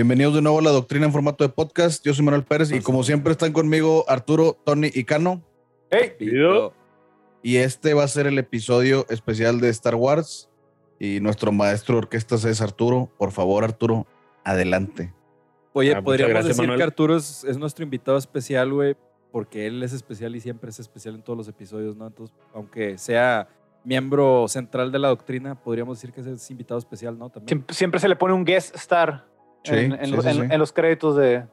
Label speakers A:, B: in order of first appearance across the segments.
A: Bienvenidos de nuevo a la doctrina en formato de podcast. Yo soy Manuel Pérez y como siempre están conmigo Arturo, Tony y Cano.
B: Hey,
C: Video.
A: Y este va a ser el episodio especial de Star Wars. Y nuestro maestro de orquestas es Arturo. Por favor, Arturo, adelante.
B: Oye,
C: Ah,
B: podríamos
C: gracias,
B: decir
C: Manuel.
B: que Arturo es, es nuestro invitado especial, güey, porque él es especial y siempre es especial en todos los episodios, ¿no? Entonces, aunque sea miembro central de la doctrina, podríamos decir que es invitado especial, ¿no? También.
D: Siempre, siempre se le pone un guest star
A: Sí,
D: en, en
A: sí,
D: los,
A: sí,
D: en-
A: sí.
D: en los créditos de,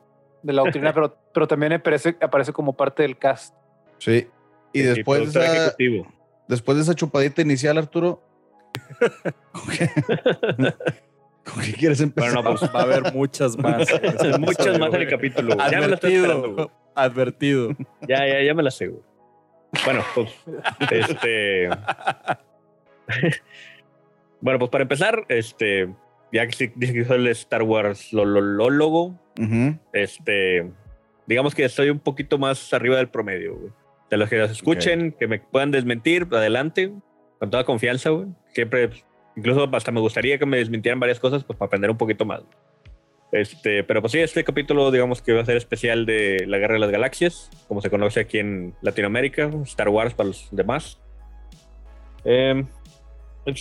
D: de la doctrina, pero, pero también aparece, aparece como parte del cast.
A: Sí. Y después, de
C: productor
A: esa,
C: ejecutivo.
A: después de esa chupadita inicial, Arturo, ¿con qué, ¿con qué quieres empezar?
C: Bueno, no, pues
B: Va a haber muchas más.
C: muchas más en el capítulo. Ya me la estoy esperando, güey.
B: Advertido. Advertido.
C: Ya, ya, ya me la güey. Bueno, pues, este. bueno, pues para empezar, este. Ya que dice que soy el Star Wars lolólogo,
A: Ujú.
C: este. Digamos que estoy un poquito más arriba del promedio, güey. De los que los escuchen, que me puedan desmentir, adelante, con toda confianza, güey. Siempre, incluso hasta me gustaría que me desmintieran varias cosas, pues para aprender un poquito más. Este, pero pues sí, este capítulo, digamos que va a ser especial de la Guerra de las Galaxias, como se conoce aquí en Latinoamérica, Star Wars para los demás. Eh,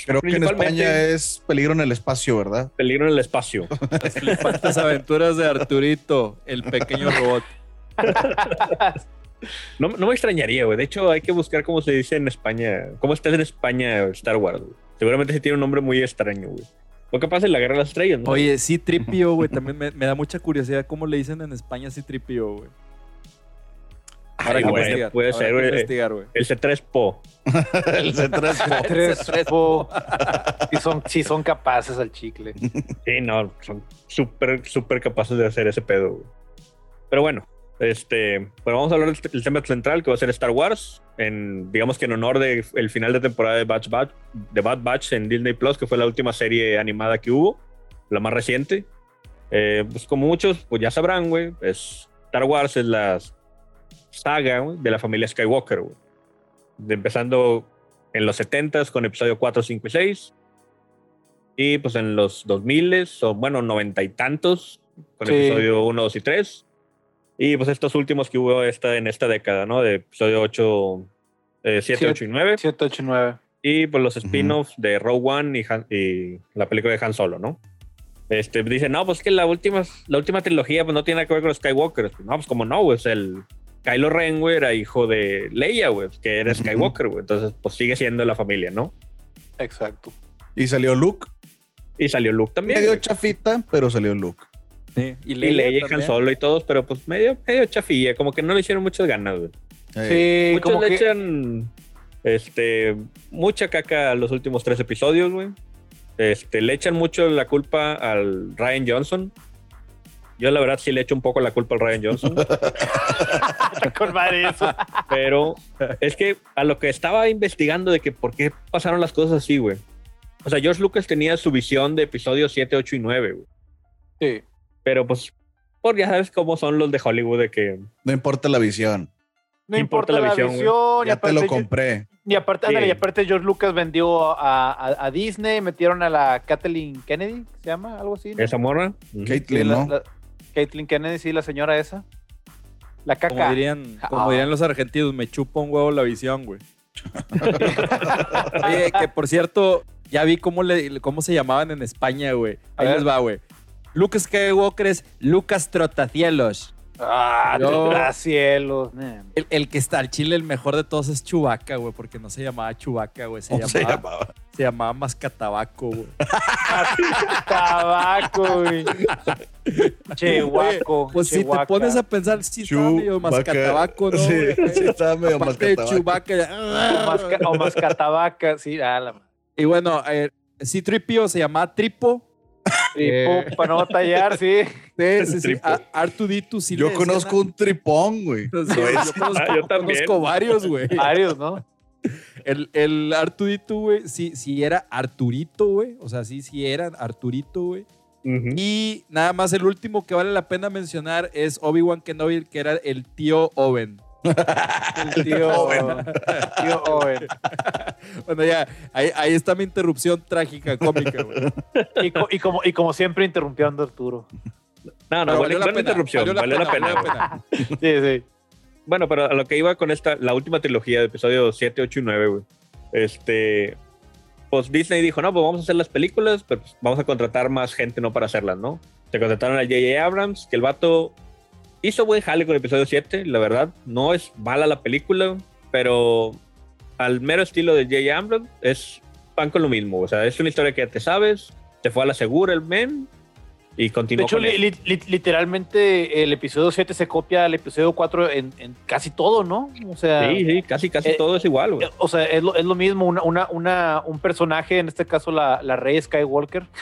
A: Creo que en España es peligro en el espacio, ¿verdad?
C: Peligro en el espacio.
B: Las flipantes aventuras de Arturito, el pequeño robot.
C: No, no me extrañaría, güey. De hecho, hay que buscar cómo se dice en España. ¿Cómo está en España Star Wars? güey. Seguramente sí tiene un nombre muy extraño, güey. Lo que pasa en la Guerra de las Estrellas, ¿no?
B: Oye, sí, Tripio, güey. También me, me da mucha curiosidad cómo le dicen en España sí Tripio, güey.
C: Ay,
B: que
C: güey, puede ser,
B: que
C: güey.
B: investigar, güey.
C: El C3PO.
A: el C3PO.
D: Tres, po. Si son, si son capaces al chicle.
C: Sí, no, son súper, súper capaces de hacer ese pedo, güey. Pero bueno, este, pero vamos a hablar del tema central que va a ser Star Wars, en, digamos que en honor del el final de temporada de Bad Batch, de Bad Batch en Disney Plus, que fue la última serie animada que hubo, la más reciente. Eh, pues como muchos, pues ya sabrán, güey, es Star Wars es la saga de la familia Skywalker. De- empezando en los 70s con episodio 4, 5 y 6. Y pues en los 2000 o bueno, noventa y tantos, con
D: Sí.
C: episodio 1, 2 y 3. Y pues estos últimos que hubo esta, en esta década, ¿no? De episodio 8, 7,
D: Siete.
C: 8 y 9.
D: 7, 8, 9.
C: Y pues los spin-offs de Rogue One y, Han- y la película de Han Solo, ¿no? Este, dicen, no, pues que la última, la última trilogía pues, no tiene nada que ver con los Skywalkers. Pues, no, pues como no, pues el Kylo Ren, güey, era hijo de Leia, güey, que era. Skywalker, güey. Entonces, pues sigue siendo la familia, ¿no?
D: Exacto.
A: Y salió Luke.
C: Y salió Luke también.
A: Medio
C: güey.
A: chafita, pero salió Luke.
B: Sí. Y
C: Y Leia y Han
B: también.
C: Solo y todos, pero pues medio, medio chafilla, como que no le hicieron muchas ganas, güey.
D: Sí,
C: Muchos
D: como
C: le
D: que.
C: echan este, mucha caca a los últimos tres episodios, güey. Este, le echan mucho la culpa al Ryan Johnson. Yo la verdad sí le echo un poco la culpa al Ryan Johnson,
D: Con madre eso.
C: pero es que a lo que estaba investigando de que por qué pasaron las cosas así, güey. O sea, George Lucas tenía su visión de episodios 7, 8 y 9, güey.
D: Sí.
C: Pero pues, por ya sabes cómo son los de Hollywood, de que
A: no importa la visión.
D: No
C: importa
D: importa,
C: la
D: la
C: visión,
D: visión.
A: Ya te lo compré.
D: y, aparte, ándale,
C: Sí.
D: y aparte George Lucas vendió a, a- a Disney, metieron a la Kathleen Kennedy, ¿se llama? Algo así. ¿no?
C: esa morra.
D: Sí,
A: Caitlyn,
D: la-
A: ¿no?
D: la- Caitlyn Kennedy, sí, la señora esa. La
B: Como
D: caca.
B: dirían, como
D: Ah.
B: dirían los argentinos, me chupa un huevo la visión, güey. Oye, que por cierto, ya vi cómo, le, cómo se llamaban en España, güey. Ahí les va, güey. Lucas Skywalker es Lucas Trotacielos.
D: Ah,
B: Yo-
D: cielos. man.
B: El, el que está al chile, el mejor de todos es Chubaca, güey, porque no se llamaba Chubaca, güey. Se,
A: ¿Cómo se
B: llamaba,
A: llamaba?
B: se llamaba Mascatabaco, güey.
D: Tabaco, güey. Chehuaco.
B: Pues si te pones a pensar, sí estaba medio. Mascatabaco, ¿no?
A: Sí, sí, estaba medio
B: Aparte de
A: mascatabaco.
B: Chubaca.
D: O, masca, o mascatabaca, sí. Ah, la
B: Y bueno, eh, C-3PO se llamaba Tripo. Eh.
D: Para no batallar, sí.
B: Sí, sí, sí.
A: Yo
B: le
A: conozco
B: a-
A: un tripón, güey.
B: Sí, yo, conozco,
C: Ah, yo también.
B: conozco varios, güey.
D: Varios, ¿no?
B: El, el Artudito, güey, sí, sí era Arturito, güey. O sea, sí, sí era Arturito, güey. Y nada más el último que vale la pena mencionar es Obi-Wan Kenobi, que era el tío Owen.
D: El tío
A: Owen.
D: Tío Owen.
B: Bueno, ya, ahí, ahí está mi interrupción trágica, cómica, güey.
D: Y, co- y como, y como siempre interrumpiendo a Arturo.
C: No, no,
B: Pero
C: vale, buena interrupción. Valió la pena.
B: valió la pena.
D: Sí, sí.
C: Bueno, pero a lo que iba con esta, la última trilogía de episodio 7, 8 y 9, güey. Este. Pues Disney dijo, no, pues vamos a hacer las películas, pero pues vamos a contratar más gente, no para hacerlas, ¿no? Se contrataron a J.J. Abrams, que el vato hizo buen jale con el episodio 7, la verdad. No es mala la película, pero al mero estilo de J.J. Abrams es pan con lo mismo. O sea, es una historia que ya te sabes, te fue a la segura el men y
D: De
C: continuó
D: hecho,
C: con
D: li- li- li- literalmente el episodio 7 se copia al episodio 4 en, en casi todo, ¿no? O sea,
C: Sí, sí, casi, casi
D: Eh,
C: todo es igual,
D: eh, o sea es, lo, es lo mismo, una, una, una- un personaje, en este caso la, la Rey Skywalker,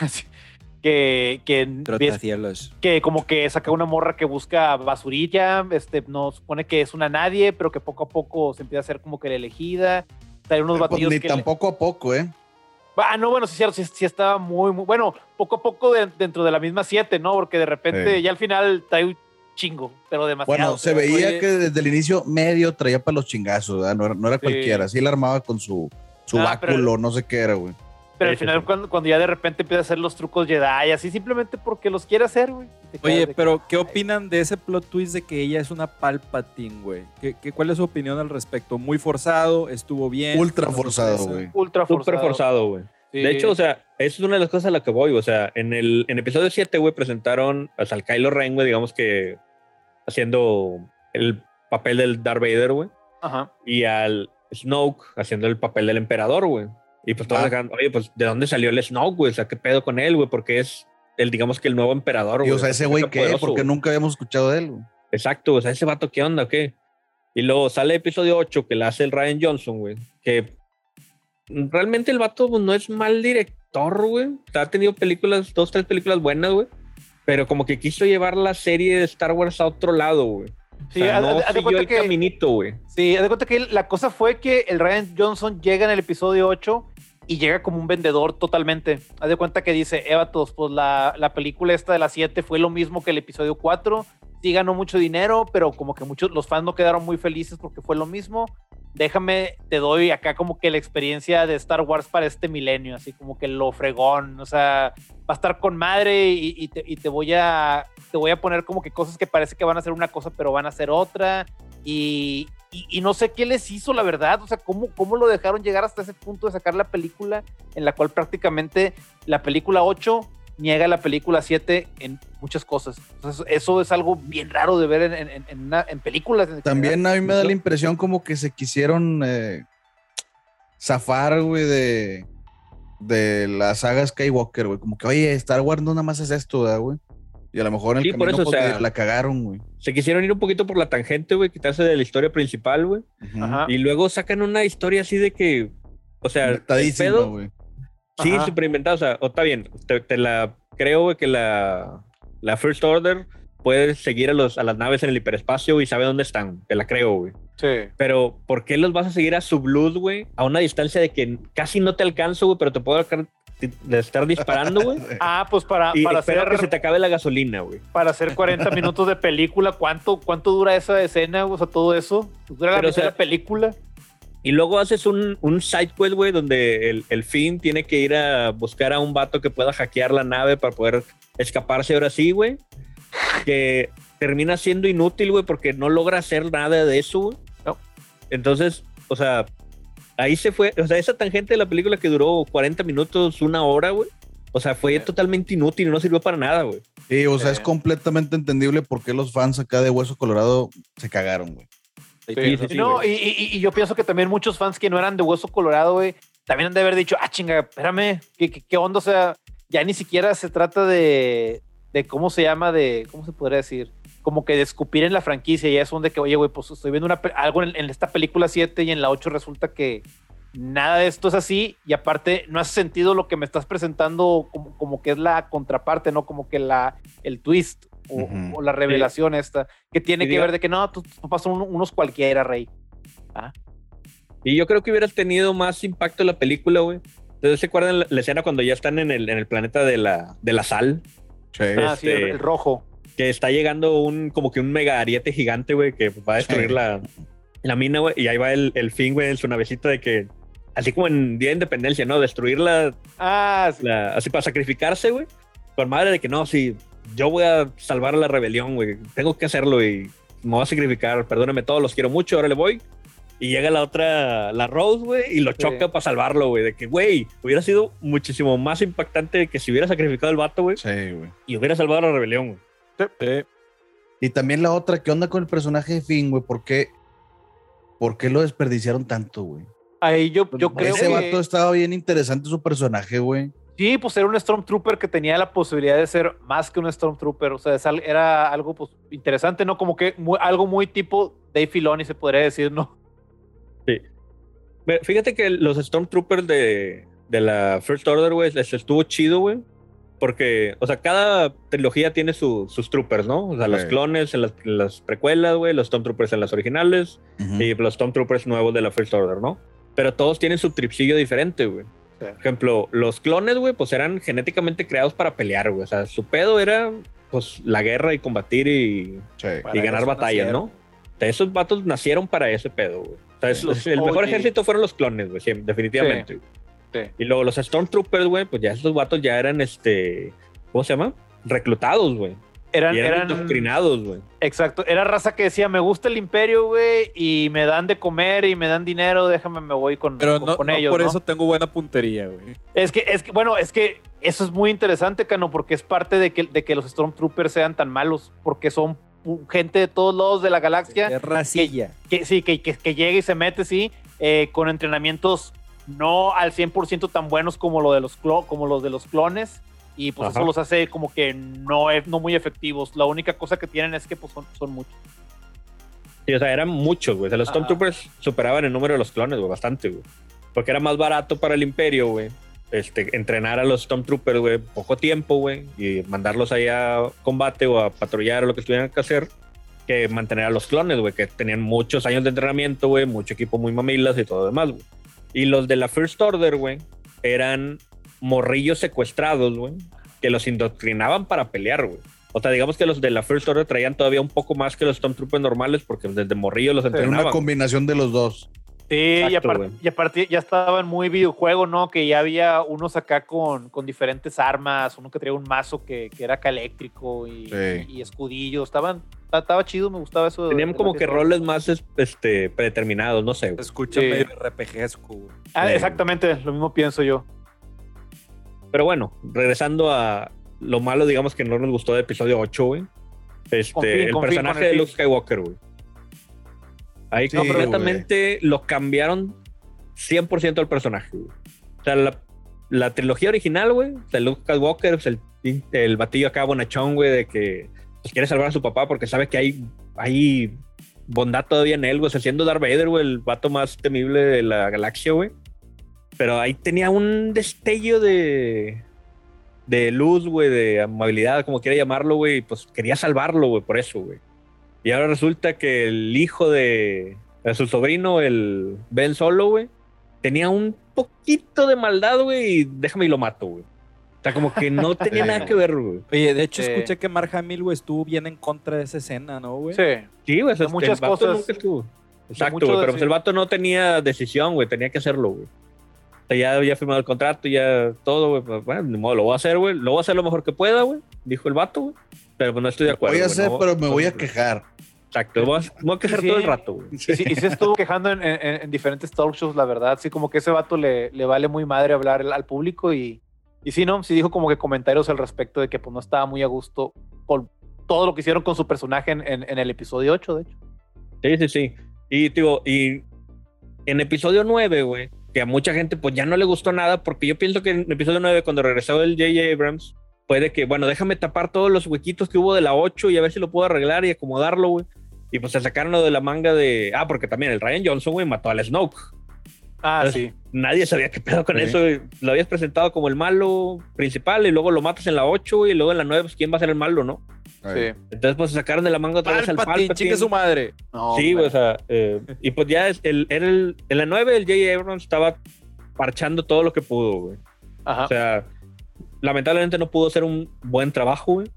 D: que, que, ves- que como que saca una morra que busca basurilla, este, no supone que es una nadie, pero que poco a poco se empieza a hacer como que la elegida. Hay unos
A: Pues
D: batidos
A: ni
D: que le-
A: tampoco a poco, ¿eh?
D: Ah, no, bueno, sí, cierto, sí, sí estaba muy, muy, bueno, poco a poco de- dentro de la misma siete, ¿no? Porque de repente
A: Sí.
D: ya al final trae un chingo, pero demasiado.
A: Bueno, se
D: pero-
A: veía
B: oye.
A: que desde el inicio medio traía para los chingazos, ¿verdad? No era, no era
D: Sí.
A: cualquiera. Sí la armaba con su, su
D: Ah, pero-
A: báculo, no sé qué era, güey.
D: Pero al final. Cuando, cuando ya de repente empieza a hacer los trucos Jedi, así simplemente porque los quiere hacer, güey.
B: Oye,
D: que,
B: pero ¿qué
D: ay,
B: opinan de ese plot twist de que ella es una Palpatine, güey? ¿Qué, qué, cuál es su opinión al respecto? ¿Muy forzado? ¿Estuvo bien?
A: Ultra
B: ¿Fue una
A: forzado, güey.
D: Ultra forzado.
C: Súper forzado, güey.
D: Sí.
C: De hecho, o sea, eso es una de las cosas a la que voy. O sea, en el en episodio 7, güey, presentaron o sea, al Kylo Ren, güey, digamos que haciendo el papel del Darth Vader, güey,
D: Ajá.
C: y al Snoke haciendo el papel del emperador, güey. Y pues todos
A: Ah.
C: dejan, oye, pues, ¿de dónde salió el Snoke, güey? O sea, ¿qué pedo con él, güey? Porque es el, digamos que el nuevo emperador,
A: Y
C: güey.
A: o sea, ese güey, ¿qué? Porque nunca habíamos escuchado de él, güey.
C: Exacto, o sea, ese vato, ¿qué onda, qué? Y luego sale episodio 8 que la hace el Ryan Johnson, güey. Que realmente el vato pues, no es mal director, güey. O sea, Ha tenido películas, dos, tres películas buenas, güey. Pero como que quiso llevar la serie de Star Wars a otro lado, güey.
D: Sí,
C: o sea,
D: haz-
C: no
D: haz de cuenta
C: el
D: que-
C: caminito, güey.
D: Sí, haz de cuenta que la cosa fue que el Ryan Johnson llega en el episodio 8 y llega como un vendedor totalmente. Haz de cuenta que dice, Evatos, pues la, la película esta de las 7 fue lo mismo que el episodio 4. Sí ganó mucho dinero, pero como que muchos, los fans no quedaron muy felices porque fue lo mismo. Déjame, te doy acá como que la experiencia de Star Wars para este milenio, así como que lo fregón, o sea, va a estar con madre y, y te, y te voy a te voy a poner como que cosas que parece que van a ser una cosa, pero van a ser otra. Y, y- y no sé qué les hizo, la verdad. O sea, cómo, cómo lo dejaron llegar hasta ese punto de sacar la película en la cual prácticamente la película 8 niega la película 7 en muchas cosas. Entonces, eso es algo bien raro de ver en, en- en una- en películas.
A: También
D: general.
A: a mí me da la impresión como que se quisieron eh, zafar, güey, de, de la saga Skywalker, güey. Como que, oye, Star Wars no nada más es esto, ¿verdad, güey? Y a lo mejor en el
C: Sí, por
A: camino
C: eso, o
A: pues,
C: sea-
A: la cagaron, güey.
C: Se quisieron ir un poquito por la tangente, güey, quitarse de la historia principal, güey.
D: Ajá.
C: Y luego sacan una historia así de que, o sea, el
A: Inventadísima,
C: pedo,
A: güey.
C: Sí, súper inventado. O sea, o está bien, te, te la creo güey, que la, la First Order puede seguir a, los, a las naves en el hiperespacio y sabe dónde están. Te la creo, güey.
D: Sí.
C: Pero, ¿por qué los vas a seguir a subluz, güey? A una distancia de que casi no te alcanzo, güey, pero te puedo alcanzar de estar disparando, güey.
D: Ah, pues para,
C: Y
D: para, hacer,
C: que se te acabe la gasolina, güey.
D: para hacer 40 minutos de película, ¿cuánto, ¿cuánto dura esa escena? O sea, todo eso. ¿Dura la
C: Pero, o sea,
D: la película?
C: Y luego haces un, un side quest, güey, donde el, el Finn tiene que ir a buscar a un vato que pueda hackear la nave para poder escaparse ahora sí, güey. Que termina siendo inútil, güey, porque no logra hacer nada de eso, güey.
D: No.
C: Entonces, o sea, ahí se fue. O sea, esa tangente de la película que duró 40 minutos, una hora, güey. O sea, fue
D: Sí.
C: totalmente inútil y no sirvió para nada, güey.
A: Sí, o sea,
D: Sí.
A: es completamente entendible por qué los fans acá de Hueso Colorado se cagaron, güey.
B: Sí,
C: Sí,
B: sí,
C: sí,
D: no, y, y- y yo pienso que también muchos fans que no eran de Hueso Colorado, güey, también han de haber dicho, ah, chinga, espérame, ¿qué, qué, qué onda? O sea, ya ni siquiera se trata de, de cómo se llama, de, ¿cómo se podría decir? Como que de escupir en la franquicia, ya es donde que, oye, güey, pues estoy viendo una, algo en, en esta película 7 y en la 8 resulta que nada de esto es así y aparte no hace sentido lo que me estás presentando como, como que es la contraparte, ¿no? Como que la, el twist o,
A: Ujú.
D: o la revelación esta, que tiene
C: Y
D: que
C: diga-
D: ver de que no, tus papás son un- unos cualquiera, rey.
C: Y yo creo que hubieras tenido más impacto en la película, güey. Entonces, ¿se acuerdan la, la escena cuando ya están en el, en el planeta de la, de la sal?
A: Sí.
D: Ah, sí, el,
C: Este-
D: el rojo.
C: Que está llegando un como que un mega ariete gigante, güey, que va a destruir
A: Sí.
C: la, la mina, güey. Y ahí va el, el fin, güey, en su navecita de que, así como en Día de Independencia, ¿no? Destruir la,
D: Ah, sí.
C: la- así para sacrificarse, güey. Con madre de que no, sí, yo voy a salvar a la rebelión, güey. Tengo que hacerlo y me voy a sacrificar. Perdónenme todos, los quiero mucho, ahora le voy. Y llega la otra, la Rose, güey, y lo choca para salvarlo, güey. De que, güey, hubiera sido muchísimo más impactante que si hubiera sacrificado el vato, güey.
A: Sí, güey.
C: Y hubiera salvado a la rebelión, güey.
B: Sí.
A: Y también la otra, ¿qué onda con el personaje de Finn, güey? ¿Por qué, ¿Por qué lo desperdiciaron tanto, güey?
D: Ahí yo, yo
B: Pues,
D: creo
A: Ese
D: que...
A: vato estaba bien interesante su personaje, güey.
D: Sí, pues era un Stormtrooper que tenía la posibilidad de ser más que un Stormtrooper. O sea, era algo pues, interesante, ¿no? Como que muy- algo muy tipo Dave Filoni, se podría decir, ¿no?
C: Ve, Fíjate que los Stormtroopers de, de la First Order, güey, les estuvo chido, güey. Porque, o sea, cada trilogía tiene su- sus troopers, ¿no? O sea, los clones en las, en las precuelas, güey, los Stormtroopers en las originales
A: Ujú.
C: y los Stormtroopers nuevos de la First Order, ¿no? Pero todos tienen su tripsillo diferente, güey. Por ejemplo, los clones, güey, pues eran genéticamente creados para pelear, güey. O sea, su pedo era, pues, la guerra y combatir y,
A: Sí.
C: Y ganar batallas,
B: nacieron.
C: ¿no? O sea, esos vatos nacieron para ese pedo, güey. O sea, es-
D: Los
C: el mejor ejército fueron los clones, güey, sí, definitivamente.
D: Sí.
C: Y luego los Stormtroopers, güey, pues ya esos vatos ya eran, este, ¿cómo se llama? Reclutados, güey.
D: Eran,
C: eran, güey.
D: exacto, era raza que decía, me gusta el imperio, güey, y me dan de comer y me dan dinero, déjame, me voy con,
B: Pero
D: con,
B: no,
D: con
B: no
D: ellos,
B: por
D: ¿no?
B: eso tengo buena puntería, güey.
D: Es que, es que, bueno, es que eso es muy interesante, Cano, porque es parte de que, de que los Stormtroopers sean tan malos, porque son gente de todos lados de la galaxia
B: Es racilla.
D: que sí, que, que, que llega y se mete, sí, eh, con entrenamientos no al 100% tan buenos como, lo de los como los de los clones. Y pues
C: Ajá.
D: eso los hace como que no, e- no muy efectivos. La única cosa que tienen es que pues son, son muchos.
C: Sí, o sea, eran muchos, güey. O sea, los. Stormtroopers superaban el número de los clones, güey, bastante, güey. Porque era más barato para el Imperio, güey. Este, entrenar a los Stormtroopers, güey, poco tiempo, güey, y mandarlos ahí a combate o a patrullar o lo que tuvieran que hacer, que mantener a los clones, güey, que tenían muchos años de entrenamiento, güey, mucho equipo muy mamilas y todo lo demás, güey. Y los de la First Order, güey, eran morrillos secuestrados, güey, que los indoctrinaban para pelear, güey. O sea, digamos que los de la First Order traían todavía un poco más que los Stormtroopers normales porque desde morrillos los
A: Era
C: entrenaban.
A: una combinación de los dos.
D: Sí, y
C: Exacto,
D: y aparte ya estaban muy videojuego, ¿no? Que ya había unos acá con, con diferentes armas, uno que traía un mazo que, que era acá eléctrico y,
A: Sí.
D: y. Estaban, ta- estaba chido, me gustaba eso. de-
C: Tenían
D: de
C: como que roles más es- este, predeterminados, no sé.
B: Escucha
D: Sí.
B: medio RPGesco, güey.
D: Ah, exactamente, lo mismo pienso yo.
C: Pero bueno, regresando a lo malo, digamos que no nos gustó de episodio 8, güey. Este, el personaje de. Luke Skywalker, güey. Ahí
A: Sí,
C: completamente lo cambiaron 100% al personaje, güey. O sea, la, la trilogía original, güey, de Luke Skywalker, pues, el, el batillo acá bonachón, güey, de que pues, quiere salvar a su papá porque sabe que hay, hay bondad todavía en él, güey. O sea, siendo Darth Vader, güey, el vato más temible de la galaxia, güey. Pero ahí tenía un destello de, de luz, güey, de amabilidad, como quiera llamarlo, güey. y Pues quería salvarlo, güey, por eso, güey. Y ahora resulta que el hijo de, de su sobrino, el Ben Solo, güey, tenía un poquito de maldad, güey, y déjame y lo mato, güey. O sea, como que no tenía nada que ver, güey.
B: Oye, de hecho,
D: Sí.
B: escuché que Mark Hamill, güey, estuvo bien en contra de esa escena, ¿no, güey?
D: Sí.
C: Sí, güey, o sea,
D: muchas
C: el vato
D: cosas.
C: nunca estuvo. Exacto, güey, pero pues el vato no tenía decisión, güey, tenía que hacerlo, güey. Ya había firmado el contrato, ya todo, güey. pues, bueno, ni modo, lo voy a hacer, güey. Lo voy a hacer lo mejor que pueda, güey. Dijo el vato, güey. Pero pues no estoy de acuerdo.
A: voy a hacer,
C: no-
A: pero me voy a quejar.
C: Exacto, me voy a, me voy a quejar
D: Sí.
C: todo el rato, güey.
D: Y, sí- y se estuvo quejando en, en- en diferentes talk shows, la verdad. Sí, como que ese vato le, le vale muy madre hablar al, al público y, y sí, ¿no? Sí dijo como que comentarios al respecto de que pues no estaba muy a gusto con todo lo que hicieron con su personaje en, en- en el episodio 8, de hecho.
C: Sí, sí, sí. Y, digo, y en episodio 9, güey, que a mucha gente pues ya no le gustó nada, porque yo pienso que en episodio 9, cuando regresó el J.J. Abrams, fue de que, bueno, déjame tapar todos los huequitos que hubo de la 8 y a ver si lo puedo arreglar y acomodarlo, güey. Y pues se sacaron de la manga de. Ah, porque también el Ryan Johnson, güey, mató al Snoke.
D: Ah,
C: Entonces,
D: sí.
C: Nadie sabía qué pedo con
A: Sí.
C: eso. Lo habías presentado como el malo principal y luego lo matas en la 8, güey, y luego en la 9, pues quién va a ser el malo, ¿no?
D: sí.
C: Entonces, pues se sacaron de la manga otra vez al
B: Palpatine, chingue su madre.
D: No,
C: Sí, güey, o sea, eh, y pues ya es el, era el- en la 9 el J.J. Abrams estaba parchando todo lo que pudo, güey.
D: Ajá.
C: O sea, lamentablemente no pudo hacer un buen trabajo, güey.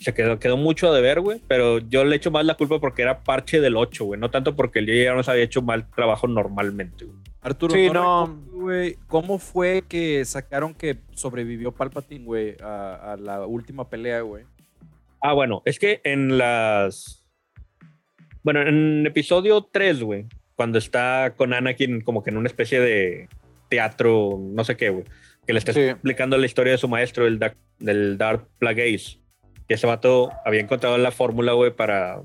C: Se quedó, quedó mucho a deber, güey, pero yo le echo más la culpa porque era parche del 8, güey, no tanto porque el J.J. Abrams había hecho mal trabajo normalmente, güey.
B: Arturo,
D: Sí,
B: no,
D: no.
B: ¿cómo fue que sacaron que sobrevivió Palpatine, güey, a, a la última pelea, güey?
C: Ah, bueno, es que en las. Bueno, en episodio 3, güey, cuando está con Anakin como que en una especie de teatro, no sé qué, güey, que le está
D: Sí.
C: explicando la historia de su maestro, el Dark, del Dark Plagueis. Que ese vato había encontrado la fórmula, güey, para,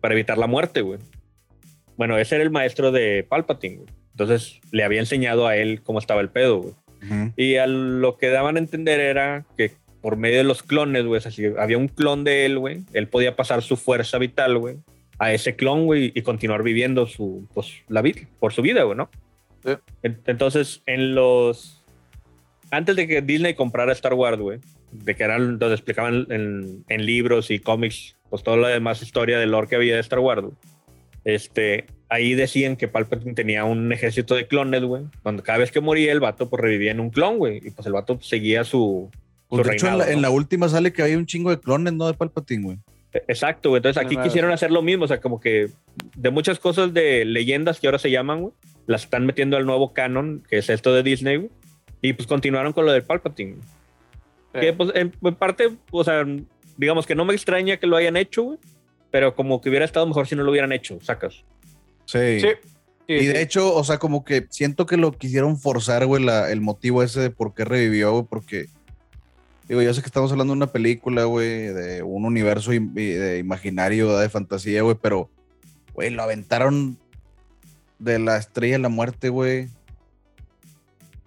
C: para evitar la muerte, güey. Bueno, ese era el maestro de Palpatine, güey. Entonces le había enseñado a él cómo estaba el pedo, güey. Y a lo que daban a entender era que por medio de los clones, güey, o sea, si había un clon de él, güey, él podía pasar su fuerza vital, güey, a ese clon, güey, y continuar viviendo su, pues, la vida, por su vida, güey, ¿no?
D: Sí.
C: Entonces, en los... Antes de que Disney comprara Star Wars, güey, de que eran donde explicaban en, en libros y cómics, pues toda la demás historia del lore que había de Star Wars, güey, este, ahí decían que Palpatine tenía un ejército de clones, güey. Cuando cada vez que moría el vato, pues revivía en un clon, güey. Y pues el vato seguía su,
A: Pues,
C: su
A: de hecho, en la,
C: reinado,
A: en
C: ¿no?
A: la última sale que había un chingo de clones, ¿no? De Palpatine, güey.
C: E- Exacto, güey. Entonces aquí quisieron hacer lo mismo. O sea, como que de muchas cosas de leyendas que ahora se llaman, güey, las están metiendo al nuevo canon, que es esto de Disney, güey. Y pues continuaron con lo del Palpatine. güey.
D: Sí.
C: Que pues en, en parte, o sea, digamos que no me extraña que lo hayan hecho, güey. Pero como que hubiera estado mejor si no lo hubieran hecho, sacas.
A: Sí.
D: Sí. Sí,
A: Y
D: sí.
A: de hecho, o sea, como que siento que lo quisieron forzar, güey, la- el motivo ese de por qué revivió, güey, porque, digo, yo sé que estamos hablando de una película, güey, de un universo im- de imaginario, ¿verdad? de fantasía, güey, pero, güey, lo aventaron de la estrella de la muerte, güey.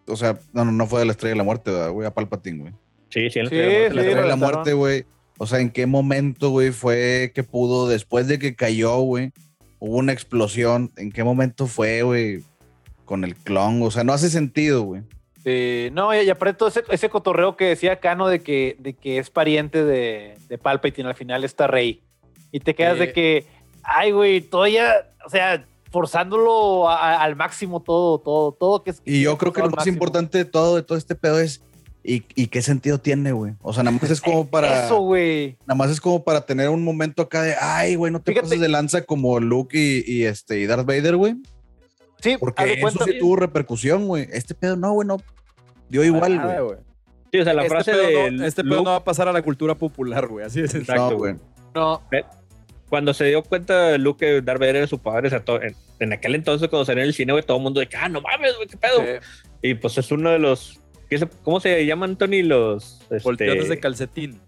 A: O sea, no, no, no fue de la estrella de la muerte, ¿verdad, güey, a Palpatine, güey.
C: Sí, sí, en la
D: Sí,
C: Estrella de la Muerte,
D: sí,
C: la
A: La estrella de la muerte, güey. O sea, ¿en qué momento, güey, fue que pudo, después de que cayó, güey, hubo una explosión? ¿En qué momento fue, güey, con el clon? O sea, no hace sentido, güey.
D: Sí, no, y, aparte todo ese, ese cotorreo que decía Cano de que, de que es pariente de, de Palpatine, al final está Rey. Y te quedas de que, ay, güey, todavía, o sea, forzándolo a- a- al máximo todo, todo, todo que es.
A: Y yo creo que lo más
D: máximo.
A: importante de todo, de todo este pedo es, ¿y, y qué sentido tiene, güey? O sea, nada más es como para...
D: Eso, güey.
A: Nada más es como para tener un momento acá de, ay, güey, no te
D: Fíjate.
A: pases de lanza como Luke y, y este, y Darth Vader, güey.
D: Sí,
A: Porque eso
D: cuenta-
A: sí tuvo repercusión, güey. Este pedo no, güey, no. Dio igual, güey.
C: Sí, o sea, la
B: Este
C: frase
B: pedo
C: de
B: no- este pedo no va a pasar a la cultura popular, güey. Así de sencillo.
C: Exacto,
A: No, güey.
D: No,
C: cuando se dio cuenta Luke que Darth Vader era su padre, o sea, to- en, en aquel entonces cuando salió en el cine, güey, todo el mundo de que, ah, no mames, güey, qué pedo.
D: sí.
C: Y pues es uno de los, ¿qué se- ¿cómo se llaman, Tony? Los... este,
B: Volteones de calcetín.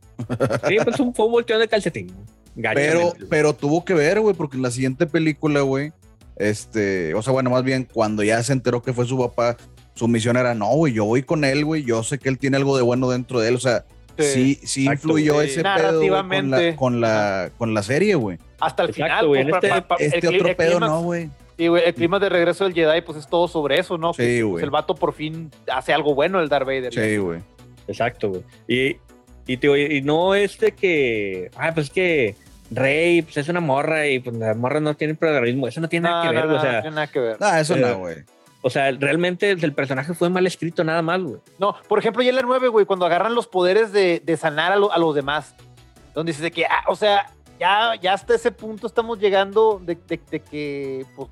C: Sí, pues un, fue un volteón de calcetín.
A: Pero, pero tuvo que ver, güey, porque en la siguiente película, güey, este, o sea, bueno, más bien cuando ya se enteró que fue su papá, su misión era, no, güey, yo voy con él, güey, yo sé que él tiene algo de bueno dentro de él, o sea, sí, sí, influyó ese pedo con, la, con, la, con la serie, güey.
D: Hasta el
C: Exacto,
D: final.
C: güey,
D: pues,
C: este-
D: pa- pa-
A: Este
D: el
A: otro
D: el
A: pedo no, güey.
D: Sí, güey, el clima de regreso del Jedi, pues es todo sobre eso, ¿no?
A: Sí,
D: pues,
A: güey.
D: el vato por fin hace algo bueno, el Darth Vader.
A: Sí, güey.
C: Exacto, güey. Y, y, te digo, y no es de que, ah, pues es que Rey pues es una morra y pues las morras no tienen protagonismo. Eso no tiene nada
D: No,
C: que
D: no,
C: ver,
D: no,
C: güey, o
D: no
C: sea,
D: tiene nada que ver.
A: Ah, eso
C: Eh,
A: no, güey.
C: o sea, realmente el personaje fue mal escrito nada más, güey.
D: No, por ejemplo, ya en la 9, güey, cuando agarran los poderes de, de sanar a, lo- a los demás, donde dices de que, ah, o sea, ya, ya hasta ese punto estamos llegando de, de- de que, pues,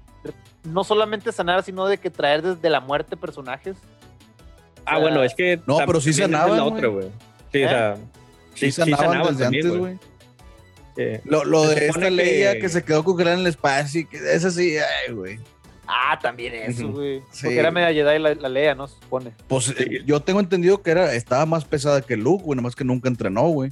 D: no solamente sanar, sino de que traer desde la muerte personajes.
C: Ah,
D: sea,
C: bueno, es que.
A: no, pero sí sanaban,
C: la otra, güey. Sí,
D: ¿Eh?
C: o sea.
A: Sí, sanaban desde
C: también,
A: antes, güey.
C: Sí.
A: Lo, lo de esta Leia
C: que-
A: que... se quedó congelada en el espacio y que esa sí, ay, güey.
D: Ah, también eso, güey.
A: Sí.
D: Porque era media Jedi la, la Leia, ¿no? Se supone.
A: Pues
C: Sí.
A: eh, yo tengo entendido que era, estaba más pesada que Luke, güey, nomás que nunca entrenó, güey.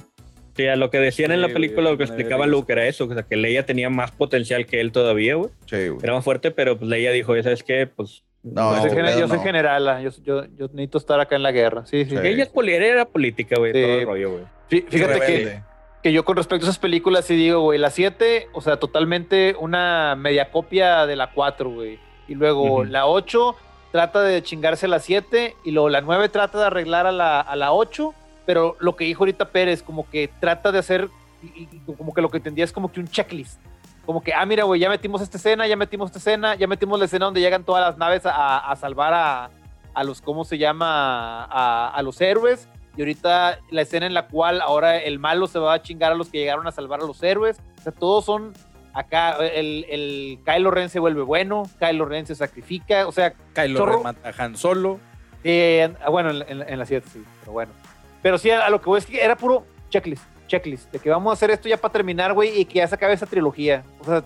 C: Sí, a lo que decían en la
B: güey,
C: película, lo que
B: yo
C: explicaba Luke era eso, o sea, que Leia tenía más potencial que él todavía, güey.
A: Sí, güey.
C: Era más fuerte, pero pues Leia dijo, ya sabes qué, pues.
A: No,
D: yo
A: ese
D: soy, yo soy
A: no.
D: generala, yo, yo, yo necesito estar acá en la guerra. Sí, sí.
A: Sí.
C: Ella es poli- era política, güey,
D: Sí.
C: todo el rollo, güey.
D: Fí- Fíjate que, que yo con respecto a esas películas sí digo, güey, la 7, o sea, totalmente una media copia de la 4, güey. Y luego la 8 trata de chingarse a la 7 y luego la 9 trata de arreglar a la, a la 8, pero lo que dijo ahorita Pérez, como que trata de hacer, y, y como que lo que entendía es como que un checklist. Como que, ah, mira, güey, ya metimos esta escena, ya metimos esta escena, ya metimos la escena donde llegan todas las naves a, a salvar a, a los, ¿cómo se llama? A, a los héroes. Y ahorita la escena en la cual ahora el malo se va a chingar a los que llegaron a salvar a los héroes. O sea, todos son acá. El, el Kylo Ren se vuelve bueno, Kylo Ren se sacrifica. O sea,
B: Kylo. Ren mata a Han Solo.
D: eh, bueno, en, en- en la 7 sí, pero bueno. Pero sí, a, lo que voy es que era puro checklist. checklist, de que vamos a hacer esto ya para terminar, güey, y que ya se acabe esa trilogía. O sea,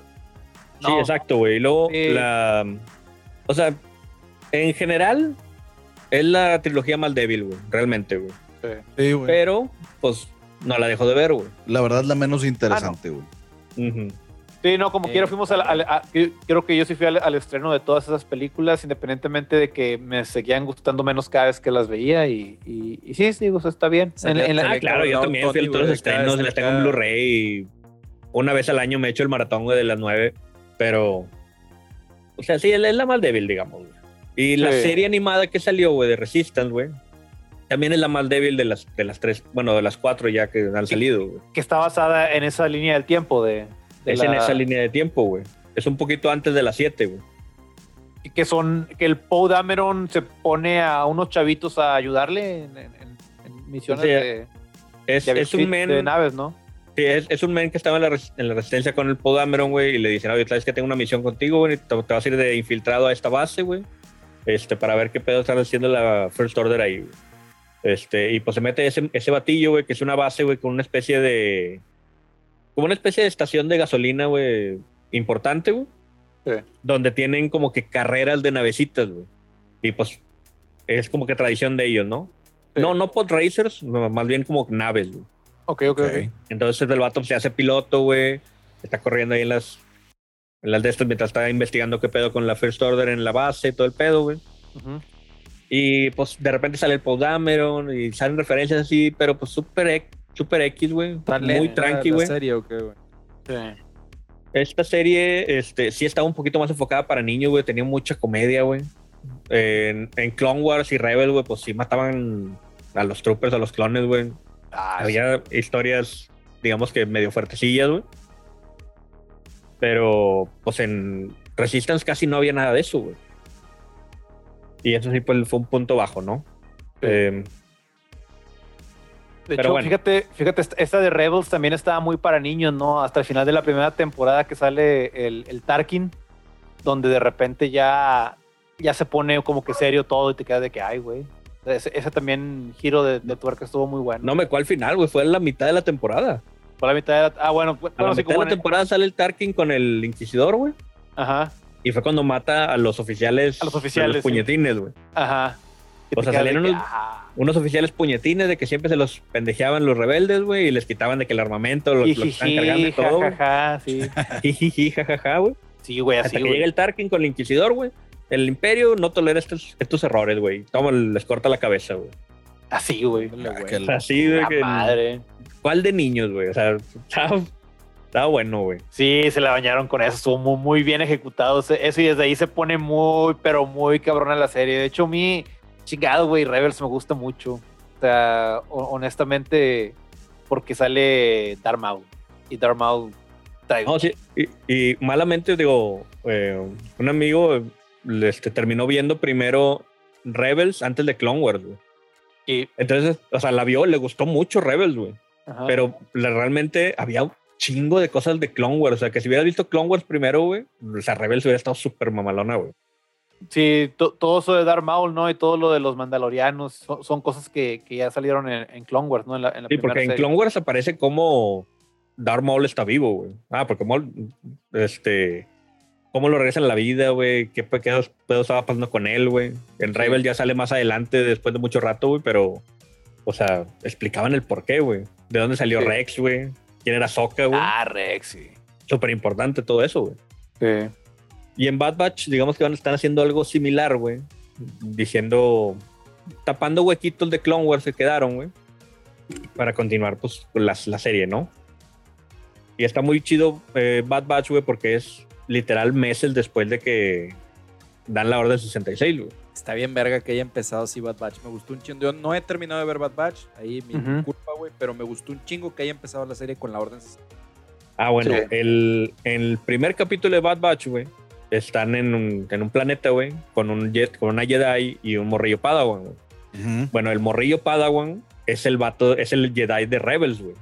C: Sí, exacto, güey. Y luego
D: Sí.
C: la. O sea, en general, es la trilogía más débil, güey. Realmente, güey.
A: Sí, güey.
C: Pero, pues, no la dejo de ver, güey.
A: La verdad, la menos interesante, güey.
C: Ujú.
D: Sí, no, como
B: Eh.
D: quiera fuimos al, al- a- creo que yo sí fui al, al estreno de todas esas películas, independientemente de que me seguían gustando menos cada vez que las veía y, y, y sí, sí, está bien. En-
B: Salía-
D: en la-
C: Ah, claro, yo también fui a todos los estrenos, las tengo en. Blu-ray y una vez al año me echo el maratón güey, de las nueve, pero, o sea, sí, es la- es la más débil, digamos. güey. Y la
D: Sí.
C: serie animada que salió, güey, de Resistance, güey, también es la más débil de las, de las tres, bueno, de las cuatro ya que han salido, güey.
D: que está basada en esa línea del tiempo de
C: Es
D: la-
C: en esa línea de tiempo, güey. Es un poquito antes de las siete, güey.
D: que son que el Poe Dameron se pone a unos chavitos a ayudarle en, en- en- en misiones
C: Sí,
D: de,
C: Es,
D: de
C: es un men,
D: de naves, ¿no?
C: sí, es, es un men que estaba en la, en la resistencia con el Podameron, güey, y le dicen, oye, sabes que tengo una misión contigo, güey, te, te vas a ir de infiltrado a esta base, güey, este, para ver qué pedo están haciendo la First Order ahí, güey. Este, y pues se mete ese, ese batillo, güey, que es una base, güey, con una especie de. Como una especie de estación de gasolina, güey, importante, güey.
D: Sí.
C: Donde tienen como que carreras de navecitas, güey. Y pues es como que tradición de ellos, ¿no?
D: Sí.
C: No, no pod racers, no, más bien como naves, güey.
D: Ok, ok, ok.
C: Entonces el vato se hace piloto, güey. Está corriendo ahí en las, en las de estos mientras está investigando qué pedo con la First Order en la base, todo el pedo, güey.
D: Ujú.
C: Y pues de repente sale el Paul Dameron y salen referencias así, pero pues súper súper X, güey. Muy tranqui, güey.
B: serie o qué, güey?
D: Sí.
C: Esta serie este, sí estaba un poquito más enfocada para niños, güey. Tenía mucha comedia, güey. En, en Clone Wars y Rebel, güey, pues sí mataban a los troopers, a los clones, güey.
D: Ah,
C: Había historias, digamos que medio fuertecillas, güey. Pero, pues en Resistance casi no había nada de eso, güey. Y eso sí pues, fue un punto bajo, ¿no? Eh,
D: De
C: Pero
D: hecho,
C: bueno.
D: fíjate, fíjate, esta- de Rebels también estaba muy para niños, ¿no? Hasta el final de la primera temporada que sale el, el Tarkin, donde de repente ya, ya se pone como que serio todo y te quedas de que, ay, güey. Ese, ese también giro de, de tuerca estuvo muy bueno.
C: no me cuál final, güey. Fue en la mitad de la temporada.
D: Por la mitad era, ah, bueno,
C: A
D: bueno,
C: la mitad de la temporada sale el Tarkin con el Inquisidor, güey.
D: Ajá,
C: Y fue cuando mata a los oficiales.
D: A los
C: de
D: oficiales, sí.
C: puñetines, güey.
D: ajá.
C: O sea,
D: de
C: salieron
D: que,
C: unos-
D: ah,
C: Unos oficiales puñetines de que siempre se los pendejeaban los rebeldes, güey, y les quitaban de que el armamento los, los estaban
D: jijiji,
C: cargando y todo. güey.
D: jajaja, sí.
C: Jijiji, jajaja, güey.
D: Sí, güey,
C: Hasta
D: así,
C: que
D: güey.
C: llega el Tarkin con el Inquisidor, güey. El Imperio no tolera estos, estos errores, güey. Toma, les corta la cabeza, güey.
D: Así, güey.
A: Ah,
B: güey.
A: que
C: así de
D: La
C: que.
D: madre.
C: ¿Cuál de niños, güey? O sea, estaba, estaba bueno, güey.
D: Sí, se la bañaron con eso, estuvo muy, muy bien ejecutado. Eso y desde ahí se pone muy, pero muy cabrona la serie. De hecho, a mí, chingado, güey, Rebels me gusta mucho. O sea, ho- honestamente, porque sale Darth Maul. Y Darth Maul trae-
C: No, sí. Y, y malamente, digo, eh, un amigo este, terminó viendo primero Rebels antes de Clone Wars, güey.
D: y-
C: Entonces, o sea, la vio, le gustó mucho Rebels, güey. Pero la- realmente había un chingo de cosas de Clone Wars. O sea, que si hubieras visto Clone Wars primero, güey, o sea, Rebels hubiera estado súper mamalona, güey.
D: Sí, to- todo eso de Darth Maul, ¿no? Y todo lo de los mandalorianos son, son cosas que, que ya salieron en, en Clone Wars, ¿no? En la, en la
C: Sí, porque en
D: serie.
C: Clone Wars aparece como Darth Maul está vivo, güey. Ah, porque Maul, este, cómo lo regresa en la vida, güey, qué pequeños pedos estaba pasando con él, güey. En Rebel ya sale más adelante, después de mucho rato, güey, pero, o sea, explicaban el porqué, güey. De dónde salió
D: Sí.
C: Rex, güey. Quién era Sokka, güey.
D: Ah, Rex, sí.
C: Súper importante todo eso, güey.
D: Sí.
C: Y en Bad Batch, digamos que van a estar haciendo algo similar, güey. Diciendo, tapando huequitos de Clone Wars que quedaron, güey. Para continuar, pues, las- la, serie, ¿no? Y está muy chido eh, Bad Batch, güey, porque es literal meses después de que dan la Orden 66, güey.
B: Está bien verga que haya empezado así Bad Batch. Me gustó un chingo. Yo no he terminado de ver Bad Batch. Ahí mi
D: Ujú.
B: culpa, güey. Pero me gustó un chingo que haya empezado la serie con la orden.
C: Ah, bueno,
D: Sí.
C: el, el primer capítulo de Bad Batch, güey, están en un, en un planeta, güey, con un jet, con una Jedi y un morrillo Padawan, güey.
A: Ujú.
C: Bueno, el morrillo Padawan es el vato, es el Jedi de Rebels, güey.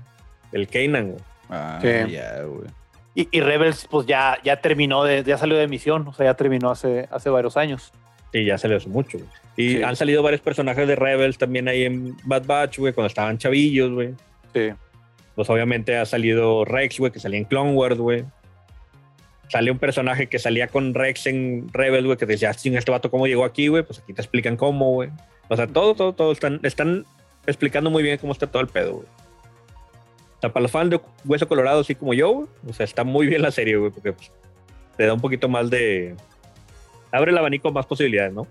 C: El Kanan, güey.
A: Ah,
D: Sí.
A: ya, güey.
D: Y, y Rebels, pues ya, ya terminó, de, ya salió de emisión, o sea, ya terminó hace, hace varios años.
C: Sí, ya se le hace mucho, güey. Y
D: Sí.
C: han salido varios personajes de Rebels también ahí en Bad Batch, güey, cuando estaban chavillos, güey.
D: Sí.
C: pues obviamente ha salido Rex, güey, que salía en Clone Wars, güey. Sale un personaje que salía con Rex en Rebel, güey, que decía, sin este vato cómo llegó aquí, güey, pues aquí te explican cómo, güey. O sea, todo, todo, todo, están, están explicando muy bien cómo está todo el pedo, güey. O sea, para los fans de Hueso Colorado, así como yo, güey, o sea, está muy bien la serie, güey, porque pues, te da un poquito más de... Abre el abanico más posibilidades, ¿no?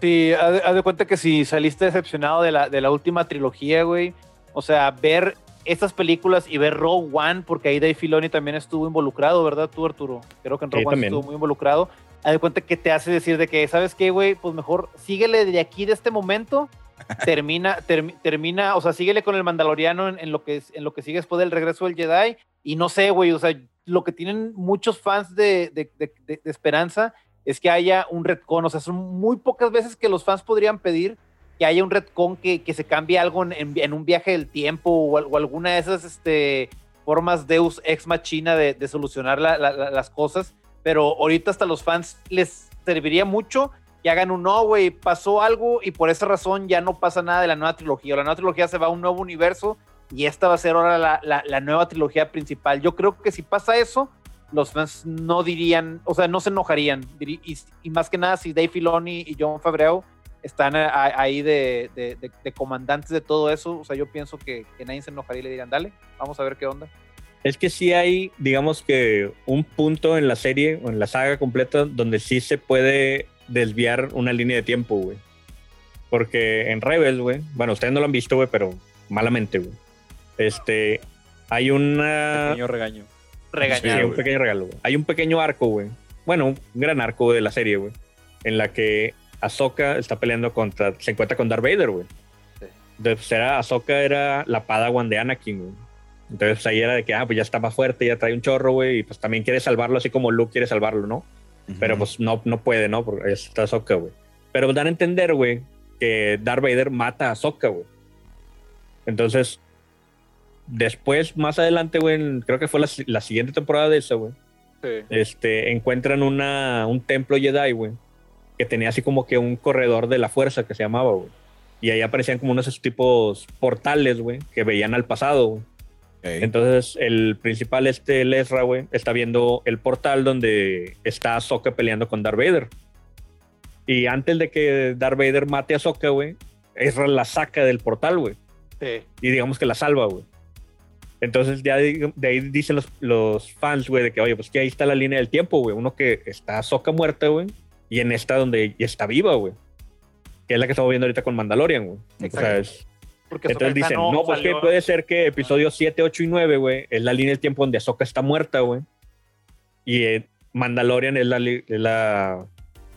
D: Sí, haz de, haz de cuenta que si saliste decepcionado de la, de la última trilogía, güey, o sea, ver estas películas y ver Rogue One, porque ahí Dave Filoni también estuvo involucrado, ¿verdad tú, Arturo? Creo que en
C: Sí,
D: Rogue One
C: también.
D: estuvo muy involucrado. Haz de cuenta que te hace decir de que, ¿sabes qué, güey? Pues mejor síguele de aquí, de este momento, termina, termi- termina, o sea, síguele con el Mandaloriano en, en lo que, en lo que sigue después del regreso del Jedi, y no sé, güey, o sea, lo que tienen muchos fans de, de- de- de- de esperanza es que haya un retcon, o sea, son muy pocas veces que los fans podrían pedir que haya un retcon que, que se cambie algo en, en- un viaje del tiempo o, al- o alguna de esas este, formas Deus ex machina de, de solucionar la- la- la- las cosas, pero ahorita hasta los fans les serviría mucho que hagan un no, güey, pasó algo y por esa razón ya no pasa nada de la nueva trilogía, la nueva trilogía se va a un nuevo universo y esta va a ser ahora la, la- nueva trilogía principal. Yo creo que si pasa eso, los fans no dirían, o sea, no se enojarían. Y más que nada, si Dave Filoni y John Favreau están a- a- ahí de, de- de- de comandantes de todo eso, o sea, yo pienso que, que nadie se enojaría y le dirían, dale, vamos a ver qué onda.
C: Es que sí hay, digamos que, un punto en la serie o en la saga completa donde sí se puede desviar una línea de tiempo, güey. Porque en Rebels, güey, bueno, ustedes no lo han visto, güey, pero malamente, güey. Este, hay una...
B: Pequeño regaño.
C: Sí,
D: Regañar.
C: un pequeño regalo, güey. Hay un pequeño arco, güey. Bueno, un gran arco de la serie, güey. En la que Ahsoka está peleando contra... Se encuentra con Darth Vader, güey.
D: Sí.
C: Entonces, era, Ahsoka era la padawan de Anakin, güey. Entonces, ahí era de que, ah, pues ya está más fuerte, ya trae un chorro, güey. Y pues también quiere salvarlo así como Luke quiere salvarlo, ¿no? Pero pues no, no puede, ¿no? Porque está Ahsoka, güey. Pero dan a entender, güey, que Darth Vader mata a Ahsoka, güey. Entonces, después, más adelante, güey, creo que fue la, la siguiente temporada de esa, güey,
D: Sí.
C: este, encuentran una, un templo Jedi, güey, que tenía así como que un corredor de la fuerza que se llamaba, güey. Y ahí aparecían como unos tipos portales, güey, que veían al pasado, güey. Entonces, el principal, este, el Ezra, güey, está viendo el portal donde está Ahsoka peleando con Darth Vader. Y antes de que Darth Vader mate a Ahsoka, güey, Ezra la saca del portal, güey.
D: Sí.
C: Y digamos que la salva, güey. Entonces, ya de, de ahí dicen los, los fans, güey, de que, oye, pues que ahí está la línea del tiempo, güey. Uno que está Ahsoka muerta, güey. Y en esta donde ya está viva, güey. Que es la que estamos viendo ahorita con Mandalorian, güey. O sea, es,
D: Porque
C: entonces dicen,
D: Tano
C: no, pues que puede ser que episodio 7, 8 y 9, güey, es la línea del tiempo donde Ahsoka está muerta, güey. Y eh, Mandalorian es la, es la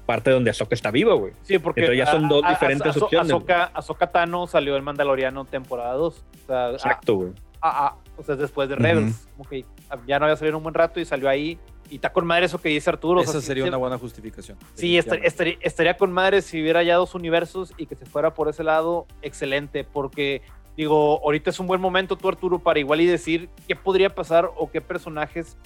C: parte donde Ahsoka está viva, güey.
D: Sí, porque
C: Entonces ya son dos diferentes
D: Ahso-
C: opciones,
D: Ahsoka, Ahsoka Tano salió en Mandaloriano temporada 2. O sea,
C: Exacto, güey.
D: o sea, después de. Rebels. Como que ya no había salido en un buen rato y salió ahí. Y está con madre eso que dice Arturo. o sea,
B: Esa sería una buena justificación.
D: Sí, estar- estaría, estaría con madre si hubiera ya dos universos y que se fuera por ese lado, excelente, porque digo, ahorita es un buen momento tú Arturo para igual y decir qué podría pasar o qué personajes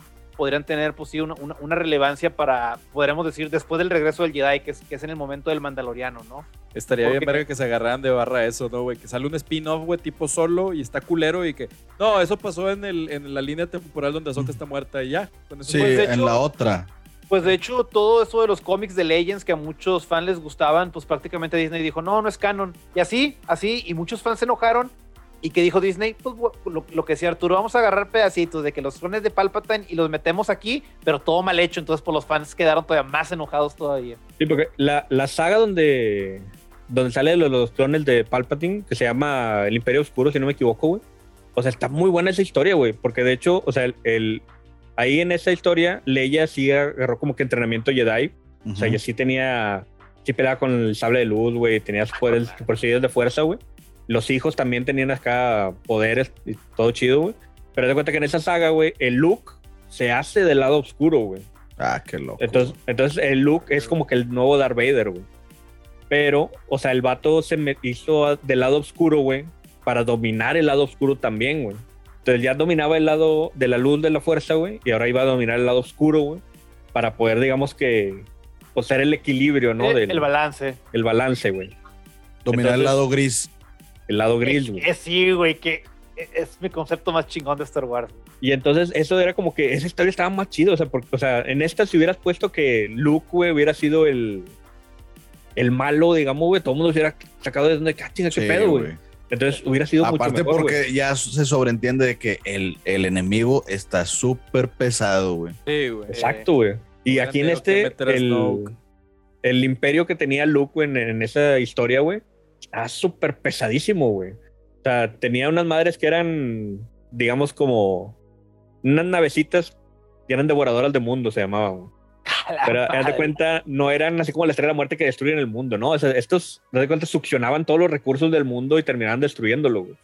D: podrían tener pues sí una, una- una relevancia para, podríamos decir, después del regreso del Jedi, que es, que es en el momento del Mandaloriano, ¿no?
B: Estaría bien verga que se agarraran de barra eso, ¿no, güey? Que sale un spin-off, güey, tipo solo y está culero y que... No, eso pasó en, el, en la línea temporal donde Ahsoka está muerta y ya. Con eso
A: Sí,
D: Pues, de
A: en
D: hecho-
A: la otra.
D: Pues de hecho, todo eso de los cómics de Legends que a muchos fans les gustaban, pues prácticamente Disney dijo, no, no es canon. Y así, así, y muchos fans se enojaron. ¿Y que dijo Disney? Pues lo, lo que decía Arturo, vamos a agarrar pedacitos de que los clones de Palpatine y los metemos aquí, pero todo mal hecho. Entonces, pues los fans quedaron todavía más enojados todavía.
C: Sí, porque la, la saga donde, donde sale los, los clones de Palpatine, que se llama El Imperio Oscuro, si no me equivoco, güey. O sea, está muy buena esa historia, güey. Porque de hecho, o sea, el, el- ahí en esa historia, Leia sí agarró como que entrenamiento Jedi. O sea, ella sí tenía, sí peleaba con el sable de luz, güey. Tenía sus poderes, poderes de fuerza, güey. Los hijos también tenían acá poderes y todo chido, güey. Pero de cuenta que en esa saga, güey, el Luke se hace del lado oscuro, güey.
A: Ah, qué loco.
C: Entonces, entonces el Luke es como que el nuevo Darth Vader, güey. Pero, o sea, el vato se me hizo del lado oscuro, güey, para dominar el lado oscuro también, güey. Entonces ya dominaba el lado de la luz de la fuerza, güey, y ahora iba a dominar el lado oscuro, güey, para poder, digamos que, pues ser el equilibrio, ¿no?
D: el,
C: Del
D: el balance.
C: el balance, güey.
A: Dominar el lado gris.
C: El lado gris, güey.
D: sí, güey, que es mi concepto más chingón de Star Wars.
C: Y entonces eso era como que esa historia estaba más chido. O sea, porque, o sea, en esta si hubieras puesto que Luke, güey, hubiera sido el, el malo, digamos, güey, todo el mundo se hubiera sacado de donde, ah, chinga, qué
A: Sí,
C: pedo, güey. Entonces hubiera sido
A: Aparte
C: mucho mejor,
A: porque
C: güey.
A: ya se sobreentiende de que el, el enemigo está súper pesado, güey.
B: Sí, güey.
C: Exacto, güey. Y aquí en este, el, el imperio que tenía Luke en, en esa historia, güey, está súper pesadísimo, güey. O sea, tenía unas madres que eran, digamos, como unas navecitas que eran devoradoras de mundo, se llamaban. güey. Pero haz de cuenta, no eran así como la estrella de la muerte que destruyen el mundo, ¿no? O sea, estos, haz de cuenta, succionaban todos los recursos del mundo y terminaban destruyéndolo, güey.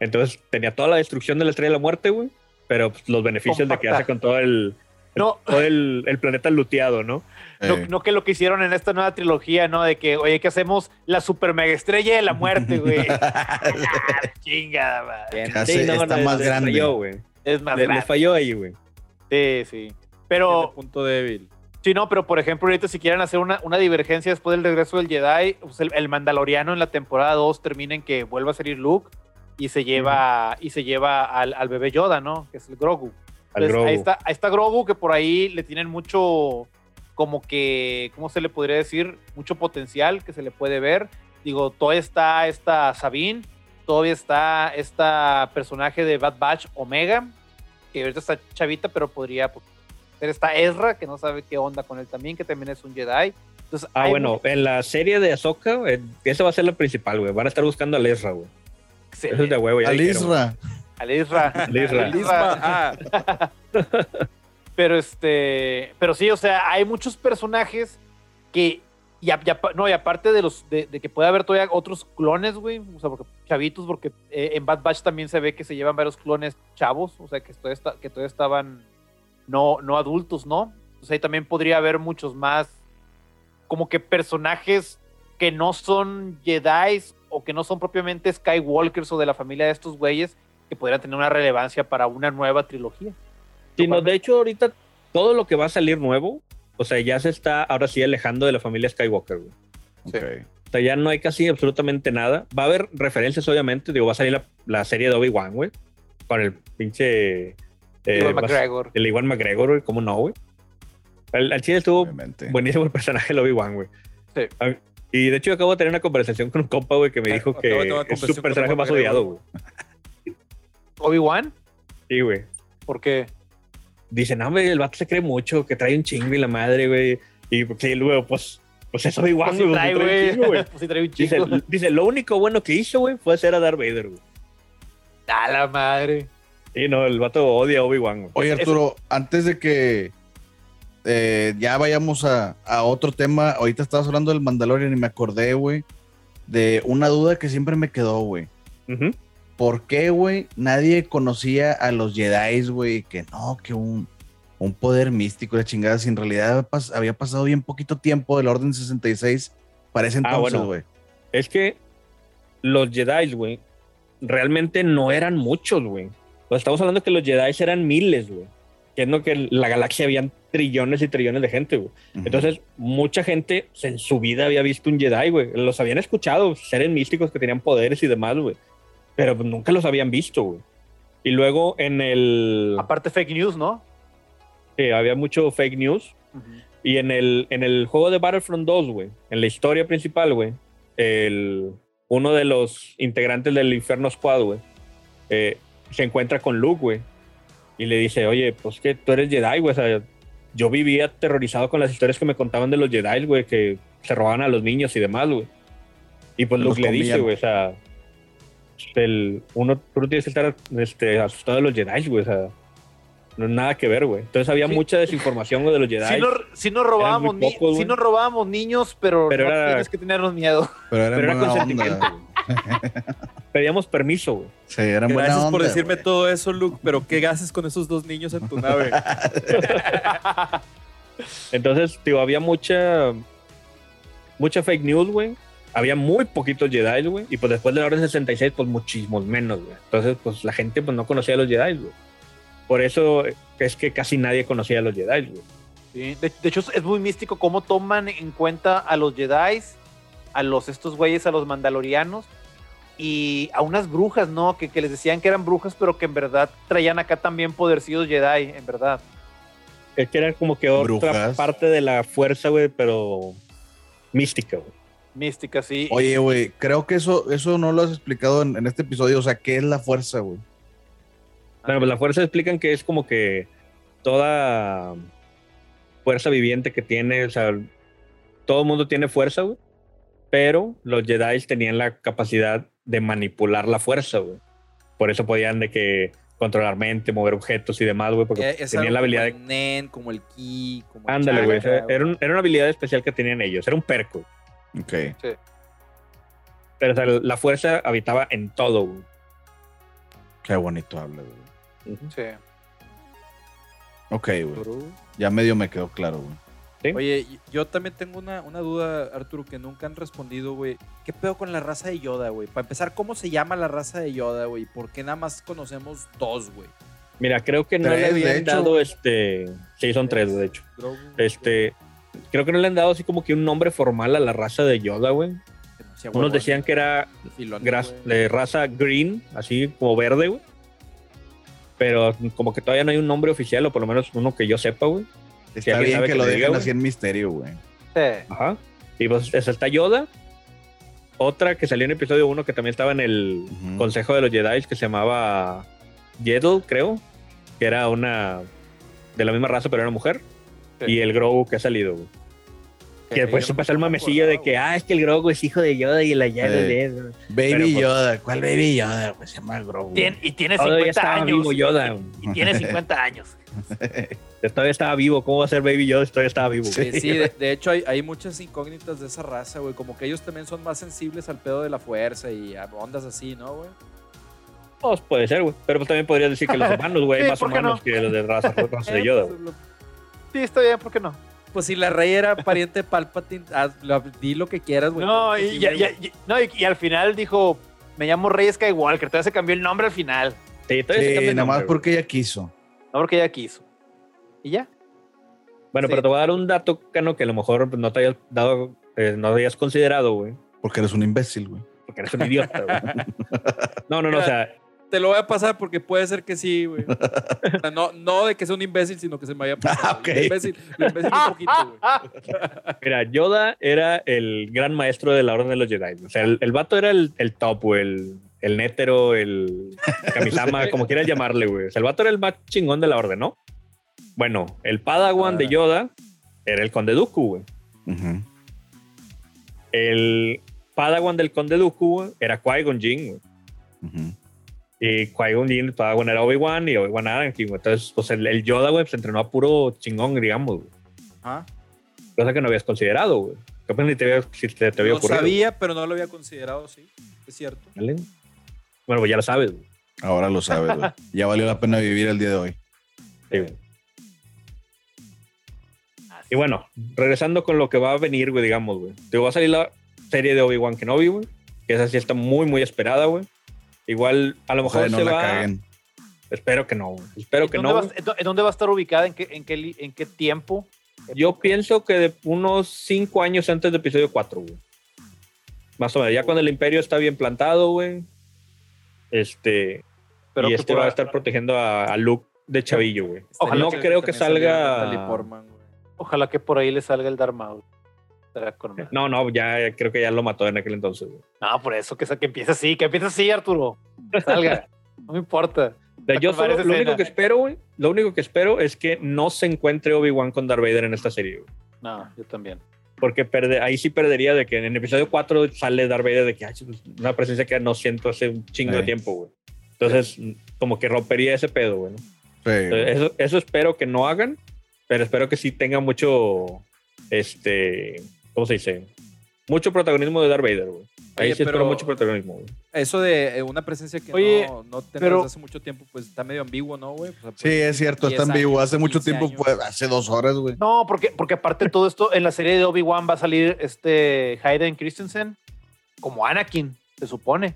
C: Entonces tenía toda la destrucción de la estrella de la muerte, güey. Pero pues, los beneficios de que
D: Compacta.
C: hace con todo el,
D: No,
C: todo el, el planeta luteado, ¿no?
D: no,
A: Eh,
D: no que lo que hicieron en esta nueva trilogía, ¿no? De que, oye, ¿qué hacemos? La super mega estrella de la muerte, güey. Ah, Chingada, madre.
A: Ya sé, está más grande.
C: Falló, güey.
D: Es más
C: Le-
D: grande.
C: falló ahí, güey.
D: Sí, sí. Pero,
B: punto débil.
D: sí, no, pero por ejemplo, ahorita si quieren hacer una, una divergencia después del regreso del Jedi, pues el, el Mandaloriano en la temporada 2 termina en que vuelve a salir Luke y se lleva, y se lleva al, al bebé Yoda, ¿no? Que es el Grogu. Entonces,
C: Grogu.
D: Ahí está, ahí está Grogu, que por ahí le tienen mucho, como que, ¿cómo se le podría decir? Mucho potencial que se le puede ver. Digo, todavía está esta Sabine, todavía está esta personaje de Bad Batch Omega, que ahorita está chavita, pero podría pues, ser esta Ezra, que no sabe qué onda con él también, que también es un Jedi. Entonces,
C: Ah,
D: hay
C: bueno, en la serie de Ahsoka, eh, esa va a ser la principal, güey. Van a estar buscando a Ezra, güey. Eso es de huevo. ya
A: Al
C: dijeron, güey.
A: Isra.
D: al.
C: Al.
D: Al.
B: Ah,
D: Pero este, pero sí, o sea, hay muchos personajes que y, a- y apa- no, y aparte de los de, de que puede haber todavía otros clones, güey, o sea, porque chavitos, porque eh, en Bad Batch también se ve que se llevan varios clones chavos, o sea, que todavía, está- que todavía estaban no, no adultos, ¿no? O sea, ahí también podría haber muchos más como que personajes que no son Jedi o que no son propiamente Skywalkers o de la familia de estos güeyes que podrían tener una relevancia para una nueva trilogía.
C: Sí, no, de hecho, ahorita todo lo que va a salir nuevo, o sea, ya se está ahora sí alejando de la familia Skywalker, güey.
A: Ok.
C: O sea, ya no hay casi absolutamente nada. Va a haber referencias, obviamente. Digo, va a salir la, la serie de Obi-Wan, güey. Con el pinche. eh, a-
D: McGregor.
C: El Iwan McGregor, güey. ¿Cómo no, güey? Al, al chile estuvo
A: Obviamente.
C: buenísimo el personaje de Obi-Wan, güey.
D: Sí.
C: Y de hecho, yo acabo de tener una conversación con un compa, güey, que me
B: Ah,
C: dijo
B: acabo
C: que es su personaje más odiado, güey.
D: Obi-Wan,
C: Sí, güey.
D: porque
C: Dicen, no, güey, el vato se cree mucho, que trae un chingo y la madre, güey. Y pues, sí, luego, pues, pues es Obi-Wan,
D: pues sí
C: güey.
D: trae,
C: pues, chingo,
D: güey. Pues sí trae un
C: Dice,
D: chico.
C: dice, lo único bueno que hizo, güey, fue hacer a Darth Vader, güey.
D: A la madre.
C: Sí, no, el vato odia a Obi-Wan, güey.
A: Oye,
D: Eso-
A: Arturo, antes de que eh, ya vayamos a, a otro tema, ahorita estabas hablando del Mandalorian y me acordé, güey, de una duda que siempre me quedó, güey.
C: Ujú.
A: ¿Por qué, güey, nadie conocía a los Jedi, güey? Que no, que un, un poder místico, la chingada, si en realidad había pasado bien poquito tiempo del Orden 66 para ese
C: Ah,
A: entonces,
C: bueno.
A: güey.
C: Es que los Jedi, güey, realmente no eran muchos, güey. Sea, estamos hablando que los Jedi eran miles, güey. Que es lo que en la galaxia habían trillones y trillones de gente, güey. Entonces, mucha gente en su vida había visto un Jedi, güey. Los habían escuchado, seres místicos que tenían poderes y demás, güey. Pero pues, nunca los habían visto, güey. Y luego en el...
D: Aparte fake news, ¿no?
C: eh, había mucho fake news. Y en el, en el juego de Battlefront 2, güey, en la historia principal, güey, el, uno de los integrantes del Inferno Squad, güey, eh, se encuentra con Luke, güey, y le dice, oye, pues que tú eres Jedi, güey, o sea, yo vivía aterrorizado con las historias que me contaban de los Jedi, güey, que se robaban a los niños y demás, güey. Y pues
A: los
C: Luke le dice, güey, o sea, el, uno, tú no tienes que estar este, asustado de los Jedi, güey, o sea, no es nada que ver, güey. Entonces había
D: Sí.
C: mucha desinformación güey, de los Jedi.
D: Si nos, sí nos robábamos, ni-
C: pocos,
D: sí nos robábamos niños, pero,
C: Pero
D: no
C: era-
D: tienes que tenernos miedo.
A: Pero era,
C: pero era
A: buena
C: consentimiento,
A: onda.
C: güey. Pedíamos permiso, güey.
A: Sí, era buena
B: Gracias por decirme
A: güey.
B: todo eso, Luke, pero ¿qué haces con esos dos niños en tu nave?
C: Entonces, digo, había mucha mucha fake news, güey. Había muy poquitos Jedi, güey. Y pues después de la Orden 66, pues muchísimos menos, güey. Entonces, pues la gente pues no conocía a los Jedi, güey. Por eso es que casi nadie conocía a los Jedi, güey.
D: Sí, De, de hecho, es muy místico cómo toman en cuenta a los Jedi, a los estos güeyes, a los mandalorianos, y a unas brujas, ¿no? Que, que les decían que eran brujas, pero que en verdad traían acá también podercillos Jedi, en verdad.
C: Es que era como que otra
A: Brujas.
C: parte de la fuerza, güey, pero mística, güey.
D: Mística, sí.
A: Oye, güey, creo que eso, eso no lo has explicado en, en este episodio. O sea, ¿qué es la fuerza, güey?
C: Bueno, pues la fuerza explican que es como que toda fuerza viviente que tiene, o sea, todo el mundo tiene fuerza, güey. Pero los Jedi tenían la capacidad de manipular la fuerza, güey. Por eso podían de que controlar mente, mover objetos y demás, güey, porque
B: Eh, es
C: tenían la habilidad
B: como
C: de...
B: el Nen, como el Ki, como
C: Ándale, güey. Era, un- era una habilidad especial que tenían ellos. Era un perco.
A: Ok.
C: Pero o sea, la fuerza habitaba en todo, güey.
A: Qué bonito habla, güey.
D: Sí.
A: Ok, güey. Ya medio me quedó claro, güey.
C: ¿Sí?
B: Oye, yo también tengo una, una duda, Arturo, que nunca han respondido, güey. ¿Qué pedo con la raza de Yoda, güey? Para empezar, ¿cómo se llama la raza de Yoda, güey? ¿Por qué nada más conocemos dos, güey?
C: Mira, creo que no
A: Tres,
C: le habían
A: hecho.
C: dado este... Sí, son tres, de hecho. Este... Creo que no le han dado así como que un nombre formal a la raza de Yoda, güey. Unos decían que era
B: filón,
C: gras-
B: güey.
C: de raza green, así como verde, güey. Pero como que todavía no hay un nombre oficial, o por lo menos uno que yo sepa, güey.
A: Está bien
C: sabe
A: que,
C: que
A: lo dejen
C: diga,
A: así en misterio, güey.
D: Sí.
C: Ajá. Y pues esa está Yoda. Otra que salió en episodio 1 que también estaba en el. Consejo de los Jedi, que se llamaba Yeddle, creo. Que era una de la misma raza, pero era mujer.
D: Sí.
C: Y el Grogu que ha salido, güey. Que después
B: no
C: pasó el
B: me
C: mamecillo de que, ah, es que el Grogu es hijo de Yoda y la
A: Eh.
C: es.
A: Baby
C: Pero, pues,
A: Yoda. ¿Cuál Baby Yoda? Pues se llama Grogu.
D: Tien- y tiene
C: Todavía
D: 50
C: estaba
D: años.
C: vivo Yoda.
D: Y tiene 50 años.
C: Todavía estaba vivo. ¿Cómo va a ser Baby Yoda? si Todavía estaba vivo.
B: Sí, sí, de, de hecho hay, hay muchas incógnitas de esa raza, güey. Como que ellos también son más sensibles al pedo de la fuerza y a ondas así, ¿no, güey?
C: Pues puede ser, güey. Pero pues también podrías decir que los humanos, güey,
D: Sí,
C: más
D: ¿por qué
C: humanos
D: no?
C: que los de raza, raza de Yoda.
D: Sí, está bien, ¿por qué no?
B: Pues si la rey era pariente de Palpatine, haz- lo- di lo que quieras, güey.
D: No, y, ya- y- no, y, y al final dijo, me llamo Rey Skywalker, todavía se cambió el nombre al final.
C: Sí, todavía se
A: Sí,
C: el
A: nada más
C: nombre,
A: porque ella quiso.
D: No porque ella quiso. Y ya.
C: Bueno,
D: Sí.
C: pero te voy a dar un dato, Cano, que a lo mejor no te hayas dado, eh, no habías considerado, güey.
A: Porque eres un imbécil, güey.
C: Porque eres un idiota, güey. No, no, no, o sea,
B: Te lo voy a pasar porque puede ser que sí, güey. O sea, no, no de que sea un imbécil, sino que se me vaya pasado.
A: Ah, ok.
B: Lo imbécil, lo imbécil un poquito, güey.
C: mira, Yoda era el gran maestro de la Orden de los Jedi. O sea, el, el vato era el, el top, güey, el, el nétero, el Kamisama, como quieras llamarle, güey. O sea, el vato era el más chingón de la Orden, ¿no? Bueno, el Padawan de
B: Ah.
C: Yoda era el Conde Dooku, güey. El Padawan del Conde Dooku güey, era Qui-Gon Jinn, güey.
A: Ujú.
C: Y Qui-Gon Jinn, el Padawan era Obi-Wan y Obi-Wan era Anakin, güey. Entonces, pues el, el Yoda, güey, se entrenó a puro chingón, digamos, güey.
B: Ajá.
C: Cosa que no habías considerado, güey. Capaz ni te había, si te, te había
B: Lo
C: ocurrido.
B: sabía, pero no lo había considerado, sí. Es cierto.
C: ¿vale? Bueno, pues ya lo sabes, güey.
A: Ahora lo sabes, güey. Ya valió la pena vivir el día de hoy.
C: Sí, güey. Y bueno, regresando con lo que va a venir, güey, digamos, güey. Te va a salir la serie de Obi-Wan Kenobi, güey. Que esa sí está muy, muy esperada, güey. Igual, a lo mejor
A: no
C: se
A: la
C: va.
A: caguen.
C: Espero que no, güey. Espero que
D: ¿Dónde,
C: no.
D: va, en dó- en dónde va a estar ubicada? ¿En qué, en qué, en qué tiempo?
C: Yo pienso que de unos cinco años antes del episodio 4, güey. Más o menos. Ya cuando el imperio está bien plantado, güey. Este.
D: Pero
C: y este va a estar protegiendo a, a Luke de chavillo, güey.
D: Ojalá
C: no
D: que
C: creo que salga.
D: Ojalá que por ahí le salga el Dharma.
C: No, no, ya creo que ya lo mató en aquel entonces, güey.
D: No, por eso que, que empiece así, que empiece así, Arturo. Salga. no me importa.
C: Sea, yo solo, lo único que espero, güey, lo único que espero es que no se encuentre Obi-Wan con Darth Vader en esta serie, güey.
D: No, yo también.
C: Porque perde, ahí sí perdería de que en el episodio 4 sale Darth Vader de que "Ay, una presencia que no siento hace un chingo de
A: Sí.
C: tiempo, güey. Entonces, como que rompería ese pedo, güey. ¿no?
A: Sí,
C: Entonces, eso, eso espero que no hagan, pero espero que sí tenga mucho, este, ¿cómo se dice? Mucho protagonismo de Darth Vader, güey. Ahí
B: Oye,
C: sí espero mucho protagonismo, güey.
B: Eso de eh, una presencia que
D: Oye,
B: no, no tenemos
D: pero-
B: hace mucho tiempo, pues está medio ambiguo, ¿no, güey? O sea,
A: Sí,
B: pues,
A: es cierto, está en
B: 10
A: vivo.
B: años,
A: Hace mucho
B: 15
A: tiempo,
B: años.
A: pues, hace dos horas, güey.
D: No, porque, porque aparte de todo esto, en la serie de Obi-Wan va a salir este Hayden Christensen como Anakin, se supone.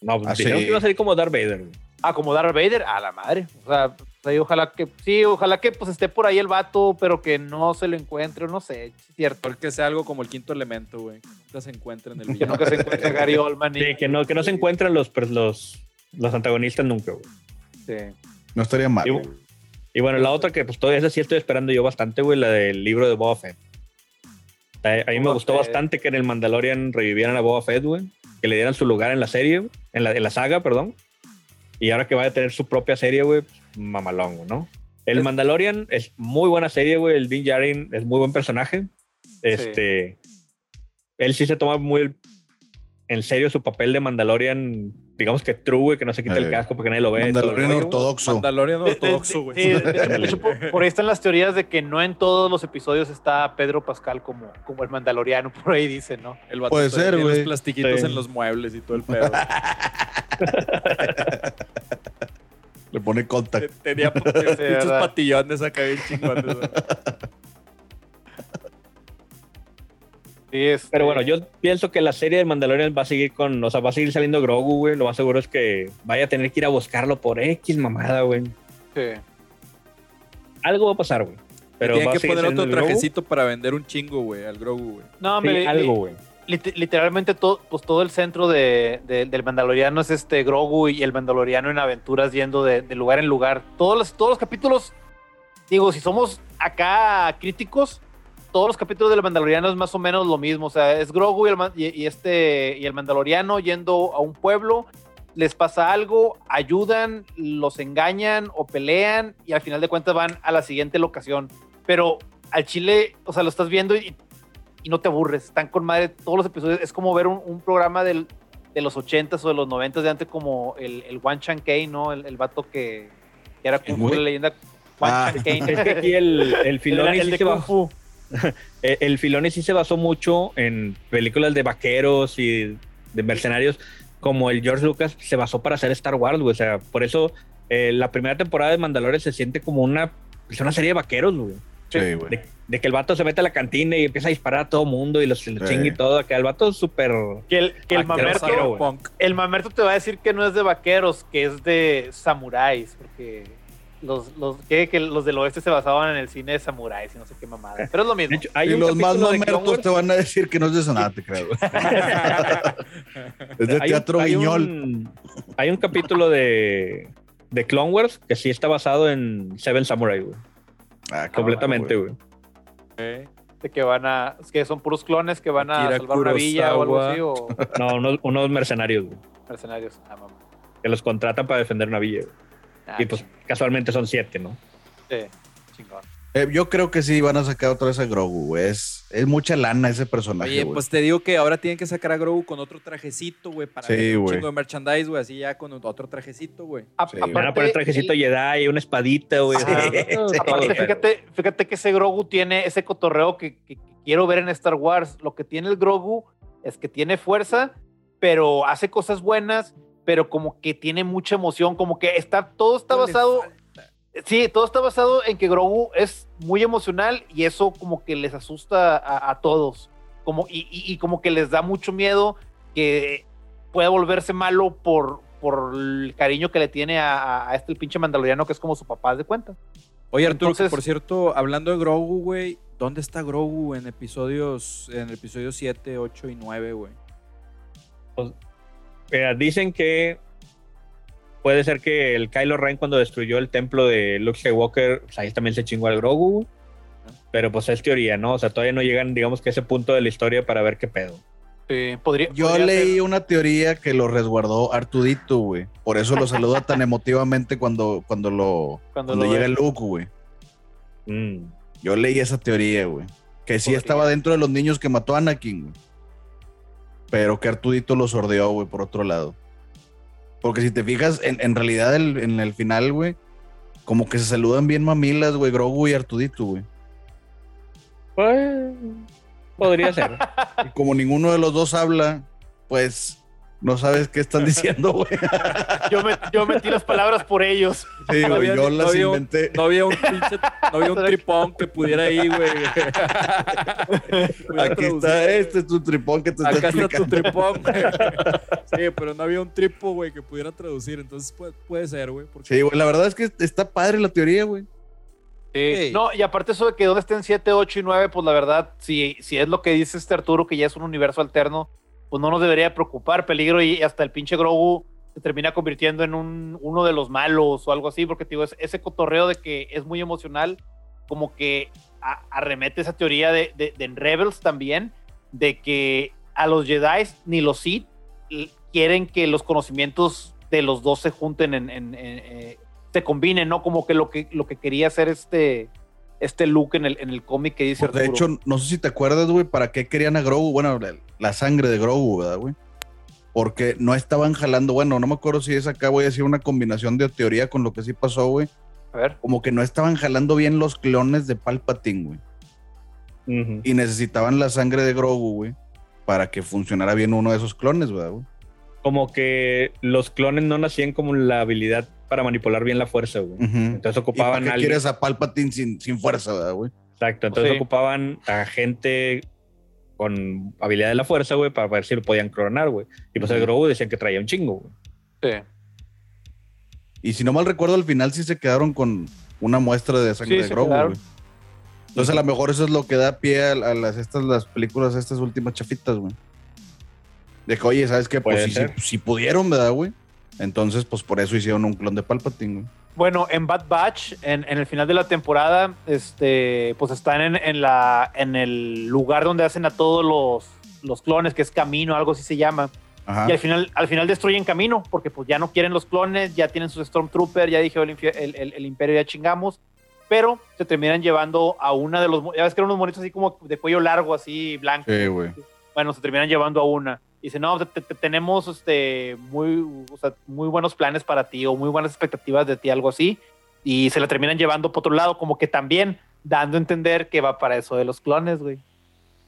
C: No, pues
A: Ah, sí.
C: que iba a salir como Darth Vader, güey.
D: Ah, como Darth Vader, a la madre. O sea, y ojalá que, sí, ojalá que pues esté por ahí el vato, pero que no se lo encuentre, no sé, es cierto.
B: Porque sea algo como el quinto elemento, güey. que Nunca se encuentra en el
D: Que
B: villano.
D: nunca se encuentre Gary Oldman. y-
C: Sí, que no, que no se encuentran los, los, los antagonistas nunca, güey.
D: sí.
A: No estaría mal.
C: Y, bueno, la otra que pues todavía esa sí estoy esperando yo bastante, güey, la del libro de Boba Fett. A, a mí me gustó
D: Fett.
C: bastante que en el Mandalorian revivieran a Boba Fett, güey. Que le dieran su lugar en la serie, en la, en la saga, perdón. Y ahora que va a tener su propia serie, güey, pues, mamalón, ¿no? El
D: Es-
C: Mandalorian es muy buena serie, güey. El Din Djarin es muy buen personaje. Este, él sí se toma muy en serio su papel de Mandalorian, digamos que true, güey, que no se quita el
A: Eh,
C: casco porque nadie lo ve. todo rollo, güey.
A: ortodoxo.
B: Mandalorian ortodoxo, güey.
D: por, por ahí están las teorías de que no en todos los episodios está Pedro Pascal como, como el mandaloriano, por ahí dicen, ¿no?
B: El
A: Puede ser, güey.
B: los plastiquitos
C: Sí.
B: en los muebles y todo el pedo.
A: Le pone contact.
B: Tenía
D: verdad.
B: patillones acá bien chingones. güey.
D: Sí, este,
C: Pero bueno, yo pienso que la serie de Mandalorian va a seguir con, o sea, va a seguir saliendo Grogu, güey. Lo más seguro es que vaya a tener que ir a buscarlo por X mamada, güey.
D: sí.
C: Algo va a pasar, güey. Pero
B: Tienen que poner otro
C: Grogu.
B: trajecito para vender un chingo, güey, al Grogu, güey.
D: No,
C: Sí,
D: me-
C: algo, güey.
D: Lit- literalmente todo, pues todo el centro de, de- del Mandaloriano es este Grogu y el Mandaloriano en aventuras yendo de, de lugar en lugar. Todos los, todos los capítulos, digo, si somos acá críticos, todos los capítulos del Mandaloriano es más o menos lo mismo. O sea, es Grogu y el, y, y este, y el Mandaloriano yendo a un pueblo, les pasa algo, ayudan, los engañan o pelean y al final de cuentas van a la siguiente locación. Pero al chile, o sea, lo estás viendo y, y no te aburres. Están con madre todos los episodios. Es como ver un, un programa del, de los 80s o de los 90s de antes, como el, el Wan Chan Kane, ¿no? El, el vato que, que era Kung Fu,
A: güey?
D: la leyenda. Wan
A: Ah.
D: Chan Kane.
C: Es que aquí el, el
D: el,
C: Filoni
D: el
C: sí se basó,
D: Fu.
C: el, el Filoni sí se basó mucho en películas de vaqueros y de mercenarios, como el George Lucas se basó para hacer Star Wars, güey. O sea, por eso eh, la primera temporada de Mandalorian se siente como una, es una serie de vaqueros, güey.
A: Sí, güey.
C: De, de que el vato se mete a la cantina y empieza a disparar a todo mundo y los
A: Sí.
C: chinga y todo. Que el vato es súper.
D: Que el, que el mamerto, el mamerto te va a decir que no es de vaqueros, que es de samuráis, porque los, los, que, que los del oeste se basaban en el cine de samuráis y no sé qué mamada. Pero es lo mismo.
C: De hecho, hay
A: y
C: un
A: los más mamertos te van a decir que no es de eso, nada, te creo. es de
C: hay un-
A: teatro
C: hay. Un, hay un capítulo de, de Clone Wars que sí está basado en Seven Samurai, güey.
A: Ah,
C: Completamente, güey.
D: De que van a, que son puros clones que van a salvar una villa o algo así, o
C: No, unos, unos mercenarios, güey.
D: mercenarios. Ah, mamá.
C: Que los contratan para defender una villa, güey.
D: Ah,
C: Y pues casualmente son siete, ¿no?
D: sí, chingón.
A: Eh, yo creo que sí van a sacar otra vez a Grogu, güey. Es, es mucha lana ese personaje,
B: Oye,
A: güey.
B: pues te digo que ahora tienen que sacar a Grogu con otro trajecito, güey, para
A: Sí,
B: vender un
A: güey.
B: chingo de merchandise, güey, así ya con otro trajecito, güey.
D: A-
A: Sí.
C: Van a poner trajecito
D: el-
C: Jedi, una espadita, güey.
A: Sí.
D: fíjate, fíjate que ese Grogu tiene ese cotorreo que, que- que quiero ver en Star Wars. Lo que tiene el Grogu es que tiene fuerza, pero hace cosas buenas, pero como que tiene mucha emoción, como que está, todo está basado. Sí, todo está basado en que Grogu es muy emocional y eso como que les asusta a, a todos, como, y, y- y como que les da mucho miedo que pueda volverse malo por, por el cariño que le tiene a, a este el pinche mandaloriano que es como su papá de cuenta.
B: Oye, Arturo, que por cierto, hablando de Grogu, güey, ¿dónde está Grogu en episodios, en el episodio 7, 8 y 9, güey?
C: Mira, dicen que puede ser que el Kylo Ren cuando destruyó el templo de Luke Skywalker, pues ahí también se chingó al Grogu. Pero pues es teoría, ¿no? O sea, todavía no llegan, digamos que a ese punto de la historia para ver qué pedo.
D: Sí, podría,
A: Yo
D: podría
A: leí
D: ser.
A: una teoría que lo resguardó Artudito, güey. Por eso lo saluda tan emotivamente cuando, cuando lo
D: Cuando
A: cuando,
D: lo
A: llega
D: ve.
A: Luke, güey.
C: Mm.
A: Yo leí esa teoría, güey. Que sí
D: Podría.
A: estaba dentro de los niños que mató a Anakin, güey. Pero que Artudito lo sordeó, güey, por otro lado. Porque si te fijas, en, en realidad el- en el final, güey, como que se saludan bien mamilas, güey, Grogu y Artudito, güey.
C: Pues, podría ser.
A: Y como ninguno de los dos habla, pues no sabes qué están diciendo, güey.
D: Yo, me- yo metí las palabras por ellos.
A: Sí,
B: No
A: güey,
B: había-
A: yo
B: no
A: las
B: había un-
A: inventé.
B: No había un pinche, no había un tripón que pudiera ir, güey.
A: Aquí
B: traducir.
A: está, este es tu tripón que te está
B: Acá está tu
A: explicando.
B: tripón, güey. Sí, pero no había un tripo, güey, que pudiera traducir. Entonces puede, puede ser, güey. porque-
A: Sí, güey, la verdad es que está padre la teoría, güey.
D: Sí. No, y aparte eso de que donde estén 7, 8 y 9, pues la verdad, si, si es lo que dice este Arturo, que ya es un universo alterno, pues no nos debería preocupar peligro y hasta el pinche Grogu se termina convirtiendo en un, uno de los malos o algo así, porque te digo, es- ese cotorreo de que es muy emocional, como que a- arremete esa teoría de, de, Rebels también, de que a los Jedi ni los Sith quieren que los conocimientos de los dos se junten en, en- en, eh, se combinen, ¿no? Como que lo que, lo que quería hacer este, este Luke en el, en el cómic que dice
A: Pues, de
D: Arturo.
A: hecho, no sé si te acuerdas, güey, para qué querían a Grogu. Bueno, la, la sangre de Grogu, ¿verdad, güey? Porque no estaban jalando, bueno, no me acuerdo si es acá, voy a decir una combinación de teoría con lo que sí pasó, güey.
D: A ver.
A: Como que no estaban jalando bien los clones de Palpatine, güey.
C: Ujú.
A: Y necesitaban la sangre de Grogu, güey, para que funcionara bien uno de esos clones, ¿verdad, güey?
C: Como que los clones no nacían como la habilidad para manipular bien la fuerza, güey.
A: Ujú.
C: Entonces
A: ¿Y
C: ocupaban
A: para qué
C: a alguien-
A: quieres a Palpatine sin, sin fuerza, ¿verdad, güey?
C: Exacto, entonces
D: Sí.
C: ocupaban a gente con habilidad de la fuerza, güey, para ver si lo podían clonar, güey. Y pues el. Grogu decían que traía un chingo, güey.
D: Sí.
A: Y si no mal recuerdo, al final sí se quedaron con una muestra de sangre
D: Sí,
A: de Grogu, güey. Entonces a lo mejor eso es lo que da pie a, a las, estas, las películas, estas últimas chafitas, güey. De que, oye, ¿sabes qué? Pues si- si pudieron, ¿verdad, güey? Entonces, pues por eso hicieron un clon de Palpatine, güey.
D: Bueno, en Bad Batch, en, en el final de la temporada, este, pues están en, en la, en el lugar donde hacen a todos los, los clones, que es Camino, algo así se llama.
A: Ajá.
D: Y al final, al final destruyen Camino, porque pues ya no quieren los clones, ya tienen sus Stormtroopers, ya dije el, el, el- el Imperio ya chingamos, pero se terminan llevando a una de los, ya ves que eran unos monitos así como de cuello largo, así blanco.
A: Sí, güey.
D: Bueno, se terminan llevando a una. Y dice, no, te- te- tenemos este, muy, o sea, muy buenos planes para ti o muy buenas expectativas de ti, algo así. Y se la terminan llevando por otro lado, como que también dando a entender que va para eso de los clones, güey,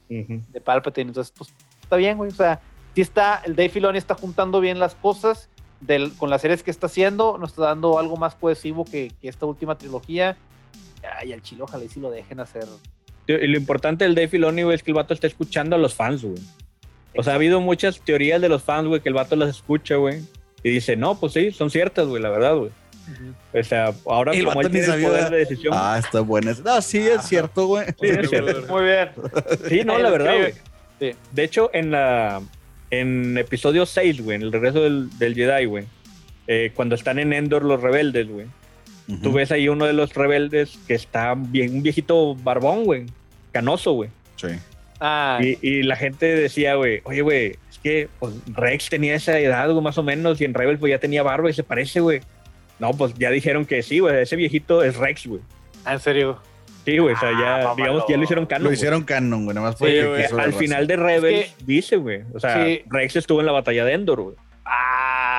C: Ujú.
D: de Palpatine. Entonces, pues está bien, güey. O sea, sí está, el Dave Filoni está juntando bien las cosas del, con las series que está haciendo. Nos está dando algo más cohesivo que, que esta última trilogía. Ay, al chilo, ojalá y si lo dejen hacer.
C: Y lo importante del Dave Filoni, güey, es que el vato está escuchando a los fans, güey. O sea, ha habido muchas teorías de los fans, güey, que el vato las escucha, güey. Y dice, no, pues sí, son ciertas, güey, la verdad, güey. O sea, ahora
A: El
C: como él tiene el poder de decisión.
A: Ah, está buena. No, sí, es cierto, güey.
C: Sí, es cierto.
D: Muy bien.
C: Sí, no, la verdad, güey.
D: Sí.
C: De hecho, en la en episodio 6, güey, en el regreso del, del Jedi, güey, eh, cuando están en Endor los rebeldes, güey, tú ves ahí uno de los rebeldes que está bien, un viejito barbón, güey, canoso, güey.
A: Sí.
D: Ah,
C: Y, y la gente decía, güey, oye, güey, es que pues, Rex tenía esa edad, güey, más o menos, y en Rebel pues ya tenía barba y se parece, güey. No, pues ya dijeron que sí, güey, ese viejito es Rex, güey.
D: en serio.
C: Sí, güey, o sea,
D: Ah,
C: ya,
D: mamalón.
C: digamos, ya lo hicieron canon.
A: Lo
C: güey.
A: hicieron canon, güey, nada más
B: Sí,
A: porque
C: Al final de Rebels
D: Es
C: dice, güey, o sea,
D: Sí.
C: Rex estuvo en la batalla de Endor, güey.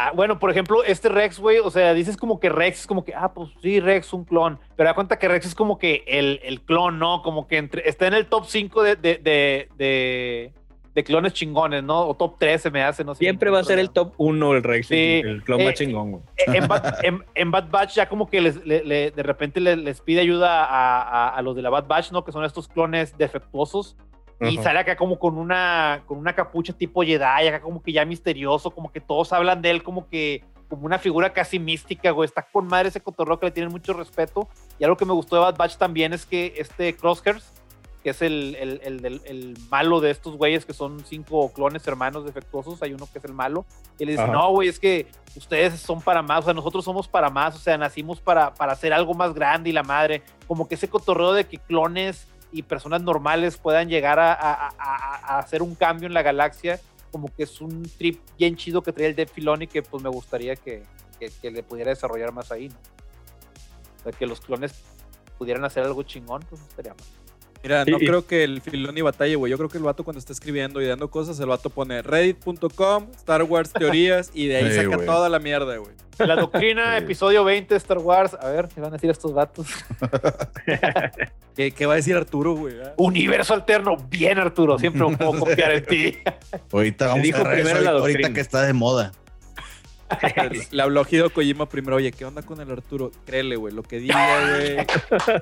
D: Ah, bueno, por ejemplo, este Rex, güey, o sea, dices como que Rex es como que, ah, pues sí, Rex, un clon. Pero da cuenta que Rex es como que el, el clon, ¿no? Como que entre, está en el top 5 de, de, de, de, de clones chingones, ¿no? O top 3 se me hace, no sé.
C: Siempre va a ser el top 1 el Rex,
D: Sí.
C: el clon
D: Eh,
C: más chingón, güey.
D: En Bad, en, en Bad Batch ya como que les, le- le- de repente le- les, pide ayuda a, a- a los de la Bad Batch, ¿no? Que son estos clones defectuosos. Y sale acá como con una, con una capucha tipo Jedi, acá como que ya misterioso, como que todos hablan de él como que como una figura casi mística, güey. Está con madre ese cotorreo que le tienen mucho respeto. Y algo que me gustó de Bad Batch también es que este Crosshairs, que es el, el, el, el malo de estos güeyes que son cinco clones hermanos defectuosos, hay uno que es el malo, y le dice,
C: Ajá.
D: no, güey, es que ustedes son para más, o sea, nosotros somos para más, o sea, nacimos para, para hacer algo más grande y la madre, como que ese cotorreo de que clones y personas normales puedan llegar a, hacer un cambio en la galaxia, como que es un trip bien chido que trae el Dave Filoni que pues me gustaría que, que- que le pudiera desarrollar más ahí, ¿no? O sea, que los clones pudieran hacer algo chingón, pues estaría mal.
B: Mira, no creo que el Filoni batalle, güey. Yo creo que el vato cuando está escribiendo y dando cosas, el vato pone reddit.com, Star Wars teorías y de ahí
A: Sí,
B: saca toda la mierda, güey.
D: La doctrina,
A: Sí.
D: episodio 20 de Star Wars. A ver, ¿qué van a decir estos vatos?
B: ¿Qué, qué va a decir Arturo, güey? ah?
D: Universo alterno. Bien, Arturo. Siempre me puedo confiar en ti.
A: Ahorita vamos
C: dijo
A: a agarrar
C: primero
A: eso
C: la
A: ahorita
C: doctrina.
A: que está de moda.
B: Le habló Hideo Kojima primero, oye, ¿qué onda con el Arturo? Créele, güey, lo que diga, güey.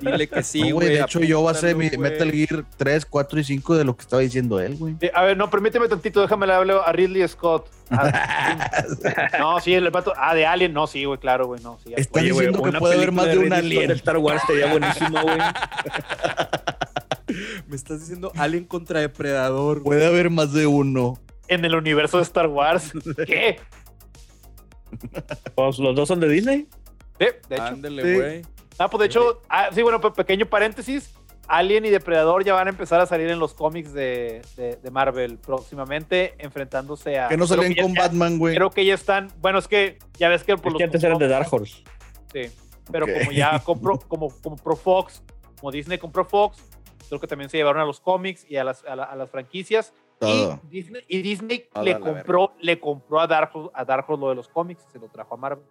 B: Dile que sí,
A: No,
B: güey.
A: de hecho, yo basé mi
B: apúntalo, güey.
A: Metal Gear 3, 4 y 5 de lo que estaba diciendo él, güey.
D: Eh, A ver, no, permíteme tantito. Déjame le hablo a Ridley Scott. Ah, no, sí, el vato. Ah, de Alien. No, sí, güey, claro, güey. No, sí.
C: Oye,
A: diciendo que puede haber más de un alien.
C: de Star Wars estaría buenísimo, güey.
B: Me estás diciendo Alien contra Depredador.
A: Puede haber más de uno.
D: En el universo de Star Wars. ¿Qué?
C: Pues, los dos son de Disney.
D: Sí, de hecho.
B: Ándele,
A: Sí.
B: güey.
D: Ah, pues de hecho, ah, sí, bueno, pe- pequeño paréntesis. Alien y Depredador ya van a empezar a salir en los cómics de, de- de Marvel próximamente, enfrentándose a.
A: Que no salían con
D: ya-
A: Batman, güey.
D: Creo que ya están. Bueno, es que ya ves que por
C: Es
D: los
C: que antes eran de Dark Horse.
D: Sí, pero como ya compró, como, como Pro Fox, como Disney compró Fox, creo que también se llevaron a los cómics y a las, a la- a las franquicias.
A: Todo.
D: Y Disney, y Disney le compró, le compró a Dark, Horse, a Dark Horse lo de los cómics, se lo trajo a Marvel.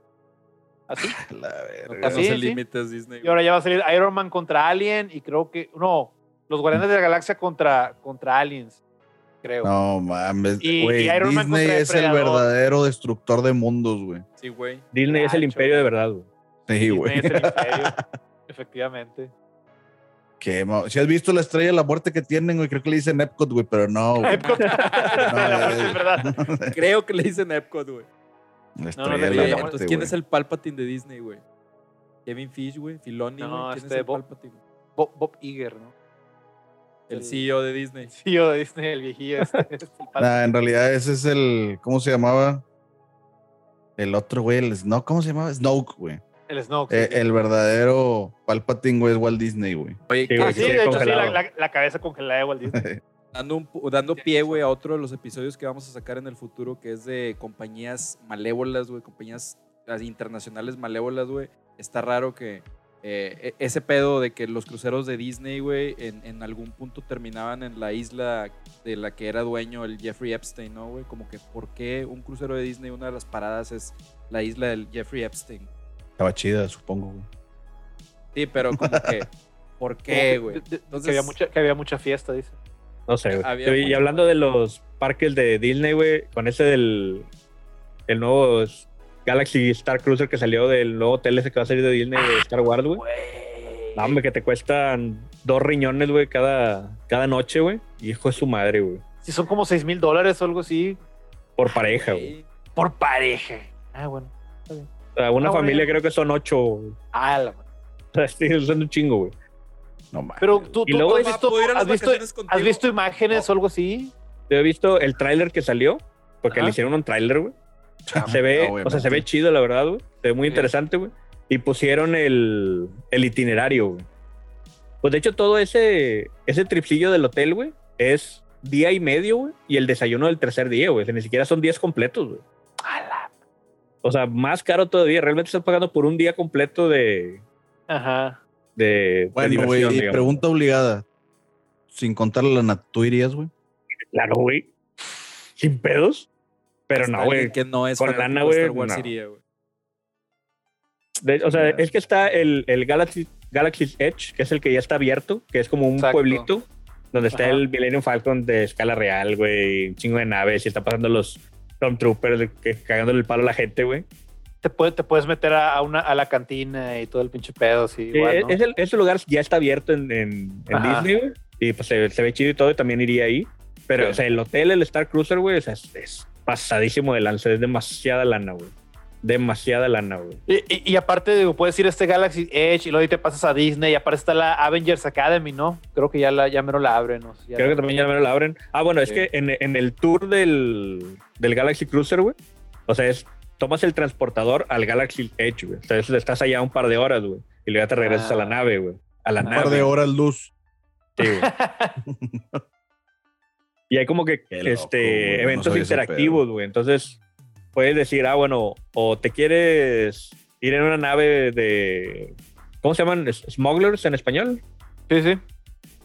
D: Así.
A: La
B: No
A: verga.
D: Así,
B: conoce
D: sí.
B: límites Disney.
D: Y ahora ya va a salir Iron Man contra Alien y creo que. No, los Guardianes de la Galaxia contra, contra Aliens, creo.
A: No mames.
D: Y-
A: güey,
D: y Iron Man
A: Disney es el verdadero destructor de mundos, güey.
B: Sí, güey.
C: Disney es el imperio de verdad, güey.
A: Sí,
D: Disney
A: güey.
D: es el imperio, efectivamente.
A: Si has visto la estrella de la muerte que tienen, güey, creo que le dicen Epcot, güey, pero no, güey.
D: Epcot. La muerte es verdad.
B: Creo que le dicen Epcot, güey.
A: La
D: no,
A: estrella
D: no,
A: de
B: Oye,
A: la
D: no,
A: muerte,
B: entonces, ¿quién
A: güey.
B: es el Palpatine de Disney, güey? Kevin Fish, güey. Filoni,
D: No.
B: ¿Quién
D: este
B: es el
D: Bob-
B: Palpatine?
D: Bob, Bob Iger, ¿no?
B: El
D: el-
B: CEO de Disney.
D: CEO de Disney, el viejillo. Este, es el.
A: Nah, en realidad ese es el, ¿cómo se llamaba? El otro, güey, el no, ¿cómo se llamaba? Snoke, güey.
D: El Snoke.
A: Eh, el verdadero Palpatine, güey, es Walt Disney, güey.
B: Oye,
C: Sí,
D: Ah, sí,
C: que
D: de hecho, sí, la, la- la cabeza congelada de Walt Disney.
B: dando, un dando pie, güey, a otro de los episodios que vamos a sacar en el futuro, que es de compañías malévolas, güey, compañías así, internacionales malévolas, güey. Está raro que eh, e- ese pedo de que los cruceros de Disney, güey, en, en algún punto terminaban en la isla de la que era dueño el Jeffrey Epstein, ¿no, güey? Como que, ¿por qué un crucero de Disney, una de las paradas es la isla del Jeffrey Epstein?
A: Estaba chida, supongo, güey.
B: Sí, pero como que, ¿por qué, güey? Entonces-
D: que, había mucha, que había mucha fiesta, dice.
C: No sé, güey.
B: Había
C: Y
B: mucho-
C: hablando de los parques de Disney, güey, con ese del el nuevo Galaxy Star Cruiser que salió del nuevo hotel ese que va a salir de Disney de Star Wars, güey. No, hombre, que te cuestan dos riñones, güey, cada, cada noche, güey. Hijo de su madre, güey.
D: Si son como 6 mil dólares o algo así,
C: Por pareja, güey.
D: Por pareja. Ah, bueno.
C: O sea, una
D: Ah, bueno.
C: familia creo que son ocho.
D: Ah, la-
C: O sea, sí, son un chingo, güey.
A: No mames.
D: Pero tú, tú
C: luego
D: has visto,
B: ¿puedo ir a las
D: has visto, has visto imágenes o algo así.
C: Yo he visto el tráiler que salió, porque
D: Ajá.
C: le hicieron un tráiler, güey.
A: Ah,
C: Se ve, o sea, se ve chido, la verdad, güey. Se ve muy
D: Sí.
C: interesante, güey. Y pusieron el, el itinerario, güey. Pues de hecho, todo ese, ese tripsillo del hotel, güey, es día y medio, güey. Y el desayuno del tercer día, güey. O sea, ni siquiera son días completos, güey. O sea, más caro todavía. Realmente estás pagando por un día completo de,
D: Ajá.
C: de,
A: Bueno, güey, pregunta obligada. Sin contar la nat, ¿tú irías, güey?
C: Claro, güey. Sin pedos. Pero
B: Hasta
C: no, güey.
B: Que no es
C: Con lana, güey, no. o sea, es que está el, el Galaxy, Galaxy's Edge, que es el que ya está abierto, que es como un
D: Exacto.
C: pueblito donde está
D: Ajá.
C: el Millennium Falcon de escala real, güey, un chingo de naves y está pasando los Stormtroopers de- que, cagándole el palo a la gente, güey.
D: Te, puede- te puedes meter a, una, a la cantina y todo el pinche pedo, sí. Igual, ¿no?
C: es el- ese lugar ya está abierto en, en- en. Disney, güey, y pues se, se ve chido y todo, y también iría ahí. Pero,
D: Sí.
C: o sea, el hotel, el Star Cruiser, güey, o sea, es, es pasadísimo de lanza, es demasiada lana, güey. Demasiada lana, güey.
D: Y, y- y aparte, digo, puedes ir a este Galaxy Edge y luego ahí te pasas a Disney y aparte está la Avengers Academy, ¿no? Creo que ya, la, ya mero la abren. ¿no? Ya
C: Creo que
D: la-
C: también ya me lo abren. Ah, bueno, es que en, en el tour del, del Galaxy Cruiser, güey. O sea, es tomas el transportador al Galaxy Edge, güey. Entonces estás allá un par de horas, güey. Y luego ya te regresas
D: Ah.
C: a la nave, güey. A la
D: Un
A: Un
C: nave.
A: par de horas luz.
C: Sí, güey. y hay como que
A: Qué
C: este, eventos interactivos, güey. Entonces puedes decir, ah, bueno, o te quieres ir en una nave de. ¿Cómo se llaman? ¿Smugglers en español?
D: Sí, sí.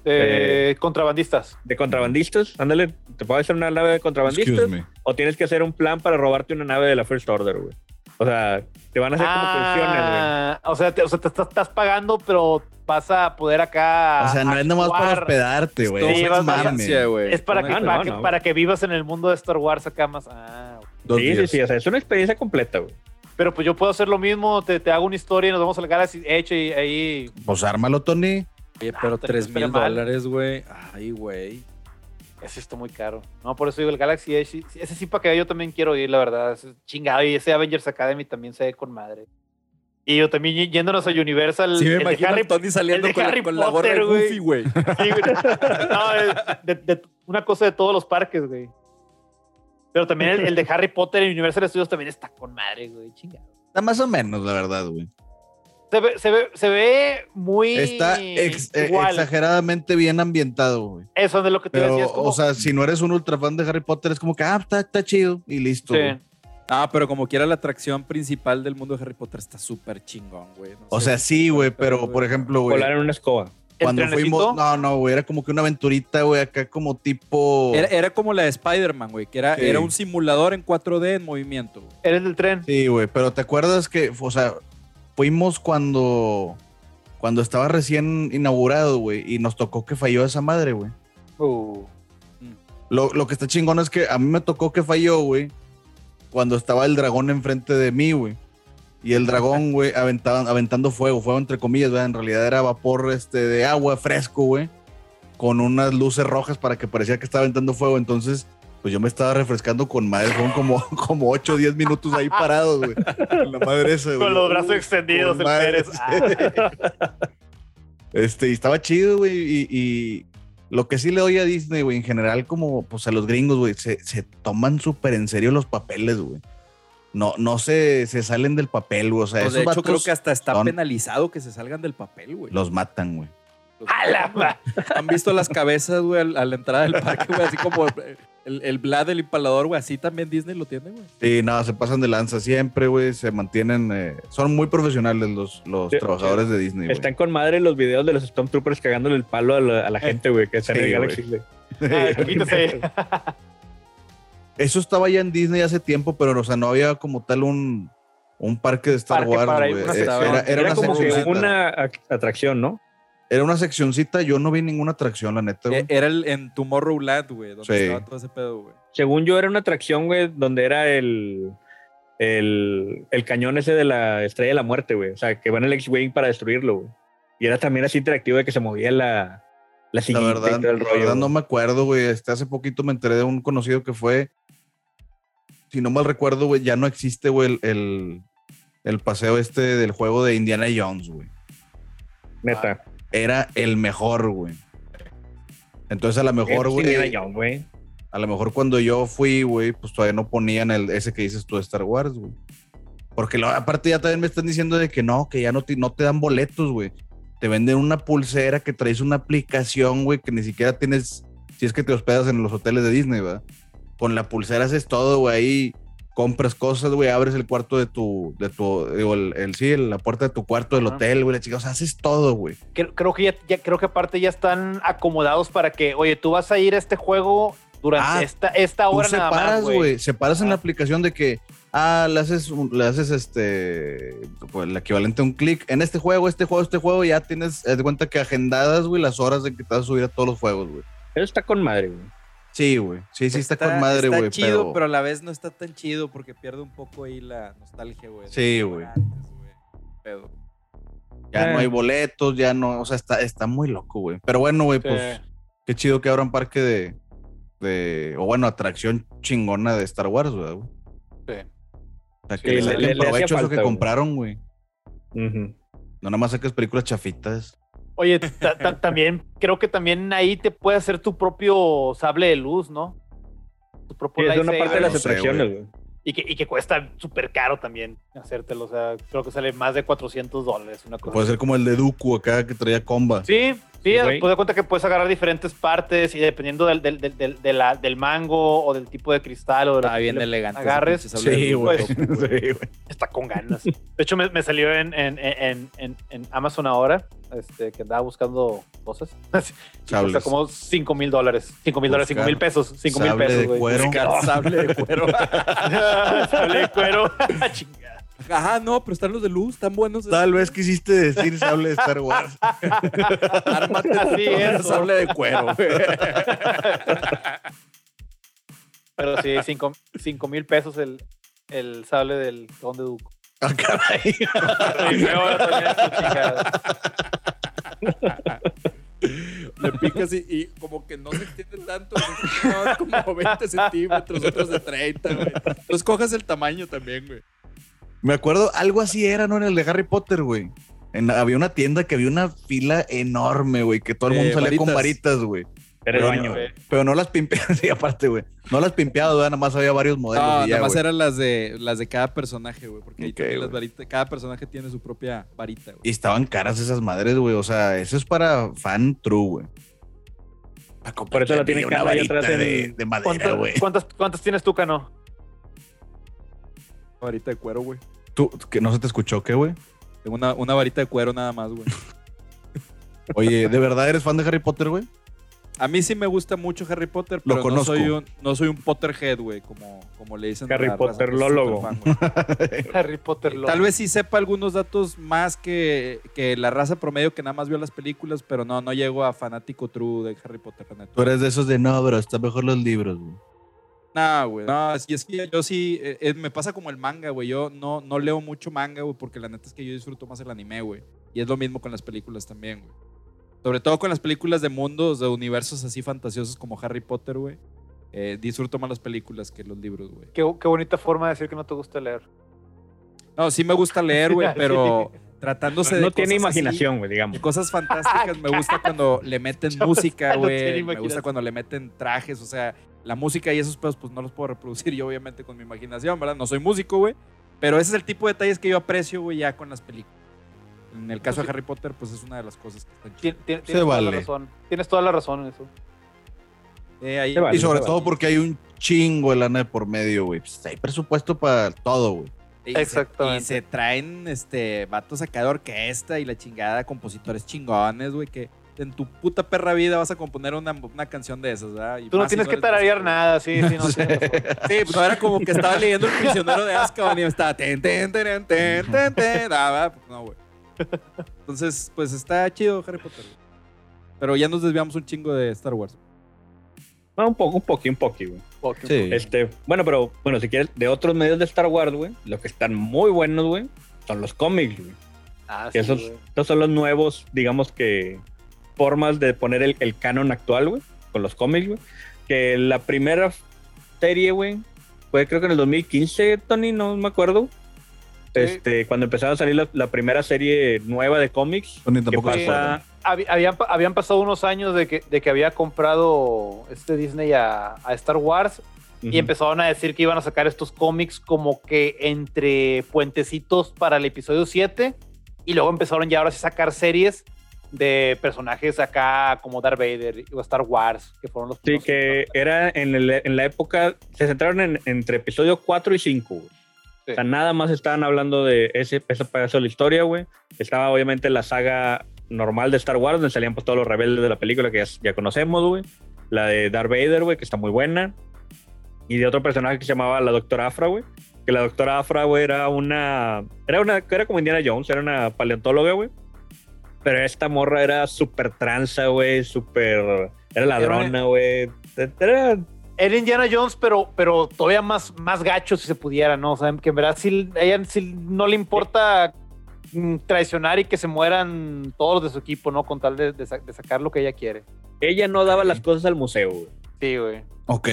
D: De contrabandistas.
C: de contrabandistas. Ándale, te puede hacer una nave de contrabandistas
A: Excuse me.
C: o tienes que hacer un plan para robarte una nave de la First Order, güey. O sea, te van a hacer como pensiones, güey.
D: Ah, o sea, te, o sea, te estás, estás pagando, pero vas a poder acá.
A: O sea, no es nomás para
D: actuar.
A: hospedarte, güey.
D: Sí. Es para
B: Una-
D: que,
C: Ah, no,
D: para, que,
C: no.
D: para que vivas en el mundo de Star Wars acá más. Ah.
A: Dos
C: Sí, sí,
A: días.
C: sí, o sea, es una experiencia completa, güey.
D: Pero pues yo puedo hacer lo mismo, te, te hago una historia y nos vamos al Galaxy hecho y ahí.
A: Pues ármalo, Tony.
B: Oye, pero
D: Ah,
B: 3
D: estaría
B: mil dólares, güey. Ay, güey.
D: Ese está muy caro. No, por eso digo el Galaxy Edge. Ese sí para que yo también quiero ir, la verdad. Es chingado. Y ese Avengers Academy también se ve con madre. Y yo también yéndonos a Universal.
B: Sí, me
D: el
B: imagino
D: Harry-
B: a Tony saliendo
D: el de
B: con, la-
D: Harry
B: con la gorra de. Goofy, güey.
D: Sí, güey. No, es de- de- una cosa de todos los parques, güey. Pero también el, el de Harry Potter en Universal Studios también está con madre, güey. Chingado.
A: Está más o menos, la verdad, güey.
D: Se ve, se ve, se ve muy.
A: Está ex- eh,
D: igual.
A: exageradamente bien ambientado, güey.
D: Eso es de lo que te
A: Pero,
D: decía. Es como,
A: o sea, si no eres un ultra fan de Harry Potter, es como que, ah, está, está chido y listo.
D: sí.
A: güey.
B: Ah, pero como quiera la atracción principal del mundo de Harry Potter está súper chingón, güey. No
A: O
B: sé
A: sea, sí, güey, pero por ejemplo, güey,
C: Volar en una escoba.
D: ¿El
A: cuando fuimos, no, no, güey, era como que una aventurita, güey, acá como tipo...
B: Era, era como la de Spider-Man, güey, que era,
A: Sí.
B: era un simulador en 4D en movimiento. güey.
D: Eres del tren.
A: Sí, güey, pero ¿te acuerdas que, o sea, fuimos cuando, cuando estaba recién inaugurado, güey, y nos tocó que falló esa madre, güey?
D: Uh.
A: Lo, lo que está chingón es que a mí me tocó que falló, güey, cuando estaba el dragón enfrente de mí, güey. Y el dragón, güey, aventando fuego, fuego entre comillas, ¿verdad? En realidad era vapor este, de agua fresco, güey, con unas luces rojas para que parecía que estaba aventando fuego. Entonces, pues yo me estaba refrescando con madre, fueron como, como 8 o 10 minutos ahí parados, güey. Con La madre esa, güey.
D: Con los brazos extendidos, el Pérez. Ah.
A: Este, y estaba chido, güey. Y, y lo que sí le doy a Disney, güey, en general, como pues a los gringos, güey, se, se toman súper en serio los papeles, güey. No, no se, se salen del papel, güey. O sea,
B: Pues,
A: esos
B: de hecho, creo que hasta está
A: son-
B: penalizado que se salgan del papel, güey.
A: los matan, güey.
B: Los-
D: ¡A la ma-
B: ¿Han visto las cabezas, güey, a la entrada del parque, güey? Así como el, el Vlad del empalador, güey. Así también Disney lo tiene, güey.
A: Sí, nada, se pasan de lanza siempre, güey. Se mantienen, eh, son muy profesionales los, los
C: Sí,
A: trabajadores de Disney, güey.
C: Están con madre los videos de los Stormtroopers cagándole el palo a la, a la gente, güey, que están
A: Sí,
C: en el
A: güey.
C: Galaxy, güey.
D: Ah, quítese.
A: Eso estaba ya en Disney hace tiempo, pero, o sea, no había como tal un, un parque de Star
D: Parque
A: Wars,
D: para
A: güey.
D: una
A: Eh,
B: sección.
A: Era, era
C: Era
A: una
C: como que una ac- atracción, ¿no?
A: Era una seccioncita, yo no vi ninguna atracción, la neta, güey.
B: Eh, Era el, en Tomorrowland, güey, donde
A: Sí.
B: estaba todo ese pedo, güey.
C: Según yo, era una atracción, güey, donde era el, el, el cañón ese de la estrella de la muerte, güey. O sea, que van el X-Wing para destruirlo, güey. Y era también así interactivo de que se movía la, la
A: La verdad,
C: y todo el
A: la verdad no me acuerdo, güey. Este, hace poquito me enteré de un conocido que fue, si no mal recuerdo, güey, ya no existe, güey, el, el, el paseo este del juego de Indiana Jones, güey.
C: Neta.
A: Era el mejor, güey. Entonces a lo mejor, güey,
C: Indiana Jones, güey.
A: a lo mejor cuando yo fui, güey, pues todavía no ponían el, ese que dices tú de Star Wars, güey. Porque lo- aparte ya también me están diciendo de que no, que ya no te, no te dan boletos, güey. Te venden una pulsera que traes una aplicación, güey, que ni siquiera tienes, si es que te hospedas en los hoteles de Disney, ¿verdad? Con la pulsera haces todo, güey, ahí compras cosas, güey, abres el cuarto de tu, de tu, digo, el, el- sí, la puerta de tu cuarto del hotel, güey, la chica, o sea, haces todo, güey.
D: Creo, creo que ya, ya- creo que aparte ya están acomodados para que, oye, tú vas a ir a este juego durante
A: Ah,
D: esta, esta
A: Tú
D: hora nada
A: separas,
D: más, güey.
A: separas en
D: Ah.
A: la aplicación de que, ah, le haces, le haces este, pues el equivalente a un clic. En este juego, este juego, este juego, ya tienes, de cuenta que agendadas, güey, las horas de que te vas a subir a todos los juegos, güey.
C: Eso está con madre, güey.
A: Sí, güey. Sí, sí, está, con madre,
B: está
A: güey.
B: chido,
A: Pero,
B: pero... a la vez no está tan chido porque pierde un poco ahí la nostalgia, güey.
A: Sí, güey. ya
C: Eh.
A: no hay boletos, ya no, o sea, está, está muy loco, güey. Pero bueno, güey,
D: Sí.
A: pues, qué chido que abran parque de, de, o bueno, atracción chingona de Star Wars, güey. O
D: Sí.
A: sea, que
C: Sí,
A: le
C: le-
A: eso
C: falta,
A: que
C: güey.
A: compraron, güey. No nada más saques películas chafitas.
D: Oye, ta- ta- también creo que también ahí te puede hacer tu propio sable de luz, ¿no? Tu propio
C: Sí, es una
D: lightsaber.
C: parte de las
A: no
C: atracciones,
A: güey.
C: güey.
D: y, que, y que cuesta súper caro también hacértelo. O sea, creo que sale más de 400 dólares. Una cosa
A: Puede ser como el de Dooku acá que traía comba.
D: Sí, sí, pues de cuenta que puedes agarrar diferentes partes y dependiendo del, del, del, del, de la- del mango o del tipo de cristal o de lo
B: Está bien
D: le
B: elegante.
D: agarres.
B: sable de
A: Sí, güey.
D: pues.
A: Sí, güey.
D: está con ganas. De hecho, me, me salió en, en, en, en, en Amazon ahora este, que andaba buscando cosas. Cuesta
A: Sables.
D: como 5 mil dólares. 5 mil dólares, 5 mil pesos. 5 mil
A: Sable
D: pesos,
A: de
D: güey.
A: cuero.
B: Buscar sable de cuero.
D: Sable de cuero. Chingada.
B: Ajá, no, pero están los de luz, están buenos.
A: Tal vez quisiste decir sable de Star Wars.
B: Ármate
D: Así
B: tu
D: es.
B: sable de cuero. güey.
D: Pero sí, 5 mil pesos el, el sable del Conde Duco.
A: Ah, caray.
D: Y feo también, chingada.
B: Le picas y, y como que no se extiende tanto. No, es como 20 centímetros, otros de 30, güey. Entonces cojas el tamaño también, güey.
A: Me acuerdo, algo así era, ¿no? En el de Harry Potter, güey. En- había una tienda que había una fila enorme, güey, que todo el mundo salía con
B: varitas.
A: güey.
C: Era el
A: Pero
C: baño,
A: no,
C: güey.
A: Pero no las pimpeadas, sí, aparte, güey. No las pimpeadas, güey, nada más había varios modelos.
B: No,
A: ya,
B: nada más
A: güey.
B: eran las de, las de cada personaje, güey. Porque ahí
A: Ok,
B: también las varitas, cada personaje tiene su propia varita, güey.
A: Y estaban caras esas madres, güey. O sea, eso es para fan true, güey.
C: Por eso la tiene
A: una
C: Carla ahí
A: varita
C: atrás en-
A: de, de madera,
D: ¿Cuántas,
A: güey.
D: cuántas, cuántas tienes tú, Cano?
B: Una varita de cuero, güey.
A: ¿Tú, que no se te escuchó, qué, güey?
B: Tengo una, una varita de cuero nada más, güey.
A: Oye, ¿de verdad eres fan de Harry Potter, güey?
B: A mí sí me gusta mucho Harry Potter,
A: Lo
B: pero no
A: conozco.
B: soy un, no soy un Potterhead, güey, como, como le dicen. a
C: Harry
B: la raza
C: Potter
B: que es
C: lólogo.
B: superfan, güey.
D: Harry Potter. lo-
B: Tal vez sí sepa algunos datos más que, que la raza promedio que nada más vio las películas, pero no, no llego a fanático true de Harry Potter, la neta.
A: Tú eres de esos de no, bro, está mejor los libros, güey.
B: No, güey. No, es, y es que yo sí, eh, eh, me pasa como el manga, güey. Yo no, no leo mucho manga, güey, porque la neta es que yo disfruto más el anime, güey. Y es lo mismo con las películas también, güey. Sobre todo con las películas de mundos, de universos así fantasiosos como Harry Potter, güey. Eh, disfruto más las películas que los libros, güey.
D: Qué, qué bonita forma de decir que no te gusta leer.
B: No, sí me gusta leer, güey, pero tratándose de
C: No tiene imaginación, güey, digamos.
B: Cosas fantásticas, me gusta cuando le meten música,
D: no
B: güey. me gusta cuando le meten trajes, o sea, la música y esos pedos, pues no los puedo reproducir yo, obviamente, con mi imaginación, ¿verdad? No soy músico, güey. Pero ese es el tipo de detalles que yo aprecio, güey, ya con las películas. En el caso
D: Pues
B: de Harry Potter, pues es una de las cosas que están
D: Tien-
B: chidas.
D: tienes toda la
A: vale.
D: razón. Tienes toda la razón en eso.
B: Eh, ahí-
C: Se vale.
A: Y sobre todo porque hay un chingo de lana de por medio, güey. Pues hay presupuesto para todo, güey.
B: y se-
D: Exactamente.
B: y se traen este vatos acá de orquesta y la chingada, compositores chingones, güey, que en tu puta perra vida vas a componer una, una canción de esas, ¿verdad? Y
D: Tú no tienes que tararear nada, sí, sí, no razón.
B: Sí, pues no era como que estaba leyendo El prisionero de Azkaban y estaba ten, ten, ten, ten, ten, ten. Ah, va, pues no, güey. Entonces, pues está chido Harry Potter. güey. Pero ya nos desviamos un chingo de Star Wars.
C: Ah, un poco, un poqui, un poqui, güey.
A: Sí.
C: Este, bueno, pero bueno, si quieres, de otros medios de Star Wars, güey, los que están muy buenos, güey, son los cómics, güey.
D: Ah, sí,
C: esos, estos son los nuevos, digamos que, formas de poner el, el canon actual, güey, con los cómics, güey. Que la primera serie, güey, fue creo que en el 2015, Tony, no me acuerdo.
D: Sí.
C: Este, cuando empezaron a salir la, la primera serie nueva de cómics.
A: Tony
C: que
A: tampoco se
C: pasa,
D: Habían, habían pasado unos años de que, de que había comprado este Disney a, a Star Wars y empezaron a decir que iban a sacar estos cómics como que entre puentecitos para el episodio 7 y luego empezaron ya ahora sí a sacar series de personajes acá como Darth Vader o Star Wars, que fueron los
C: Sí, que era en, el- en la época, se centraron en, entre episodio 4 y 5, güey.
D: Sí.
C: O sea, nada más estaban hablando de ese, ese pedazo de la historia, güey. Estaba obviamente la saga normal de Star Wars, donde salían pues, todos los rebeldes de la película que ya, ya conocemos, güey. La de Darth Vader, güey, que está muy buena. Y de otro personaje que se llamaba la Doctora Afra, güey. Que la Doctora Afra, güey, era una... Era una... Era como Indiana Jones, era una paleontóloga, güey. Pero esta morra era súper tranza, güey, súper... Era ladrona, güey. Era...
D: Era Indiana Jones, pero, pero todavía más, más gacho si se pudiera, ¿no? O sea, que en verdad sí, a ella sí no le importa mm, traicionar y que se mueran todos de su equipo, ¿no? Con tal de, de de sacar lo que ella quiere.
C: Ella no daba las cosas al museo, güey.
D: Sí, güey.
A: Ok.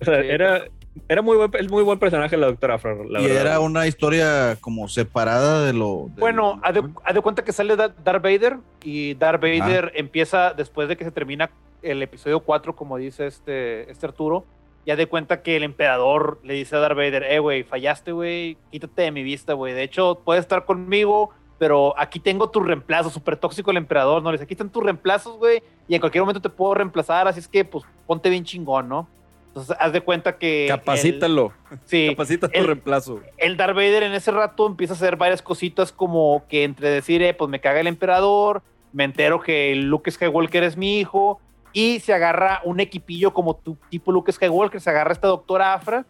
C: O sea, era, era muy buen, es muy buen personaje la doctora Afra, la
A: y
C: verdad.
A: era una historia como separada de lo.
D: Bueno, haz de, haz de cuenta que sale Da- Darth Vader y Darth Vader empieza después de que se termina el episodio 4, como dice este, este Arturo. Ya de cuenta que el emperador le dice a Darth Vader, eh, güey, fallaste, güey, quítate de mi vista, güey. De hecho, puedes estar conmigo, pero aquí tengo tu reemplazo, súper tóxico el emperador, ¿no? Le dice, aquí están tus reemplazos, güey, y en cualquier momento te puedo reemplazar, así es que, pues, ponte bien chingón, ¿no? Entonces, haz de cuenta que... el-
B: Capacítalo.
D: sí,
B: Capacita tu
D: el-
B: reemplazo.
D: el Darth Vader en ese rato empieza a hacer varias cositas como que entre decir, eh, pues me caga el emperador, me entero que Luke Skywalker es mi hijo y se agarra un equipillo como tu tipo Luke Skywalker, se agarra esta doctora Afra,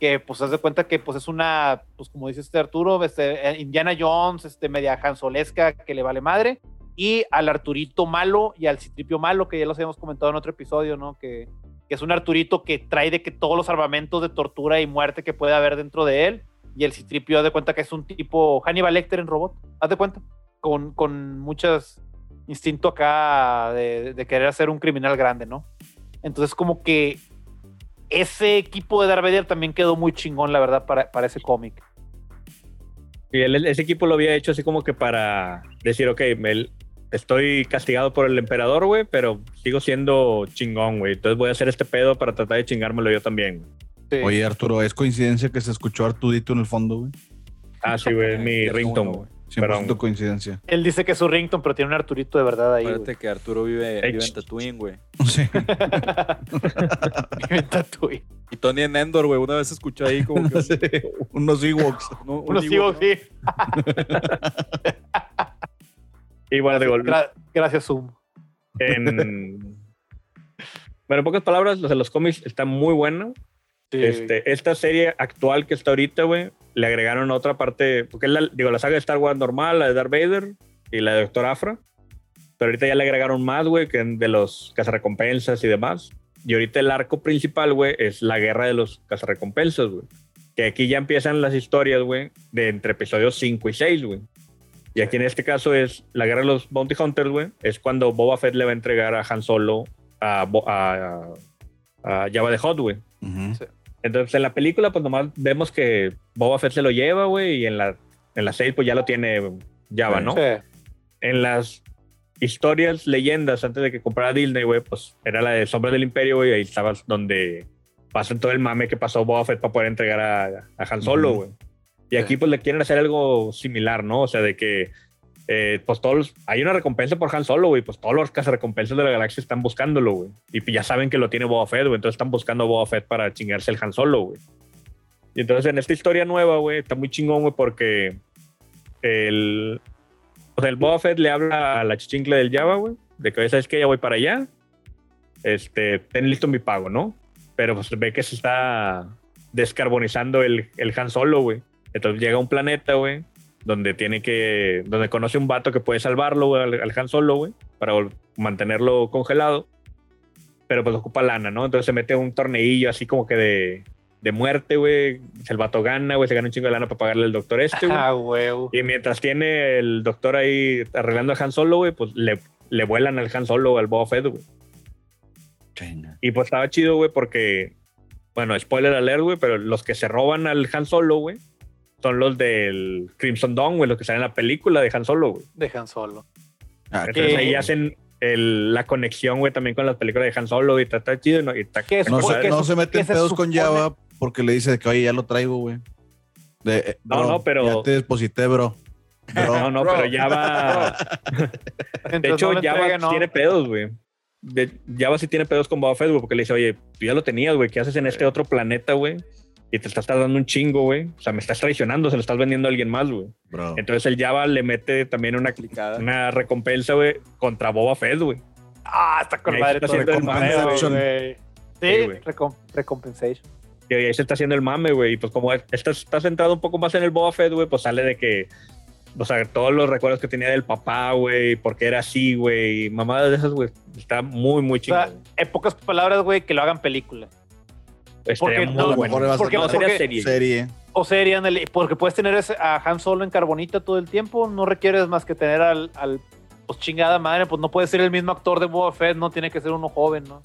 D: que pues haz de cuenta que pues es una, pues como dice este Arturo, este, eh, Indiana Jones, este media hansolesca que le vale madre, y al Arturito malo y al Citripio malo, que ya los habíamos comentado en otro episodio, ¿no? Que, que es un Arturito que trae de que todos los armamentos de tortura y muerte que puede haber dentro de él, y el Citripio haz de cuenta que es un tipo Hannibal Lecter en robot, haz de cuenta, con, con muchas instinto acá de, de, querer hacer un criminal grande, ¿no? Entonces como que ese equipo de Darth también quedó muy chingón, la verdad, para, para ese cómic.
C: Y ese equipo lo había hecho así como que para decir, ok, me, estoy castigado por el emperador, güey, pero sigo siendo chingón, güey. Entonces voy a hacer este pedo para tratar de chingármelo yo también.
A: Sí. Oye, Arturo, ¿es coincidencia que se escuchó Artudito en el fondo, güey?
C: Ah, sí, güey, mi ringtone, güey.
A: 100% coincidencia.
D: Él dice que es su ringtone, pero tiene un Arturito de verdad ahí.
B: Acuérdate que Arturo vive, vive en Tatooine, güey.
A: Sí.
D: vive en Tatooine.
B: Y Tony en Endor, güey. Una vez escuchó ahí como que...
A: Sí, unos Ewoks.
B: No, un
D: Unos
B: Ewok,
D: Ewoks,
B: ¿no?
D: sí.
C: Y bueno, digo,
D: Gra- gracias, Zoom.
C: en... Bueno, en pocas palabras, los de los cómics está muy bueno.
D: Sí.
C: Este, esta serie actual que está ahorita, güey, le agregaron otra parte, porque es la, digo, la saga de Star Wars normal, la de Darth Vader y la de Doctor Afra, pero ahorita ya le agregaron más, güey, que de los cazarrecompensas y demás. Y ahorita el arco principal, güey, es la guerra de los cazarrecompensas, güey. Que aquí ya empiezan las historias, güey, de entre episodios 5 y 6, güey. Y aquí en este caso es la guerra de los Bounty Hunters, güey. Es cuando Boba Fett le va a entregar a Han Solo a, Bo- a, a, a Jabba the Hutt, güey. Entonces en la película pues nomás vemos que Boba Fett se lo lleva, güey, y en la, en la serie pues ya lo tiene Java,
A: Sí.
C: ¿no?
D: Sí.
C: En las historias, leyendas, antes de que comprara Disney, güey, pues era la de Sombras del Imperio, güey, ahí estaba donde pasan todo el mame que pasó Boba Fett para poder entregar a, a Han Solo, güey. Y aquí pues le quieren hacer algo similar, ¿no? O sea, de que eh, pues todos hay una recompensa por Han Solo, güey, pues todos los cazarrecompensas de la galaxia están buscándolo, güey. Y pues ya saben que lo tiene Boba Fett, güey, entonces están buscando a Boba Fett para chingarse el Han Solo, güey. Y entonces en esta historia nueva, güey, está muy chingón, güey, porque el, o sea, el Boba Fett le habla a la chichincle del Java, güey, de que sabes que ya voy para allá, este, ten listo mi pago, ¿no? Pero pues ve que se está descarbonizando el, el Han Solo, güey. Entonces llega a un planeta, güey, donde tiene que, donde conoce un vato que puede salvarlo, güey, al, al Han Solo, güey, para mantenerlo congelado. Pero pues ocupa lana, ¿no? Entonces se mete a un torneillo así como que de, de muerte, güey. El vato gana, güey, se gana un chingo de lana para pagarle al doctor este, güey.
D: Ah, huevo.
C: Y mientras tiene el doctor ahí arreglando a Han Solo, güey, pues le, le vuelan al Han Solo, al Boba Fett, güey. Y pues estaba chido, güey, porque, bueno, spoiler alert, güey, pero los que se roban al Han Solo, güey, son los del Crimson Dawn, güey, los que salen en la película de Han Solo, güey.
D: Dejan solo.
A: Ah,
C: Entonces ahí hacen el- la conexión, güey, también con las películas de Han Solo y está, está chido, ¿no? Y está,
D: ¿Qué es?
A: no,
D: ¿Por
A: se, no se mete
D: qué
A: en
D: se
A: pedos con? Java porque le dice que, oye, ya lo traigo, güey. De, eh,
C: No,
A: bro,
C: no, pero-
A: Ya te deposité, bro. Bro.
C: No, no,
B: Bro.
C: pero ya va. De hecho,
D: no
C: Java tiene pedos, güey. De- Java sí tiene pedos con Boba Fett, güey, porque le dice, oye, tú ya lo tenías, güey, ¿qué haces en este otro planeta, güey? Y te estás dando un chingo, güey. O sea, me estás traicionando, se lo estás vendiendo a alguien más, güey. Entonces el Java le mete también una,
B: Aplicada.
C: una recompensa, güey, contra Boba Fett, güey.
D: Ah, está con madre
C: está
D: todo el
C: haciendo el
D: güey.
C: Sí,
D: Sí, recom- recompensation.
C: Y ahí se está haciendo el mame, güey. Y pues como está, está centrado un poco más en el Boba Fett, güey, pues sale de que, o sea, todos los recuerdos que tenía del papá, güey, porque era así, güey, mamadas de esas, güey. Está muy, muy
D: O sea,
C: chingón.
D: en pocas palabras, güey, que lo hagan película. Porque
C: muy
D: no-
A: a lo mejor
D: porque-
C: no, sería
D: porque-
C: serie.
A: serie.
D: O sería en el- porque puedes tener a Han Solo en carbonita todo el tiempo, no requieres más que tener al, al pues chingada madre, pues no puede ser el mismo actor de Boba Fett, no tiene que ser uno joven, ¿no?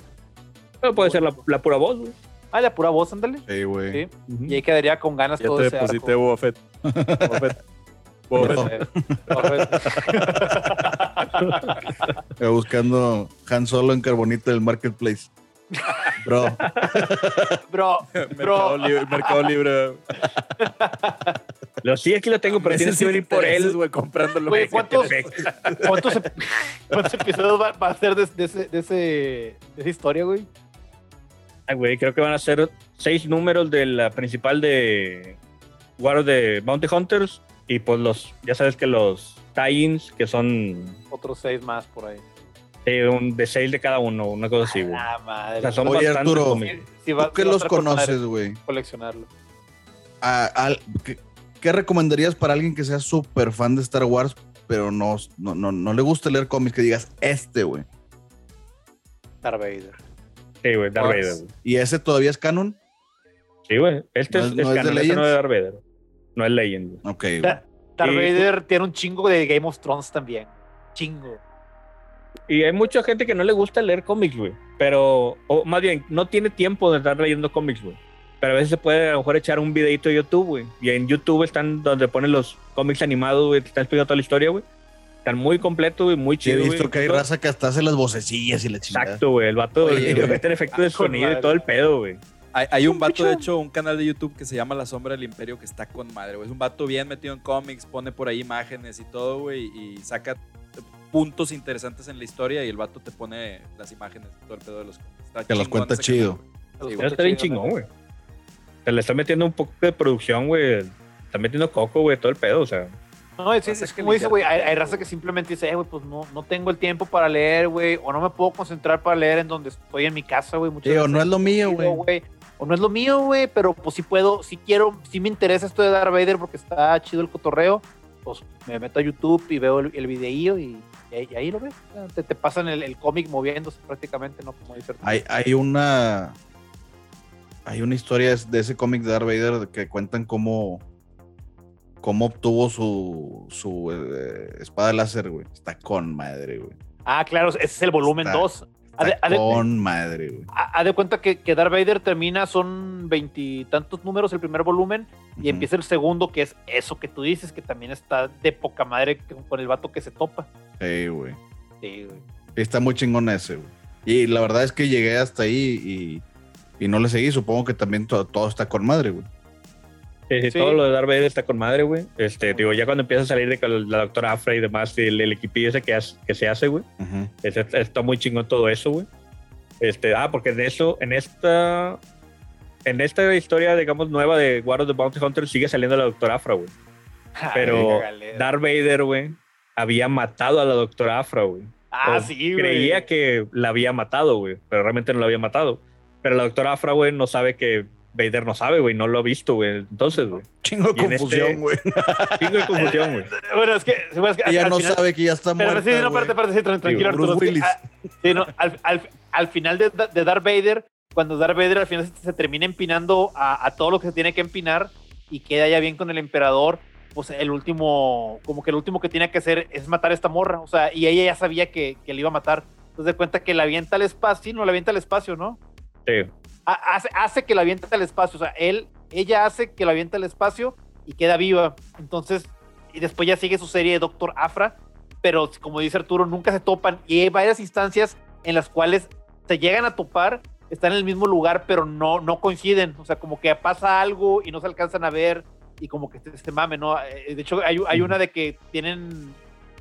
C: Pero puede ser la, la pura voz, güey.
D: Ah, la pura voz, ándale.
A: Sí, güey.
D: Sí. Y ahí quedaría con ganas
B: Ya
D: todo
B: te
D: ese
B: deposité
D: arco.
B: Boba Fett. Boba Fett. Boba. Fett.
D: Boba Fett.
A: Buscando Han Solo en carbonita del marketplace. Bro,
D: Bro,
B: Mercado
D: bro,
B: Libre. Mercado Libre.
C: Lo sí, aquí lo tengo, pero tienes que venir por él.
B: güey, comprándolo.
D: Güey, ¿cuántos-
C: Perfecto.
D: ¿cuántos, cuántos episodios va, va a ser de, de ese, de, ese, de esa historia, güey?
C: Ay, güey, creo que van a ser seis números de la principal de War of the Bounty Hunters. Y pues los, ya sabes que los tie-ins que son
D: Otros seis más por ahí.
C: Eh, un, de seis de cada uno, una cosa así, güey.
D: Ah, madre.
C: O sea, son
A: Oye, Arturo, ¿Tú qué los conoces, güey?
D: Coleccionarlo.
A: Al- ¿qué, qué recomendarías para alguien que sea súper fan de Star Wars, pero no, no, no, no le gusta leer cómics? Que digas, este, güey.
D: Darth Vader.
C: Sí, güey, Darth
B: Fox.
C: Vader.
A: ¿Y ese todavía es canon?
C: Sí, güey. Este
A: ¿No
C: es,
A: es- no
C: es
A: es de
C: canon, este no es Darth Vader. No es Legend. güey.
A: Ok, güey.
D: Da- Darth
C: Y-
D: Vader tiene un chingo de Game of Thrones también. Chingo.
C: Y hay mucha gente que no le gusta leer cómics, güey. Pero, o más bien, no tiene tiempo de estar leyendo cómics, güey. Pero a veces se puede a lo mejor echar un videito de YouTube, güey. Y en YouTube están donde ponen los cómics animados, güey. Te están explicando toda la historia, güey. Están muy completos, güey, muy
A: Sí, he visto
C: güey.
A: que hay raza que hasta hace las vocecillas y la chingada.
C: Exacto, güey. El vato
A: güey.
C: mete efectos de
D: Con
C: sonido y todo el pedo, güey.
B: Hay, hay un vato, de hecho, un canal de YouTube que se llama La Sombra del Imperio que está con madre, güey. Es un vato bien metido en cómics, pone por ahí imágenes y todo, güey, y saca puntos interesantes en la historia y el vato te pone las imágenes todo el pedo de los cómics. Está
A: los
B: chingón
A: cuenta chido.
B: canal, Sí,
C: está bien chingón, güey. Se le está metiendo un poco de producción, güey. Está metiendo coco, güey, todo el pedo, o sea.
D: No, es, es,
B: Pasa
D: es
B: que
D: como dice, güey, hay, hay raza que simplemente dice, eh, güey, pues no, no tengo el tiempo para leer, güey, o no me puedo concentrar para leer en donde estoy en mi casa, güey.
A: Sí, o no es lo mío,
D: chido,
A: güey.
D: O no es lo mío, güey, pero pues sí puedo, sí quiero, sí me interesa esto de Darth Vader porque está chido el cotorreo. Pues me meto a YouTube y veo el, el videío y, y ahí, lo ves. Te, te pasan el, el cómic moviéndose prácticamente, ¿no? Como dice.
A: Hay, hay una. Hay una historia de ese cómic de Darth Vader que cuentan cómo. cómo obtuvo su, su eh, espada láser, güey. Está con madre, güey.
D: Ah, claro, ese es el volumen
A: Está-
D: 2.
A: Con madre, güey.
D: Haz de cuenta que, que Darth Vader termina, son veintitantos números el primer volumen, y empieza el segundo, que es eso que tú dices, que también está de poca madre con- el vato que se topa.
A: Sí, güey.
D: Sí, güey.
A: Está muy chingón ese, güey. Y la verdad es que llegué hasta ahí y, y no le seguí. Supongo que también to- todo está con madre, güey.
C: Sí, sí,
D: Sí.
C: todo lo de Darth Vader está con madre, güey. Este, digo, ya cuando empieza a salir de la doctora Afra y demás, el, el equipillo ese que, hace- que se hace, güey.
A: Ujú.
C: Ese- Está muy chingón todo eso, güey. Este, ah, porque de eso, en esta. En esta historia, digamos, nueva de War of the Bounty Hunter sigue saliendo la doctora Afra, güey. Pero. Darth Vader, güey, había matado a la doctora Afra, güey.
D: Ah,
C: o
D: sí, güey.
C: Creía que la había matado, güey, pero realmente no la había matado. Pero la doctora Afra, güey, no sabe que Vader no sabe, güey, no lo ha visto, güey. Entonces, güey,
A: Chingo de
C: este-
A: confusión, güey.
C: chingo de confusión, güey.
D: Bueno, es que, es
A: Ella
D: al
A: no
D: final-
A: sabe que ya está
D: Pero
A: muerta,
D: sí, no, espérate, espérate, sí, tran- tranquilo,
A: Bruce
D: Arturo. es que, ah, sí, no, al, al- al final de, de Darth Vader, cuando Darth Vader al final se, se termina empinando a, a todo lo que se tiene que empinar y queda ya bien con el emperador, pues el último, como que el último que tiene que hacer es matar a esta morra. O sea, y ella ya sabía que, que le iba a matar. Entonces de cuenta que la avienta al espacio, sí, no, la avienta al espacio, ¿no?
C: Sí.
D: Ha- Hace, hace que la avienta al espacio. O sea, él, ella hace que la avienta al espacio y queda viva. Entonces, y después ya sigue su serie de Doctor Afra. Pero como dice Arturo, nunca se topan. Y hay varias instancias en las cuales se llegan a topar, están en el mismo lugar, pero no, no coinciden. O sea, como que pasa algo y no se alcanzan a ver. Y como que este, mame, ¿no? Eh, De hecho, hay, hay una de que tienen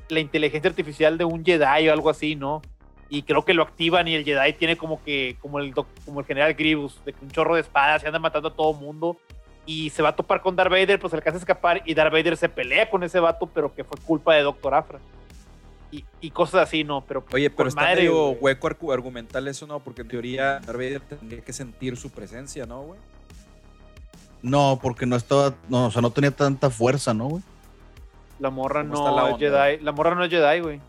D: la inteligencia artificial de un Jedi o algo así, ¿no? Y creo que lo activan y el Jedi tiene como que como el como el general Grievous de que un chorro de espadas y anda matando a todo mundo y se va a topar con Darth Vader pues alcanza a escapar y Darth Vader se pelea con ese vato pero que fue culpa de Doctor Afra y, y cosas así no pero
B: Oye, pero está
D: madre,
B: medio hueco argu- argumental eso, ¿no? Porque en teoría Darth Vader tendría que sentir su presencia, ¿no, güey?
A: No, porque no estaba. No, o sea, no tenía tanta fuerza, ¿no, güey?
D: la morra
B: ¿Cómo está
D: no
B: la onda?
D: Jedi la morra no es Jedi güey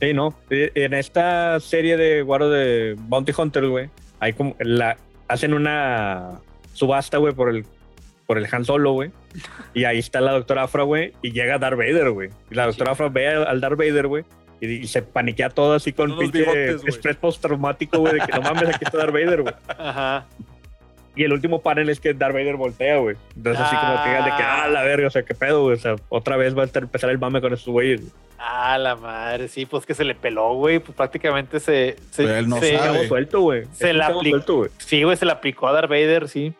C: Sí, no. En esta serie de of the Bounty Hunter, güey, hay como la hacen una subasta, güey, por el por el Han Solo, güey. Y ahí está la doctora Afra, güey, y llega Darth Vader, güey. Y la doctora Afra ve al Darth Vader, güey, y, y se paniquea todo así con pinche
B: bigotes, güey.
C: estrés postraumático, güey, de que no mames, aquí está Darth Vader, güey.
D: ajá
C: Y el último panel es que Darth Vader voltea, güey. Entonces así como que de que, ah, la verga, o sea, qué pedo, güey. O sea, otra vez va a estar- empezar el mame con estos güeyes. güey.
D: ah la madre sí pues que se le peló güey pues prácticamente se, se,
A: Pero él no
D: se-
A: sabe.
C: Cabo suelto, güey.
D: Se
C: Es cabo
D: aplicó.
C: suelto, güey.
D: sí güey se le aplicó a Darth Vader sí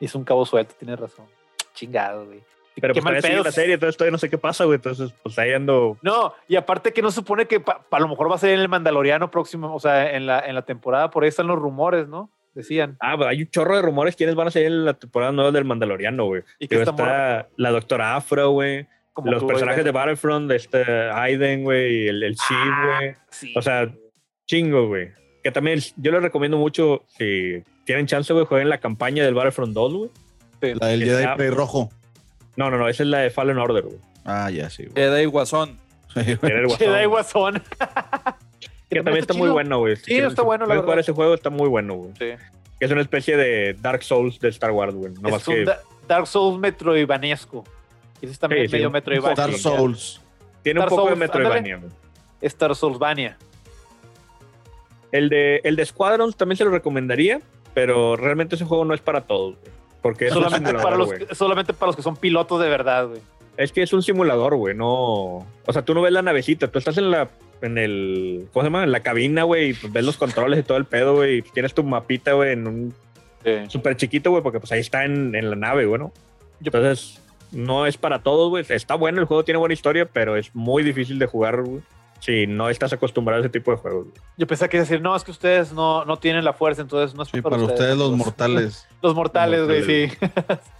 D: hizo un cabo suelto tienes razón chingado güey
C: Pero
D: Qué
C: pues
D: mal pedo.
C: la serie, entonces todavía no sé qué pasa, güey. Entonces, pues ahí ando.
D: No, y aparte que no supone que pa- a lo mejor va a ser en el Mandaloriano próximo, o sea, en la, en la temporada, por ahí están los rumores, ¿no? Decían.
C: Ah, pues hay un chorro de rumores quiénes van a salir en la temporada nueva del Mandaloriano, güey.
D: Y que
C: está la doctora Afro, güey. Los personajes de Battlefront, este Aiden, güey, y el, el Chief,
D: Ah,
C: güey.
D: sí.
C: O sea, chingo, güey. Que también yo les recomiendo mucho, si tienen chance, güey, jueguen la campaña del Battlefront 2, güey.
A: La del Jedi
C: Está-
A: Play rojo.
C: No, no, no, esa es la de Fallen Order, güey.
A: Ah, ya sí, güey.
B: Jedi Guasón.
C: Era el Guasón,
D: Jedi. Guasón.
C: Que también está muy bueno, güey.
D: Sí, está bueno, la
C: jugar
D: verdad.
C: ese juego, está muy bueno, güey.
D: Sí.
C: Es una especie de Dark Souls de Star Wars, güey. No más
D: un
C: que
D: Da- Dark Souls Metroidvanesco. Ese es también
C: Sí, sí,
D: medio
C: un
D: Metroidvania.
A: Dark Souls.
C: tiene un
D: Dark
C: poco de
D: Souls,
C: Metroidvania, güey.
D: Star Soulsvania.
C: El de, el de Squadrons también se lo recomendaría, pero realmente ese juego no es para todos, güey. Porque es un
D: Solamente
C: simulador,
D: para, los, que- solamente para los que son pilotos de verdad, güey.
C: Es que es un simulador, güey, no... O sea, tú no ves la navecita, tú estás en la... En el... ¿Cómo se llama? En la cabina, güey, pues ves los controles y todo el pedo, güey, y tienes tu mapita, güey, en un súper chiquito, güey, porque pues ahí está en, en la nave, güey, ¿no? Entonces, no es para todos, güey. Está bueno, el juego tiene buena historia, pero es muy difícil de jugar, güey. Si no estás acostumbrado a ese tipo de juegos. güey.
D: Yo pensé que iba a decir, no, es que ustedes no, no tienen la fuerza, entonces no es
A: Sí, para ustedes los mortales.
D: Los mortales, güey, sí.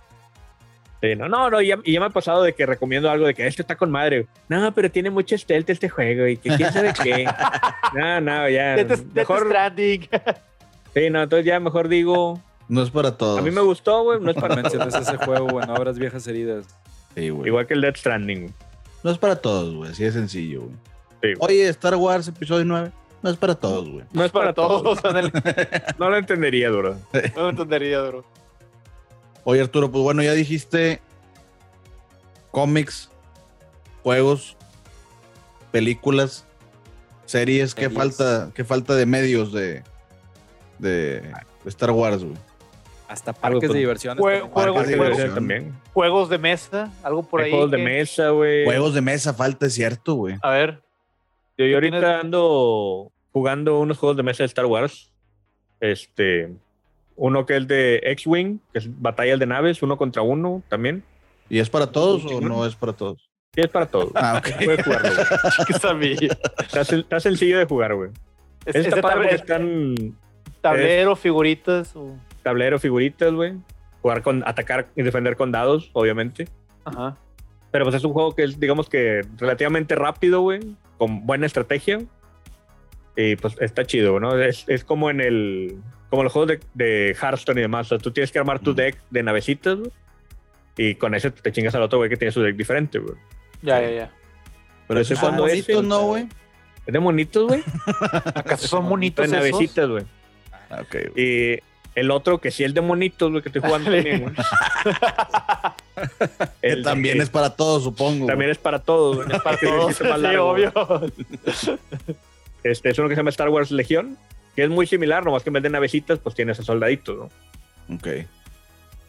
C: Sí, no, no, no, y ya, y ya me ha pasado de que recomiendo algo de que este está con madre. No, pero tiene mucho stealth este juego y que quién sabe qué. No, no, ya.
D: Death, Death
C: mejor,
D: Stranding.
C: sí, no, entonces ya mejor digo,
A: No es para todos.
C: a mí me gustó, güey, no es
B: No
C: para
B: menciones ese juego, güey. No abras viejas heridas.
A: Sí, güey.
C: Igual que el Death Stranding. güey.
A: No es para todos, güey. Así de sencillo, güey.
C: Sí.
A: Oye, Star Wars episodio 9. No es para todos, güey.
C: No es para todos.
D: ándale.
C: No lo entendería, duro.
D: No me entendería, bro.
A: Oye, Arturo, pues bueno, ya dijiste cómics, juegos, películas, series. ¿Qué falta, qué falta de medios de, de, Star Wars, güey?
B: Hasta parques de.
D: Jue-
B: también.
D: juegos,
A: de
D: juegos,
A: diversión.
C: también.
D: juegos de mesa, algo por
C: Hay
D: ahí.
C: juegos de mesa, güey.
A: Juegos de mesa falta, es cierto, güey.
D: A ver,
C: Yo, yo ahorita
D: tienes?
C: ando jugando unos juegos de mesa de Star Wars. Este, uno que es de X-Wing, que es batallas de naves, uno contra uno también.
A: ¿Y es para todos o no es para todos?
C: Sí, es para todos.
A: Ah, ok.
C: Puedes jugarlo, güey. Está, está sencillo de jugar, güey.
D: Es,
C: Está
D: es de
C: padre están
D: tablero, figuritas. o-
C: tablero, figuritas, güey. Jugar con, atacar y defender con dados, obviamente.
D: Ajá.
C: Pero pues es un juego que es, digamos que relativamente rápido, güey. Con buena estrategia. Y pues está chido, ¿no? Es, es como en el. Como los juegos de, de Hearthstone y demás. O sea, tú tienes que armar tu
A: Mm.
C: deck de navecitas, güey. Y con ese te chingas al otro güey que tiene su deck diferente, güey.
D: Ya, ya, ya.
A: Pero
C: Ese cuando es
A: bonitos,
C: el-
A: ¿no, güey?
C: Es de monitos, güey.
D: ¿Acaso son bonitos
C: De
D: esos?
C: navecitas, güey.
A: Ah, ok.
C: Y el otro que sí es de monitos, güey, que estoy jugando también, güey.
A: Que
C: El-
A: también es para todos, supongo.
C: También es para todos, güey.
D: Para
C: Que
D: todos,
C: es
D: sí,
C: largo,
D: obvio.
C: Este es uno que se llama Star Wars Legión, que es muy similar, nomás que en vez de navecitas, pues tienes a soldaditos, ¿no?
A: Ok.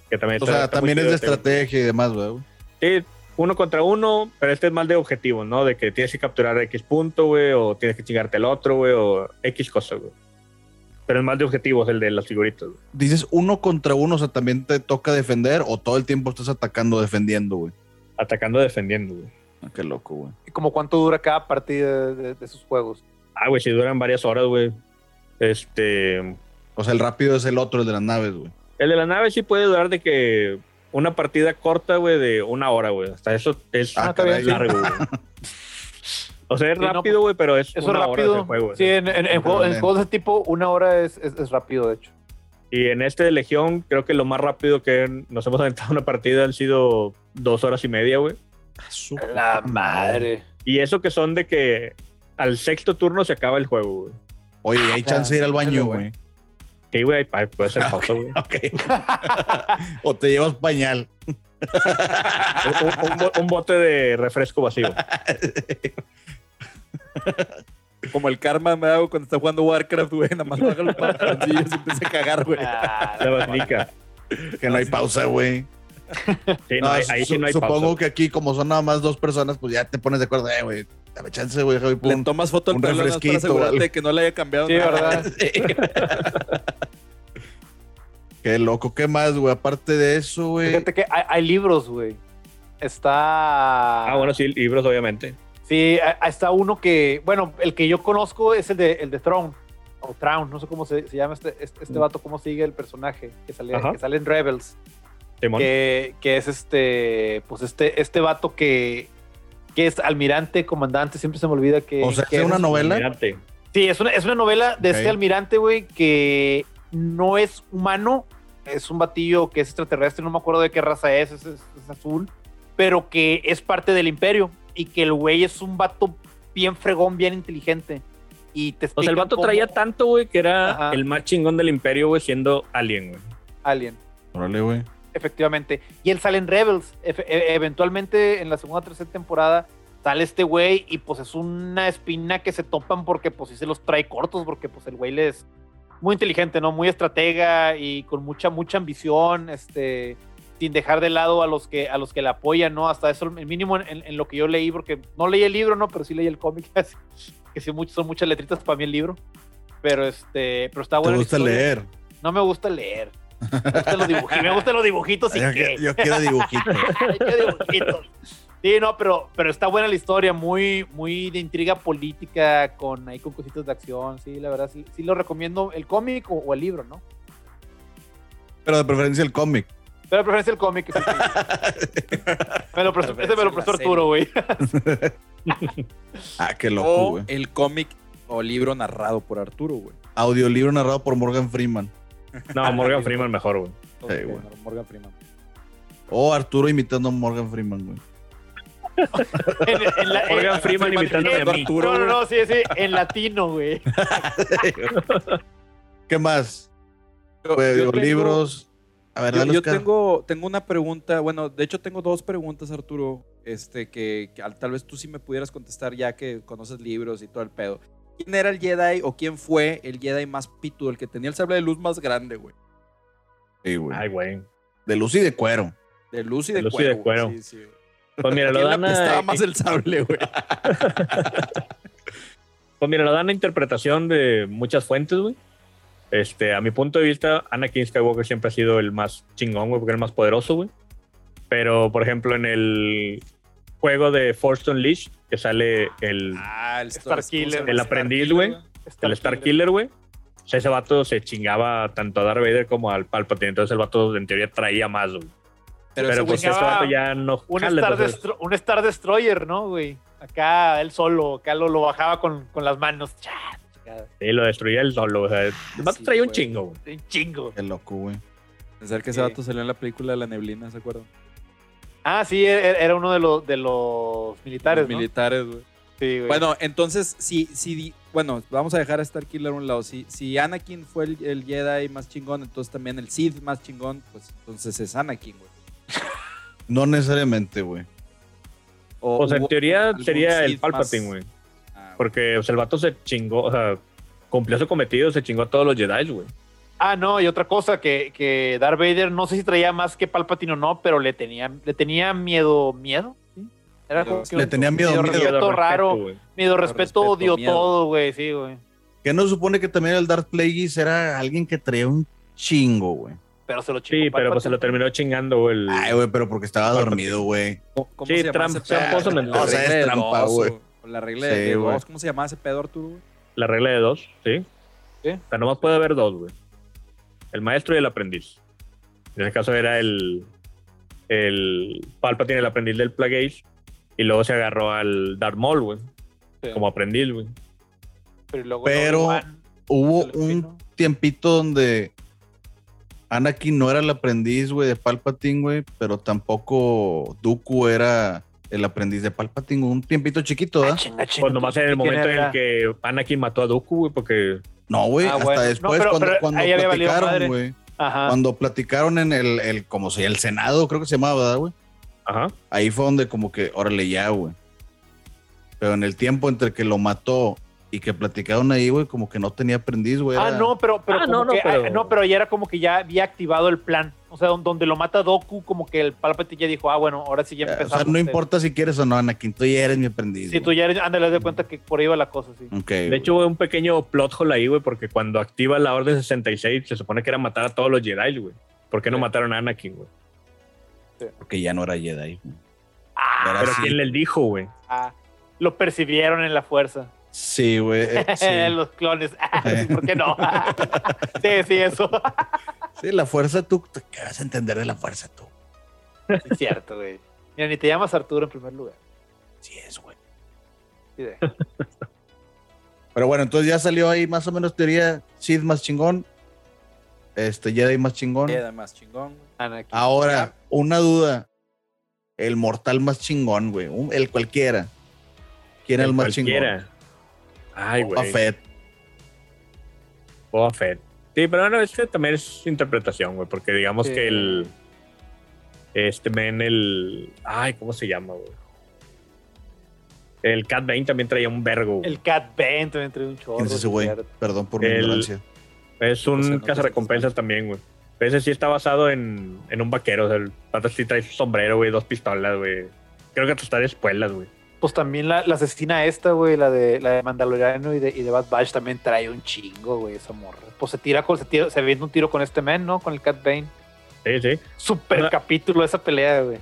C: Que también
A: O
C: está-
A: sea,
C: está
A: también es de
C: chido,
A: estrategia y demás, güey.
C: Sí, uno contra uno, pero este es más de objetivo, ¿no? De que tienes que capturar X punto, güey, o tienes que chingarte el otro, güey, o X cosa, güey. Pero es más de objetivos el de las figuritas, güey.
A: Dices uno contra uno, o sea, también te toca defender o todo el tiempo estás atacando, defendiendo, güey.
C: Atacando, defendiendo, güey.
A: Ah, qué loco, güey.
D: ¿Y como cuánto dura cada partida de, de- de esos juegos?
C: Ah, güey, si duran varias horas, güey. Este.
A: O sea, el rápido es el otro, el de las naves, güey.
C: El de la nave sí puede durar de que una partida corta, güey, de una hora, güey. Hasta eso es
A: Ah,
C: largo, güey. O sea, es
D: Sí,
C: rápido, güey, pero es
D: Eso es
C: una hora
D: rápido.
C: de juego. güey.
D: sí, en, en- en juego- en
A: Órale.
D: juegos de ese tipo, una hora es, es, es rápido, de hecho.
C: Y en este de Legión, creo que lo más rápido que nos hemos aventado una partida han sido dos horas y media, güey.
D: La madre.
C: Y eso que son de que al sexto turno se acaba el juego, güey.
A: Oye, hay chance de ir al baño, güey.
C: Sí, güey, puede ser pausa, güey.
A: Ok. o te llevas pañal.
C: un, un bo- un bote de refresco vacío.
B: Como el karma me hago cuando está jugando Warcraft, güey. Nada más baja los pantaloncillos y empieza a cagar, güey.
D: Ah,
C: La basnica.
A: Que no hay pausa, güey.
C: Sí, no,
A: No,
C: ahí, ahí sí
A: su-
C: no hay
A: supongo
C: pausa.
A: que aquí, como son nada más dos personas, pues ya te pones de acuerdo. Eh, güey, dame chance, güey. déjame
B: Le
A: pum.
B: tomas foto al
A: un
B: pelo para asegurarte de que no le haya cambiado
D: Sí,
B: nada.
D: ¿verdad?
A: Qué loco, ¿qué más, güey? Aparte de eso, güey.
D: Fíjate que hay, hay libros, güey. Está.
C: Ah, bueno, sí, libros, obviamente.
D: Sí, está uno que, bueno, el que yo conozco es el de, el de Throne, o Traun, no sé cómo se, se llama este, este, este vato, cómo sigue el personaje que sale,
C: Ajá.
D: que sale en Rebels. Que, que es este, pues este, este vato que que es almirante, comandante, siempre se me olvida que...
A: O sea,
D: que
A: ¿es una novela?
C: Almirante.
D: Sí, es una, es una novela de este almirante, güey, que no es humano, es un batillo que es extraterrestre, no me acuerdo de qué raza es, es, es- es azul, pero que es parte del imperio y que el güey es un vato bien fregón, bien inteligente. Y te
C: O sea, el vato
D: cómo-
C: traía tanto, güey, que era
D: Ajá.
C: el más chingón del imperio, güey, siendo alien, güey.
D: Alien.
A: Órale, güey.
D: Efectivamente. Y él sale en Rebels. Efe- e- eventualmente en la segunda o tercera temporada sale este güey y pues es una espina que se topan porque pues sí se los trae cortos porque pues el güey les muy inteligente, ¿no? Muy estratega y con mucha mucha ambición, este sin dejar de lado a los que a los que le apoyan, ¿no? Hasta eso el mínimo en, en lo que yo leí porque no leí el libro, ¿no? Pero sí leí el cómic, que sí son muchas letritas para mí el libro. Pero este, pero está
A: ¿Te
D: bueno. la
A: gusta leer?
D: No me gusta leer. Me gustan los dibujitos, y
A: yo,
D: qué.
A: yo quiero dibujitos.
D: Sí, no, pero, pero está buena la historia, muy, muy de intriga política, con ahí con cositas de acción. Sí, la verdad, sí, sí lo recomiendo, el cómic o, o el libro, ¿no?
A: Pero de preferencia el cómic.
D: Pero de preferencia el cómic. sí, sí. Me lo prestó- ese me lo prestó Arturo, güey.
A: Ah, qué loco, güey.
B: el cómic o libro narrado por Arturo, güey.
A: Audiolibro narrado por Morgan Freeman.
C: No, Morgan Freeman mejor, güey.
A: Sí, güey.
B: Morgan Freeman.
A: O Arturo imitando a Morgan Freeman, güey.
D: En- en la-
C: Morgan
D: en-
C: Freeman imitándome a mí.
D: No, no, no, sí, sí, en latino, güey.
A: ¿Qué más?
B: Yo-
A: Güey,
B: yo tengo-
A: libros. A ver,
B: Yo,
A: dale,
B: yo
A: Oscar.
B: tengo, tengo una pregunta, bueno, de hecho tengo dos preguntas, Arturo, este, que, que al- tal vez tú sí me pudieras contestar ya que conoces libros y todo el pedo. ¿Quién era el Jedi o quién fue el Jedi más pitudo, el que tenía el sable de luz más grande, güey?
A: Sí, güey.
C: Ay, güey.
A: De luz y de cuero.
B: De luz y de,
C: De luz y
B: cuero.
C: de
B: güey,
C: cuero.
B: sí, sí, güey.
C: Pues mira, lo
B: ¿Quién le
C: dan a,
B: más el sable, güey?
C: pues mira, lo dan a interpretación de muchas fuentes, güey. Este, a mi punto de vista, Anakin Skywalker siempre ha sido el más chingón, güey, porque era el más poderoso, güey. Pero, por ejemplo, en el juego de Force Unleashed, que sale el,
B: Ah, el
D: Star. Killer.
C: El aprendiz, güey. el Star Killer, güey. O sea, ese vato se chingaba tanto a Darth Vader como al Palpatine. Entonces el vato en teoría traía más, güey.
B: Pero,
C: Pero,
B: ese
C: pues
D: chingaba
C: vato ya no
D: Un
C: jala,
D: Star,
C: entonces-
D: un Star Destroyer, ¿no, güey? Acá él solo, acá lo, lo bajaba con, con las manos.
C: Sí, lo destruía él solo. O sea, el vato
B: Sí,
C: traía un
B: güey.
C: chingo, güey.
D: Un chingo.
A: Qué loco, güey.
B: Pensar que ese
D: Sí.
B: vato salió en la película de la neblina, ¿se acuerdan?
D: Ah, sí, era era uno de los, de los militares,
B: Los
D: ¿no?
B: militares, güey.
D: Sí, güey.
B: Bueno, entonces, si, si, bueno, vamos a dejar a Star Killer a un lado. Si, si Anakin fue el, el Jedi más chingón, entonces también el Sith más chingón, pues entonces es Anakin, güey.
A: No necesariamente, güey.
C: O sea, en teoría sería el Palpatine,
B: más-
C: güey.
B: Ah,
C: Porque o sea, el vato se chingó, o sea, cumplió su cometido, se chingó a todos los Jedi, güey.
D: Ah, no, y otra cosa, que, que Darth Vader no sé si traía más que Palpatine o no, pero le tenía, le tenía miedo, miedo, ¿sí? Era como que
A: Le
D: un-
A: tenía miedo, miedo.
D: respeto
C: Respeto,
D: raro,
C: güey.
D: miedo,
B: Respeto,
D: respeto, odio
B: miedo.
D: todo, güey, sí, güey.
A: Que no supone que también el Darth Plagueis era alguien que traía un chingo, güey.
D: Pero se lo chingó
C: Sí, pero pues se lo terminó chingando, güey. el-
A: Ay, güey, pero porque estaba
C: Palpatine.
A: dormido, güey.
B: ¿Cómo, cómo
C: Sí,
B: pedo?
C: tramposo mental.
A: O sea,
B: regla
A: es
B: de
A: trampa,
B: dos,
A: güey.
B: La regla de,
A: Sí,
B: de
A: güey.
B: dos. ¿Cómo se llama ese pedo, Arturo? güey?
C: La regla de dos, ¿sí?
D: Sí.
C: O sea, nomás puede haber dos, güey. El maestro y el aprendiz. En ese caso era el, el Palpatine, el aprendiz del Plagueis, y luego se agarró al Darth Maul, güey,
D: Sí.
C: como aprendiz, güey.
D: Pero, luego
A: Pero-
D: Obi-Wan
A: Hubo un tiempito donde Anakin no era el aprendiz, güey, de Palpatine, güey, pero tampoco Dooku era el aprendiz de Palpatine. Un tiempito chiquito,
D: Ah,
A: ¿verdad?
D: chinga,
C: Pues nomás en el
D: ¿quién
C: momento en el que Anakin mató a Dooku, güey, porque
A: No, güey,
D: Ah,
A: hasta
D: bueno. No,
A: después,
D: pero-
A: cuando,
D: pero
A: platicaron, güey.
D: Ajá.
A: Cuando platicaron en el, el, como se el Senado, creo que se llamaba, ¿verdad, güey?
C: ajá.
A: Ahí fue donde como que, órale ya, güey. Pero en el tiempo entre que lo mató y que platicaron ahí, güey, como que no tenía aprendiz, güey.
D: Ah,
A: era-
D: no, pero, pero
C: Ah,
D: como
C: no, no,
D: que,
C: pero-
D: ah, no, pero ya era como que ya había activado el plan. O sea, don- donde lo mata Doku, como que el Palpatine ya dijo, ah, bueno, ahora sí ya
A: O
D: empezamos.
A: sea, no
D: eh.
A: importa si quieres o no, Anakin, tú ya eres mi aprendiz.
D: Si tú ya eres, ándale, de cuenta que por ahí va la cosa, sí.
A: Ok,
C: De hecho, güey, un pequeño plot hole ahí, güey, porque cuando activa la Orden 66, se supone que era matar a todos los Jedi, güey. ¿Por qué no
B: Sí.
C: mataron a Anakin, güey?
A: porque ya no era Jedi. güey.
D: Ah,
A: Era
C: Pero
A: así.
C: ¿quién les dijo, güey?
D: ah, lo percibieron en la fuerza.
A: Sí, güey. eh, sí.
D: Los clones. Ah, sí, ¿Por qué no? sí, sí, eso.
A: Sí, la fuerza, tú, ¿qué vas a entender de la fuerza tú?
D: Es cierto, güey. Mira, ni te llamas Arturo en primer lugar.
A: Sí es, güey.
D: Sí, de-
A: Pero bueno, entonces ya salió ahí más o menos teoría Sith más chingón. Este, Jedi más chingón.
B: Queda más chingón.
D: Anakin.
A: Ahora, una duda. El mortal más chingón, güey. El cualquiera. ¿Quién es el más
C: Cualquiera.
A: chingón?
C: Ay,
A: Boba
C: güey.
A: Fett.
C: Boba Fett. Sí, pero bueno, es que también es interpretación, güey, porque digamos
D: Sí.
C: que el. Este men, el. Ay, ¿cómo se llama, güey? El Cat Bane también traía un vergo. güey.
D: El Cat Bane también trae un chorro.
A: ¿Quién es ese güey? Perdón por mi
C: El-
A: ignorancia.
C: Es un
B: no sé
C: cazarrecompensas también, güey. Ese sí está basado en, en un vaquero. O sea, el pata sí trae su sombrero, güey, dos pistolas, güey. Creo que hasta está de espuelas, güey.
D: Pues también la, la asesina esta, güey, la de, la de Mandaloriano y de, y de Bad Batch también trae un chingo, güey, esa morra. Pues se tira con, se tira, se avienta un tiro con este men, ¿no? Con el Cat Bane.
C: Sí, sí.
D: Super capítulo esa pelea, güey.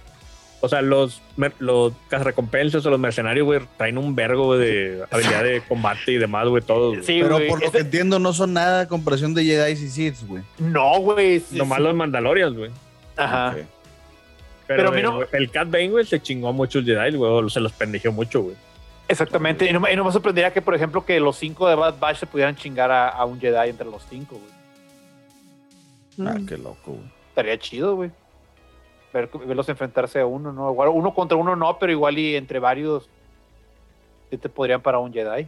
C: O sea, los, los cazarrecompensas o los mercenarios, güey, traen un vergo güey, de habilidad de combate y demás, güey, todos. güey.
D: Sí,
A: Pero
D: güey.
A: por lo
D: ese-
A: que entiendo, no son nada a comparación de Jedi y Sith, güey.
D: No, güey. sí,
C: Nomás
D: sí.
C: los Mandalorians, güey.
D: Ajá.
C: Pero, el Cat Bane, güey, se chingó a muchos Jedi, güey. Se los pendejeó mucho, güey.
D: Exactamente. Y no, me- y no me sorprendería que, por ejemplo, que los cinco de Bad Batch se pudieran chingar a, a un Jedi entre los cinco, güey.
A: Ah, qué loco, güey.
D: Estaría chido, güey. Ver, verlos enfrentarse a uno, ¿no? Igual uno contra uno no, pero igual y entre varios sí te podrían para un Jedi.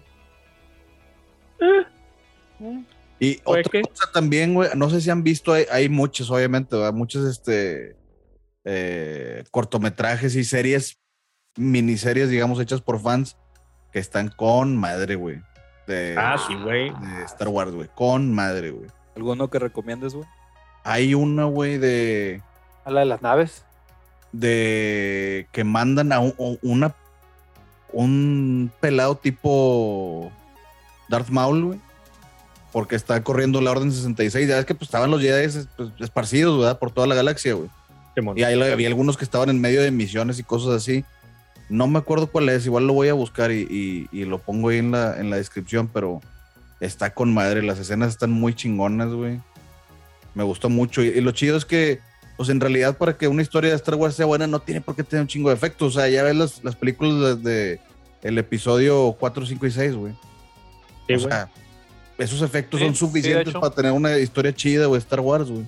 A: Y
C: Pues,
A: otra
C: ¿qué?
A: cosa también, güey, no sé si han visto, hay, hay muchos, obviamente, ¿verdad? muchos este, eh, cortometrajes y series, miniseries, digamos, hechas por fans que están con madre, güey. De,
C: Ah, sí, güey.
A: de Star Wars, güey. Con madre, güey.
B: ¿Alguno que recomiendes, güey?
A: Hay una, güey, de,
D: A la de las naves.
A: de que mandan a un, un- una, un pelado tipo Darth Maul, güey. Porque está corriendo la Orden 66. Ya ves que pues, estaban los Jedi pues, esparcidos, ¿verdad? Por toda la galaxia, güey.
C: Simón.
A: Y ahí había algunos que estaban en medio de misiones y cosas así. No me acuerdo cuál es, igual lo voy a buscar y, y- y lo pongo ahí en la, en la descripción, pero está con madre. Las escenas están muy chingonas, güey. Me gustó mucho. Y, y lo chido es que, pues en realidad, para que una historia de Star Wars sea buena, no tiene por qué tener un chingo de efectos. O sea, ya ves las, las películas de, el episodio 4, 5 y 6, güey.
C: Sí,
A: o sea, esos efectos
D: Sí,
A: son suficientes para tener una historia chida, güey, Star Wars, güey.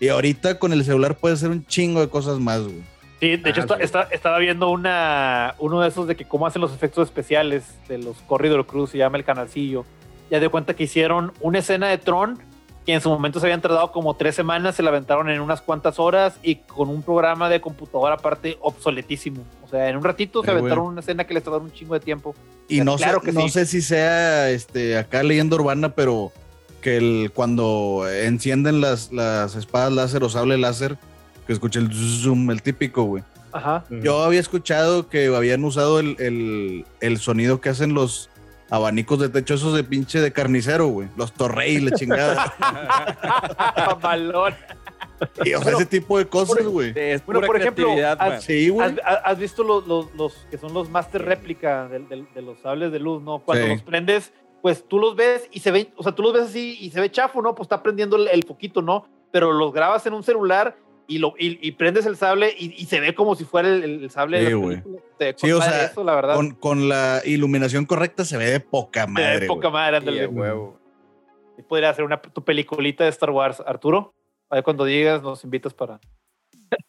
A: Y ahorita con el celular puede ser un chingo de cosas más, güey.
D: Sí, de hecho
C: Ah,
D: está-
C: sí.
D: está- estaba viendo una, uno de esos de que cómo hacen los efectos especiales de los Corridor Cruz, se llama el canalcillo. Ya de cuenta que hicieron una escena de Tron que en su momento se habían tardado como tres semanas, se la aventaron en unas cuantas horas y con un programa de computadora aparte obsoletísimo. O sea, en un ratito se aventaron una escena que les tardaron un chingo de tiempo.
A: Y no,
D: Claro
A: sé,
D: que
A: no
D: sí.
A: sé si sea este, acá leyenda urbana, pero que el, cuando encienden las, las espadas láser o sable láser, que escuche el zoom, el típico, güey.
D: Ajá.
A: Yo había escuchado que habían usado el, el- el sonido que hacen los abanicos de techo esos de pinche de carnicero, güey. Los torrey, la chingada.
D: Malón.
A: y, o sea,
D: Bueno,
A: ese tipo de cosas, güey.
B: Es
D: Bueno, por ejemplo,
B: man.
A: Sí, güey.
D: ¿Has, has- has visto los, los, los que son los master réplica del- del- de, los sables de luz, no? Cuando
A: Sí.
D: los prendes, pues tú los ves y se ven, o sea, tú los ves así y se ve chafo, ¿no? Pues está prendiendo el, el foquito, ¿no? Pero los grabas en un celular y, lo, y, y prendes el sable y, y se ve como si fuera el, el sable
A: Sí,
D: de la
A: güey.
D: ve
A: Sí, o sea,
D: eso, la verdad.
A: Con, con la iluminación correcta se ve de poca
D: se ve
A: madre.
D: poca
A: güey.
D: madre, ándale.
B: huevo.
D: Y podría hacer una, tu peliculita de Star Wars, Arturo. A ver, cuando llegas nos invitas para...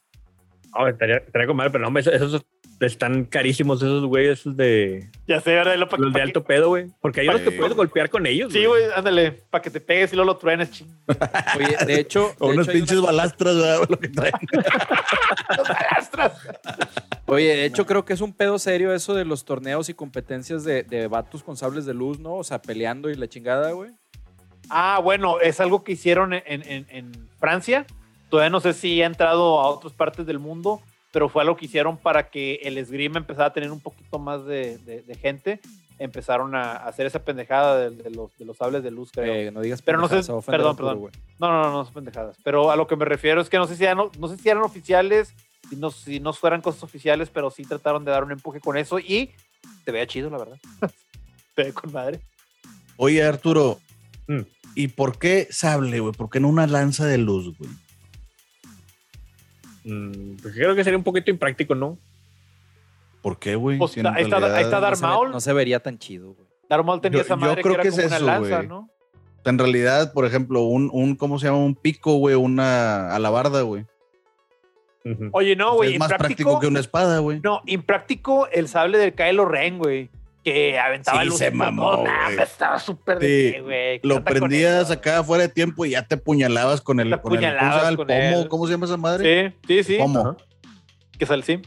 C: Ah, estaría, estaría con madre, pero no, esos, esos están carísimos esos güeyes esos de
D: Ya sé, pa-
C: los de alto pedo, güey. Porque hay unos que puedes golpear con ellos.
D: Sí, güey, ándale, para que te pegues y luego lo truenes, ching.
B: Oye, de hecho,
A: O
B: de
A: unos pinches
B: una-
A: balastras, ¿verdad? Lo que traen.
B: Oye, de hecho creo que es un pedo serio eso de los torneos y competencias de, de vatos con sables de luz, ¿no? O sea, peleando y la chingada, güey.
D: Ah, bueno, es algo que hicieron en, en- en Francia. Todavía no sé si ha entrado a otras partes del mundo, pero fue algo que hicieron para que el esgrima empezara a tener un poquito más de, de- de gente. Empezaron a hacer esa pendejada de, de los, de los sables de luz, creo.
B: Eh, no digas
D: Pero no sé- perdón, perdón. No, no, no, no son pendejadas. Pero a lo que me refiero es que no sé si eran, no sé si eran oficiales, si no, si no fueran cosas oficiales, pero sí trataron de dar un empuje con eso y se veía chido, la verdad. se ve con madre.
A: Oye, Arturo,
C: Mm.
A: ¿y por qué sable, güey? ¿Por qué no una lanza de luz, güey?
C: Mm, pues creo que sería un poquito impráctico, ¿no?
A: ¿Por qué, güey?
D: Pues
A: Si en
D: ahí está-
A: realidad-
D: ahí está Darth
B: no, se ve-
D: Maul.
B: no se vería tan chido, güey.
D: Darth Maul tenía
A: Yo-
D: esa
A: yo
D: madre
A: creo
D: que era
A: que es
D: como una
A: eso,
D: lanza,
A: güey.
D: ¿no?
A: En realidad, por ejemplo, un, un, ¿cómo se llama? Un pico, güey, una alabarda, güey.
C: Ujú.
D: Oye, no, güey,
A: es más práctico que una espada, güey.
D: No, impráctico el sable del Kylo Ren, güey. Que aventaba
A: Sí,
D: luz
A: se mamó, güey.
D: Estaba súper
A: Sí,
D: de güey. ¿Qué
A: Lo prendías acá fuera de tiempo y ya te puñalabas con el, con el, ¿cómo se? El
D: con
A: pomo,
D: él.
A: ¿cómo se llama esa madre?
D: Sí, sí, sí.
A: Pomo.
C: Ajá.
D: Que sale, sí.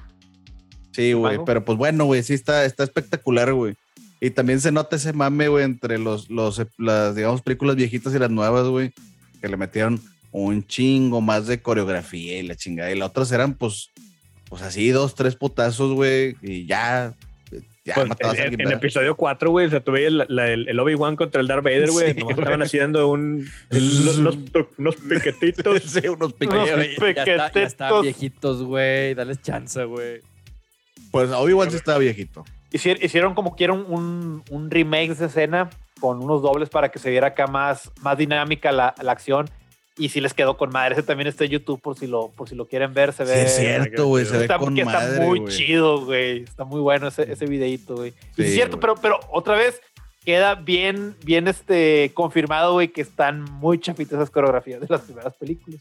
A: Sí, güey, pero pues bueno, güey, sí está, está espectacular, güey. Y también se nota ese mame, güey, entre los, los, las, digamos, películas viejitas y las nuevas, güey, que le metieron un chingo más de coreografía y la chingada. Y las otras eran, pues, pues así, dos, tres putazos, güey, y ya, ya
C: Pues,
A: matabas
C: en,
A: a
C: en-
A: alguien.
C: en
A: ¿verdad?
C: episodio 4, güey, o sea, tuve el, la- el, el Obi-Wan contra el Darth Vader, güey.
A: Sí,
C: estaban haciendo un, unos, unos, unos piquetitos.
A: Sí, unos
D: Unos
A: pequeños.
B: Oye, ya, está- ya están viejitos, güey. Dales chance, güey.
A: Pues Obi-Wan sí estaba viejito.
D: Hicier- Hicieron como que era un, un, un remake de esa escena con unos dobles para que se viera acá más, más dinámica la, la acción. Y sí les quedó con madre. Ese también está en YouTube por si lo, por si lo quieren ver. Se
A: Sí,
D: ve.
A: es cierto, güey, se ve
D: está,
A: con
D: que está
A: madre,
D: muy
A: güey.
D: chido, güey. Está muy bueno ese, ese videito, güey. Y
A: Sí,
D: es cierto, pero, pero otra vez queda bien, bien este, confirmado, güey, que están muy chafitas esas coreografías de las primeras películas.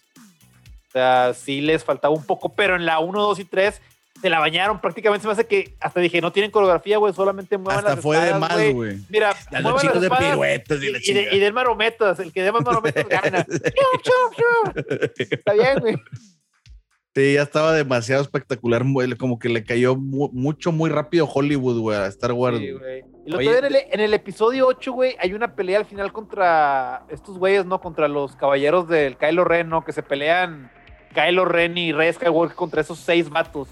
D: O sea, sí les faltaba un poco, pero en la 1, 2 y 3 se la bañaron prácticamente. Se me hace que hasta dije, no tienen coreografía, güey, solamente mueven
A: Hasta
D: las
A: fue de más,
D: güey. Mira,
A: Ya
D: muevan
A: los chicos de piruetas y
D: y,
A: la
D: y de, y den marometas. El que dé más marometas gana. Chup, chup. Está bien, güey.
A: Sí, ya estaba demasiado espectacular, como que le cayó mu- mucho, muy rápido Hollywood, güey, a Star Wars.
D: Sí,
A: güey.
D: Y lo
B: Oye,
D: en, el, en el episodio 8, güey, hay una pelea al final contra estos güeyes, ¿no? Contra los caballeros del Kylo Ren, ¿no? Que se pelean Kylo Ren y Rey Skywalker contra esos seis vatos.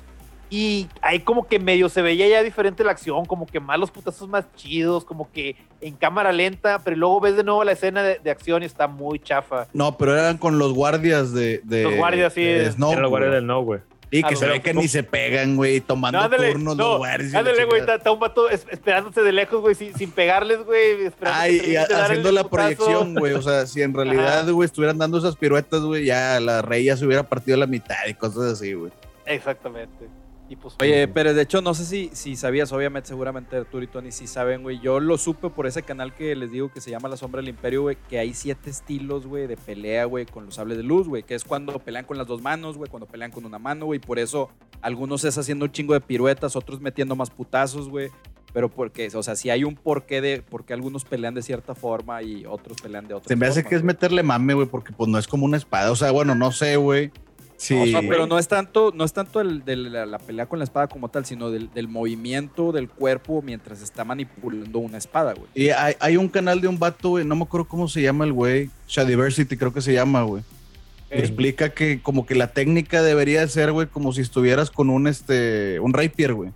D: Y ahí como que medio se veía ya diferente la acción, como que más los putazos más chidos, como que en cámara lenta, pero luego ves de nuevo la escena de, de acción y está muy chafa.
A: No, pero eran con los guardias de, de
D: Los guardias, sí.
A: de Snoke,
C: Era los guardias del no, güey.
A: Y que se ve que ni se pegan, güey, tomando
D: No, ándale,
A: turnos
D: no,
A: los guardias. y la
D: Ándale, güey, está, un vato es- esperándose de lejos, güey, sin, sin pegarles, güey. esperando
A: Ay, y haciendo la
D: putazo.
A: proyección, güey. O sea, si en realidad, güey, estuvieran dando esas piruetas, güey, ya la rey ya se hubiera partido a la mitad y cosas así, güey.
D: Exactamente. Y pues,
B: Oye, pero de hecho, no sé si, si sabías, obviamente, seguramente Arturo y Tony sí saben, güey. Yo lo supe por ese canal que les digo que se llama La Sombra del Imperio, güey, que hay siete estilos, güey, de pelea, güey, con los sables de luz, güey, que es cuando pelean con las dos manos, güey, cuando pelean con una mano, güey. Por eso algunos es haciendo un chingo de piruetas, otros metiendo más putazos, güey. Pero porque, o sea, si hay un porqué de por qué algunos pelean de cierta forma y otros pelean de otra
A: Se me hace
B: forma,
A: que es meterle mame, güey, porque pues no es como una espada. O sea, bueno, no sé, güey. Sí.
B: O sea, pero no es tanto, no es tanto el de la, la pelea con la espada como tal, sino del, del movimiento del cuerpo mientras está manipulando una espada, güey.
A: Y hay, hay un canal de un vato, güey, no me acuerdo cómo se llama el güey. Shadiversity creo que se llama, güey.
D: eh,
A: Explica que como que la técnica debería ser, güey, como si estuvieras con un, este, un rapier, güey.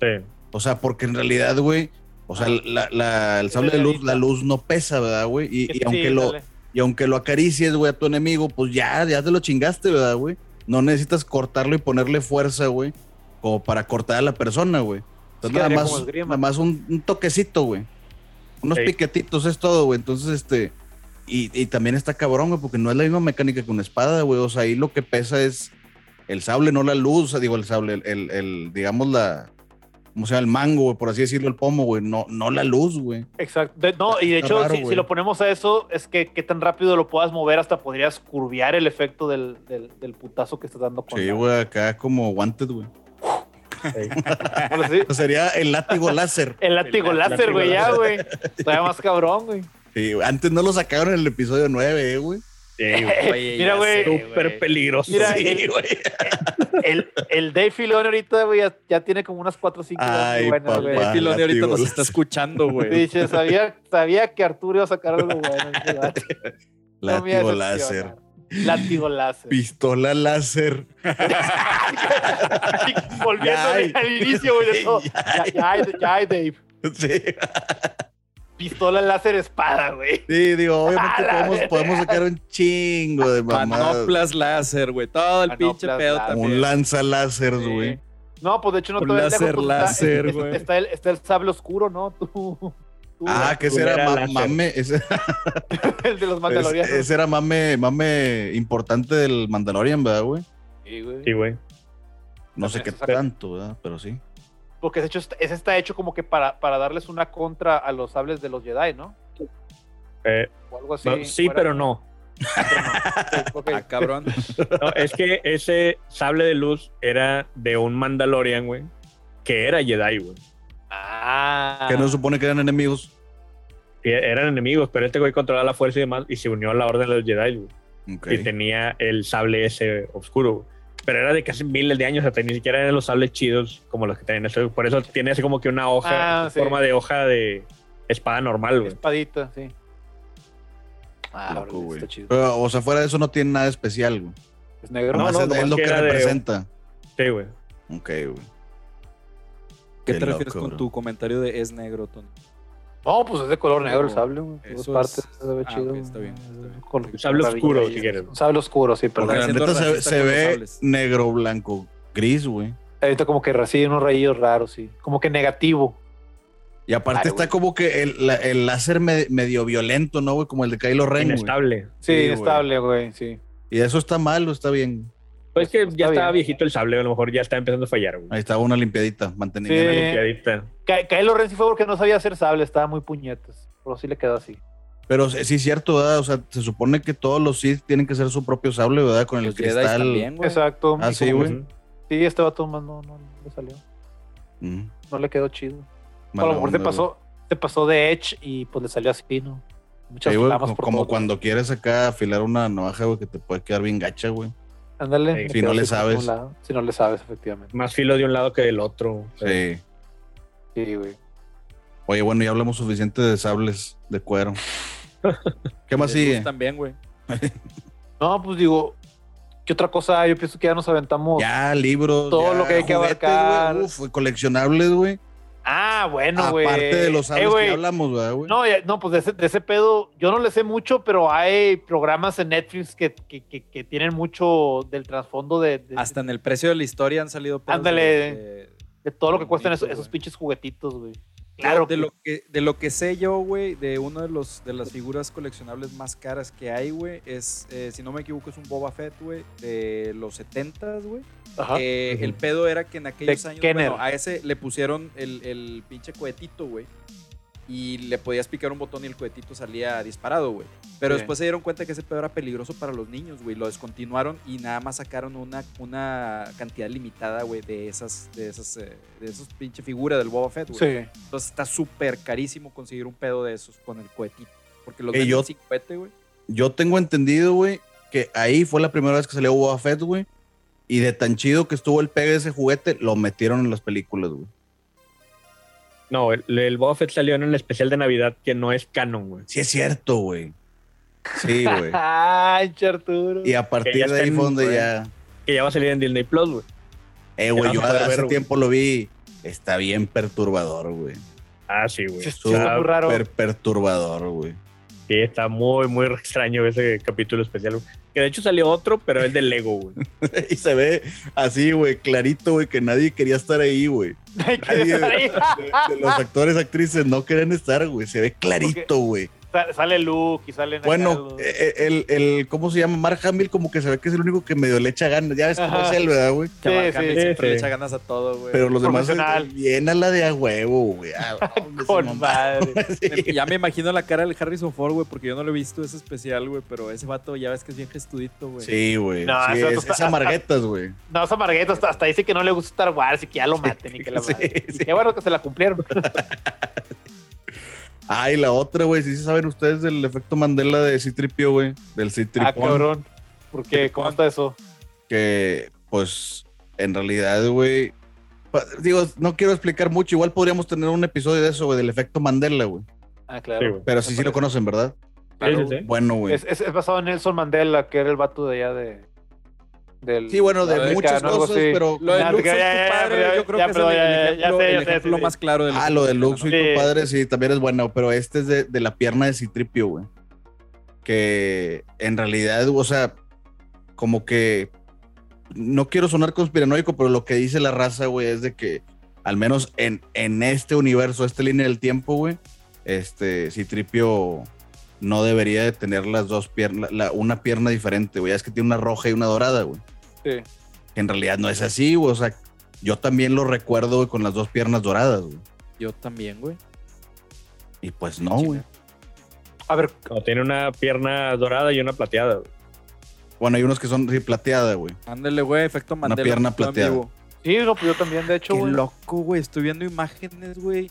C: Sí.
A: O sea, porque en realidad, güey, o sea, la, la- el sable de luz, la luz no pesa, ¿verdad, güey? Y, y
D: sí,
A: aunque lo,
D: dale.
A: Y aunque lo acaricies, güey, a tu enemigo, pues ya, ya te lo chingaste, ¿verdad, güey? No necesitas cortarlo y ponerle fuerza, güey, como para cortar a la persona, güey. Entonces, nada más, nada más un, un toquecito, güey. Unos piquetitos es todo, güey. Entonces, este. Y, y también está cabrón, güey, porque no es la misma mecánica que una espada, güey. O sea, ahí lo que pesa es el sable, no la luz. O sea, digo, el sable, el, el, el, digamos, la. ¿Cómo se llama? El mango, güey, por así decirlo, el pomo, güey. No, no la luz, güey.
D: Exacto. De- no, y de
A: Está
D: hecho,
A: raro,
D: si, lo ponemos a eso, es que qué tan rápido lo puedas mover, hasta podrías curviar el efecto del, del, del putazo que estás dando con
A: Sí, güey, acá como wanted, güey.
D: Sí,
A: O Sería el látigo láser.
D: El látigo
C: El
D: láser, güey, ya, güey. Todavía más cabrón, güey.
A: Sí, antes no lo sacaron en el episodio 9, eh, güey.
C: Sí, güey.
B: Oye,
D: Mira,
B: ya
D: güey.
C: Súper peligroso.
D: Mira,
C: Sí,
D: el-
C: güey.
D: El, el Dave Filoni ahorita, güey, ya, ya tiene como unas 4 o 5
A: Ay,
D: buenas,
A: papá.
D: güey.
B: Dave Filoni ahorita nos está escuchando, güey.
D: Dice, sabía, sabía que Arturo iba a sacar algo bueno. no me
A: Látigo láser.
D: Látigo láser.
A: Pistola láser.
D: Volviendo
A: Ya
D: al inicio, güey. Ya, ya, ya hay, Dave.
A: Sí.
D: Pistola láser espada, güey.
A: Sí, digo, obviamente podemos, sacar un chingo de mamadas.
B: Manoplas láser, güey. Todo el
D: Manoplas
B: pinche pedo
D: láser.
B: también.
A: Un lanza láser,
D: Sí.
A: güey.
D: No, pues de hecho no
B: Un
D: te ves
B: láser,
D: lejos, pues, está-
B: láser,
D: es-
B: güey.
D: Está el, está el sable oscuro, ¿no? Tú, tú,
A: Ah, que ese era ma- mame. Ese,
D: el de los mandalorianos.
A: ese era mame, mame importante del Mandalorian, ¿verdad, güey?
D: Sí, güey.
C: Sí, güey.
A: No sé qué tanto, ¿verdad? Pero sí.
D: Porque de hecho ese está hecho como que para, para darles una contra a los sables de los Jedi, ¿no?
C: Eh,
D: O algo así.
C: no, sí,
D: fuera-
C: pero no.
D: pero.
B: Ah, cabrón.
C: No, es que ese sable de luz era de un Mandalorian, güey, que era Jedi, güey.
D: Ah.
A: Que no se supone que eran enemigos.
C: Y Eran enemigos, pero este güey controlaba la fuerza y demás y se unió a la orden de los Jedi, güey. Y tenía el sable ese oscuro, güey. Pero era de casi miles de años, hasta ni siquiera eran los sables chidos como los que tenían. Por eso tiene así como que una hoja,
D: Ah, sí.
C: forma de hoja de espada normal, güey.
D: Espadita, sí. Ah,
A: Loco,
D: órale,
A: güey.
D: está chido.
A: Pero, o sea, fuera de eso no tiene nada especial, güey.
D: Es negro.
C: No, no,
A: es, lo
C: que
A: que
C: era de-
A: representa.
C: Sí, güey.
A: Ok, güey.
B: ¿Qué
A: Qué
B: te refieres con
A: bro.
B: tu comentario de es negro, Tony?
D: No, pues es de color negro el sable, güey. Dos partes,
B: es-
D: se ve
B: ah,
D: chido.
B: está bien, está bien.
D: Con-
C: sable oscuro, si quieres.
D: Sable oscuro, sí, perdón.
A: la neta se, ve negro, blanco, gris, güey.
D: Ahorita como que recibe unos rayos raros, sí. Como que negativo.
A: Y aparte
D: Ay,
A: está
D: güey.
A: como que el, la- el láser me- medio violento, ¿no, güey? Como el de Kylo Ren, güey.
C: Inestable.
D: Sí,
A: Sí,
D: inestable, güey, sí.
A: Y eso está mal o está bien.
C: Pues es que
D: Está
C: ya estaba
D: bien.
C: viejito el sable, a lo mejor ya está empezando a fallar, güey.
A: Ahí estaba una limpiadita, mantenimiento.
D: Sí.
C: Limpiadita.
D: Ky- Kylo Ren sí fue porque no sabía hacer sable, estaba muy puñetas. Pero sí le quedó así.
A: Pero sí sí es cierto, ¿verdad? O sea, se supone que todos los Sith tienen que ser su propio sable, ¿verdad? Con el
B: Los Jedi
A: cristal.
B: también, güey.
D: Exacto.
A: Ah, sí, güey.
D: Sí, este vato más no, no, no le salió.
A: Mm,
D: No le quedó chido. a lo mejor te
A: onda,
D: pasó, te pasó de Edge y pues le salió así, ¿no? Muchas
A: Sí, güey, como,
D: por
A: como cuando quieres acá afilar una navaja, güey, que te puede quedar bien gacha, güey.
D: Ándale.
C: Sí,
A: si no le sabes.
D: lado. Si no le sabes, efectivamente.
C: Más filo de un lado que del otro.
A: Sí.
D: Sí, güey.
A: Oye, bueno, ya hablamos suficiente de sables de cuero. ¿Qué más sigue?
B: También, güey.
D: No, pues digo, ¿qué otra cosa? Yo pienso que ya nos aventamos.
A: Ya, libros.
D: Todo
A: ya,
D: lo que hay que abarcar.
A: güey, Uf, coleccionables, güey.
D: Ah, bueno, güey.
A: Aparte de los
D: Eh,
A: sables
D: güey,
A: que hablamos, ¿verdad, güey?
D: No, no, pues de ese, de ese pedo, yo no le sé mucho, pero hay programas en Netflix que, que, que- que tienen mucho del trasfondo de, de-
B: Hasta en el precio de la historia han salido pedos
D: Ándale.
B: de- de-
D: de todo lo que cuestan esos,
B: Bonito,
D: esos pinches juguetitos, güey.
B: Claro, de lo que de lo que sé yo, güey, de una de los de las figuras coleccionables más caras que hay, güey, es eh, si no me equivoco es un Boba Fett, güey, de los 70 güey.
D: Ajá.
B: Eh. El pedo era que en aquellos
D: De
B: años, bueno, a ese le pusieron el, el pinche cohetito, güey. Y le podías picar un botón y el cohetito salía disparado, güey. Pero
D: Sí.
B: después se dieron cuenta que ese pedo era peligroso para los niños, güey. Lo descontinuaron y nada más sacaron una, una cantidad limitada, güey, de esas, de esas, eh, de esos pinche figuras del Boba Fett, güey.
D: Sí.
B: Entonces está súper carísimo conseguir un pedo de esos con el cohetito. Porque los
A: Eh, yo-
B: sin cohete, güey.
A: Yo tengo entendido, güey, que ahí fue la primera vez que salió Boba Fett, güey. Y de tan chido que estuvo el pegue de ese juguete, lo metieron en las películas, güey.
C: No, el, el Boba Fett salió en el especial de Navidad que no es canon, güey.
A: Sí, es cierto, güey. Sí, güey.
D: Ay, Arturo.
A: Y a partir de ahí fue donde ya.
C: Que ya va a salir en Disney Plus, güey.
A: Eh, güey, yo hace
C: ver,
A: tiempo lo vi. Está bien perturbador, güey.
C: Ah, sí, güey. Está-
D: muy raro.
A: Súper perturbador, güey.
C: Sí, está muy, muy extraño ese capítulo especial. güey. Que de hecho salió otro, pero es de Lego, güey.
A: y se ve así, güey, clarito, güey, que nadie quería estar ahí, güey.
D: Ay, ¿qué
A: Nadie
D: está ahí?
A: de, de los actores, actrices no querían estar, güey. Se ve clarito, güey.
D: Sa- Sale Luke y salen
A: Bueno,
D: los-
A: eh, el, el, ¿cómo se llama? Mark Hamill como que se ve que es el único que medio le echa ganas. Ya ves cómo
D: Ajá.
A: es él, ¿verdad, güey?
B: Que
D: Sí,
B: Mark
D: sí,
B: Hamill
C: sí,
B: siempre
C: sí.
B: le echa ganas a todo, güey.
A: Pero los demás es bien a la de a huevo, güey. Ah,
D: Con madre.
A: Sí.
B: Ya me imagino la cara del Harrison Ford, güey, porque yo no lo he visto ese especial, güey, pero ese vato ya ves que es bien gestudito, güey.
A: Sí, güey.
D: No,
A: sí, es, es amarguetas, güey.
D: No, esa Margueta hasta, hasta dice que no le gusta Star Wars y que ya lo maten y que la. Y qué bueno que se la cumplieron.
A: Ah, y la otra, güey. Sí, sí saben ustedes del efecto Mandela de Citripio, güey. Del Citripón.
D: ah, cabrón. ¿Por qué? ¿Cómo está eso?
A: que pues en realidad, güey, digo, no quiero explicar mucho, igual podríamos tener un episodio de eso, güey, del efecto Mandela, güey.
D: Ah, claro.
A: Pero sí, sí lo conocen, ¿verdad?
C: Sí, sí, sí.
A: Bueno, güey.
D: es, es- es basado en Nelson Mandela, que era el vato de allá de. Del,
A: Sí, bueno, de muchas cosas, pero...
B: Lo de
D: ya,
B: tu padre, yo creo que es el, ejemplo, más claro del
A: Ah, lo de soy
D: Sí.
A: tu padre, sí, también es bueno, pero este es de, de la pierna de Citripio, güey. Que en realidad, o sea, como que no quiero sonar conspiranoico, pero lo que dice la raza, güey, es de que al menos en, en este universo, esta línea del tiempo, güey, este Citripio no debería de tener las dos piernas, la- una pierna diferente, güey. Es que tiene una roja y una dorada, güey.
D: Sí.
A: Que en realidad no es así, güey. O sea, Yo también lo recuerdo güey, con las dos piernas doradas, güey.
B: Yo también, güey.
A: Y pues no, güey.
D: A ver,
C: No, tiene una pierna dorada y una plateada. güey.
A: Bueno, hay unos que son sí, plateada, güey.
B: Ándale, güey, efecto Mandela.
A: pierna
B: en plan
A: plateada.
D: sí, no, pues yo también, de hecho,
B: Qué
D: güey.
B: loco, güey. Estoy viendo imágenes, güey.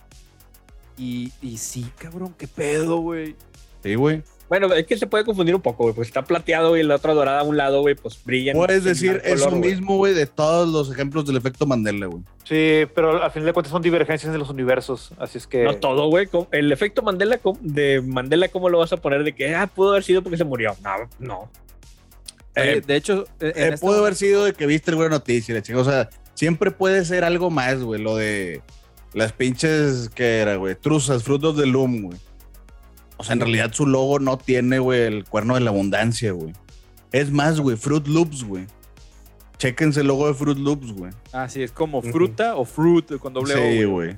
B: Y, y sí, cabrón, qué pedo, güey.
A: Sí, güey.
C: Bueno, es que se puede confundir un poco, güey. Pues está plateado y la otra dorada a un lado, güey, pues brilla.
A: Puedes decir eso
C: güey.
A: mismo, güey, de todos los ejemplos del efecto Mandela, güey.
D: Sí, pero al final de cuentas son divergencias de los universos, así es que...
C: No todo, güey. ¿Cómo- El efecto Mandela ¿cómo- de Mandela, ¿cómo lo vas a poner? De que, ah, pudo haber sido porque se murió. No, no.
B: Oye,
A: Eh,
B: de hecho, en
A: Eh,
B: este
A: pudo haber sido de que viste alguna noticia, la chica. O sea, siempre puede ser algo más, güey. Lo de las pinches, ¿qué era, güey? Truzas, Fruit of the Loom, güey. O sea, en realidad su logo no tiene, güey, el cuerno de la abundancia, güey. Es más, güey, Fruit Loops, güey. Chéquense el logo de Fruit Loops, güey.
B: Ah, sí, es como fruta o fruit con doble O.
A: Sí,
B: güey.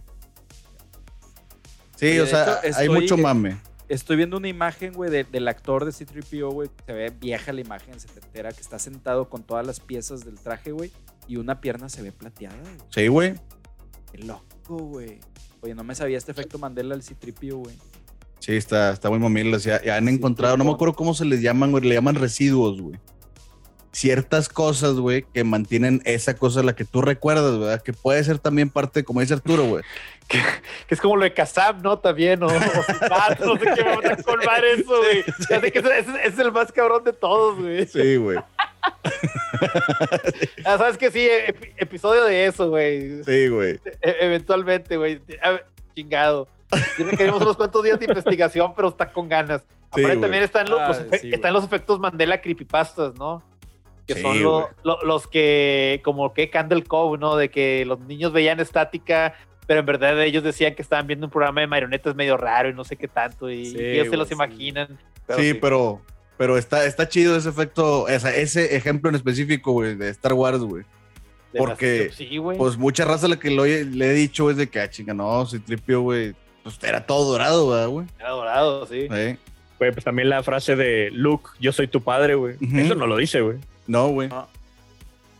A: Sí,
B: Oye,
A: o sea, hay
B: estoy-
A: mucho mame.
B: Estoy viendo una imagen, güey, de- del actor de C-3PO, güey. Se ve vieja la imagen, se entera que está sentado con todas las piezas del traje, güey. Y una pierna se ve plateada, güey.
A: Sí, güey.
B: Qué loco, güey. Oye, no me sabía este efecto Mandela del C-3PO, güey.
A: Sí, está, está muy mamila. Ya, ya han
B: Sí,
A: encontrado, no me acuerdo cómo se les llaman, güey. Le llaman residuos, güey. Ciertas cosas, güey, que mantienen esa cosa la que tú recuerdas, ¿verdad? Que puede ser también parte, como dice Arturo, güey.
D: Que es como lo de Kazam, ¿no? También, o, o no sé qué me van a colmar eso, güey. Que ese es el más cabrón de todos, güey.
A: Sí, güey.
D: Ah, ¿Sabes que Sí, ep- episodio de eso, güey.
A: Sí, güey.
D: E- eventualmente, güey. Chingado. Tiene que unos cuantos días de investigación, pero está con ganas.
A: Sí,
D: Aparte también están los,
B: Ah,
D: los efe-
B: sí, güey.
D: están los efectos Mandela creepypastas, ¿no? Que
A: Sí,
D: son lo- los que, como que Candle Cove, ¿no? De que los niños veían estática, pero en verdad ellos decían que estaban viendo un programa de marionetas medio raro y no sé qué tanto, y,
B: Sí,
D: y ellos se los
B: sí.
D: imaginan.
A: sí, pero, pero está, está chido ese efecto, ese ejemplo en específico, güey, de Star Wars, güey. porque,
D: Sí, güey.
A: Pues mucha raza la que lo he- le he dicho es de que, ah, chinga, no, si tripio, güey, pues era todo dorado, ¿verdad, güey?
D: Era dorado, sí.
A: Sí.
C: Güey, pues también la frase de Luke, yo soy tu padre, güey. Eso no lo dice, güey.
A: No, güey.
B: No.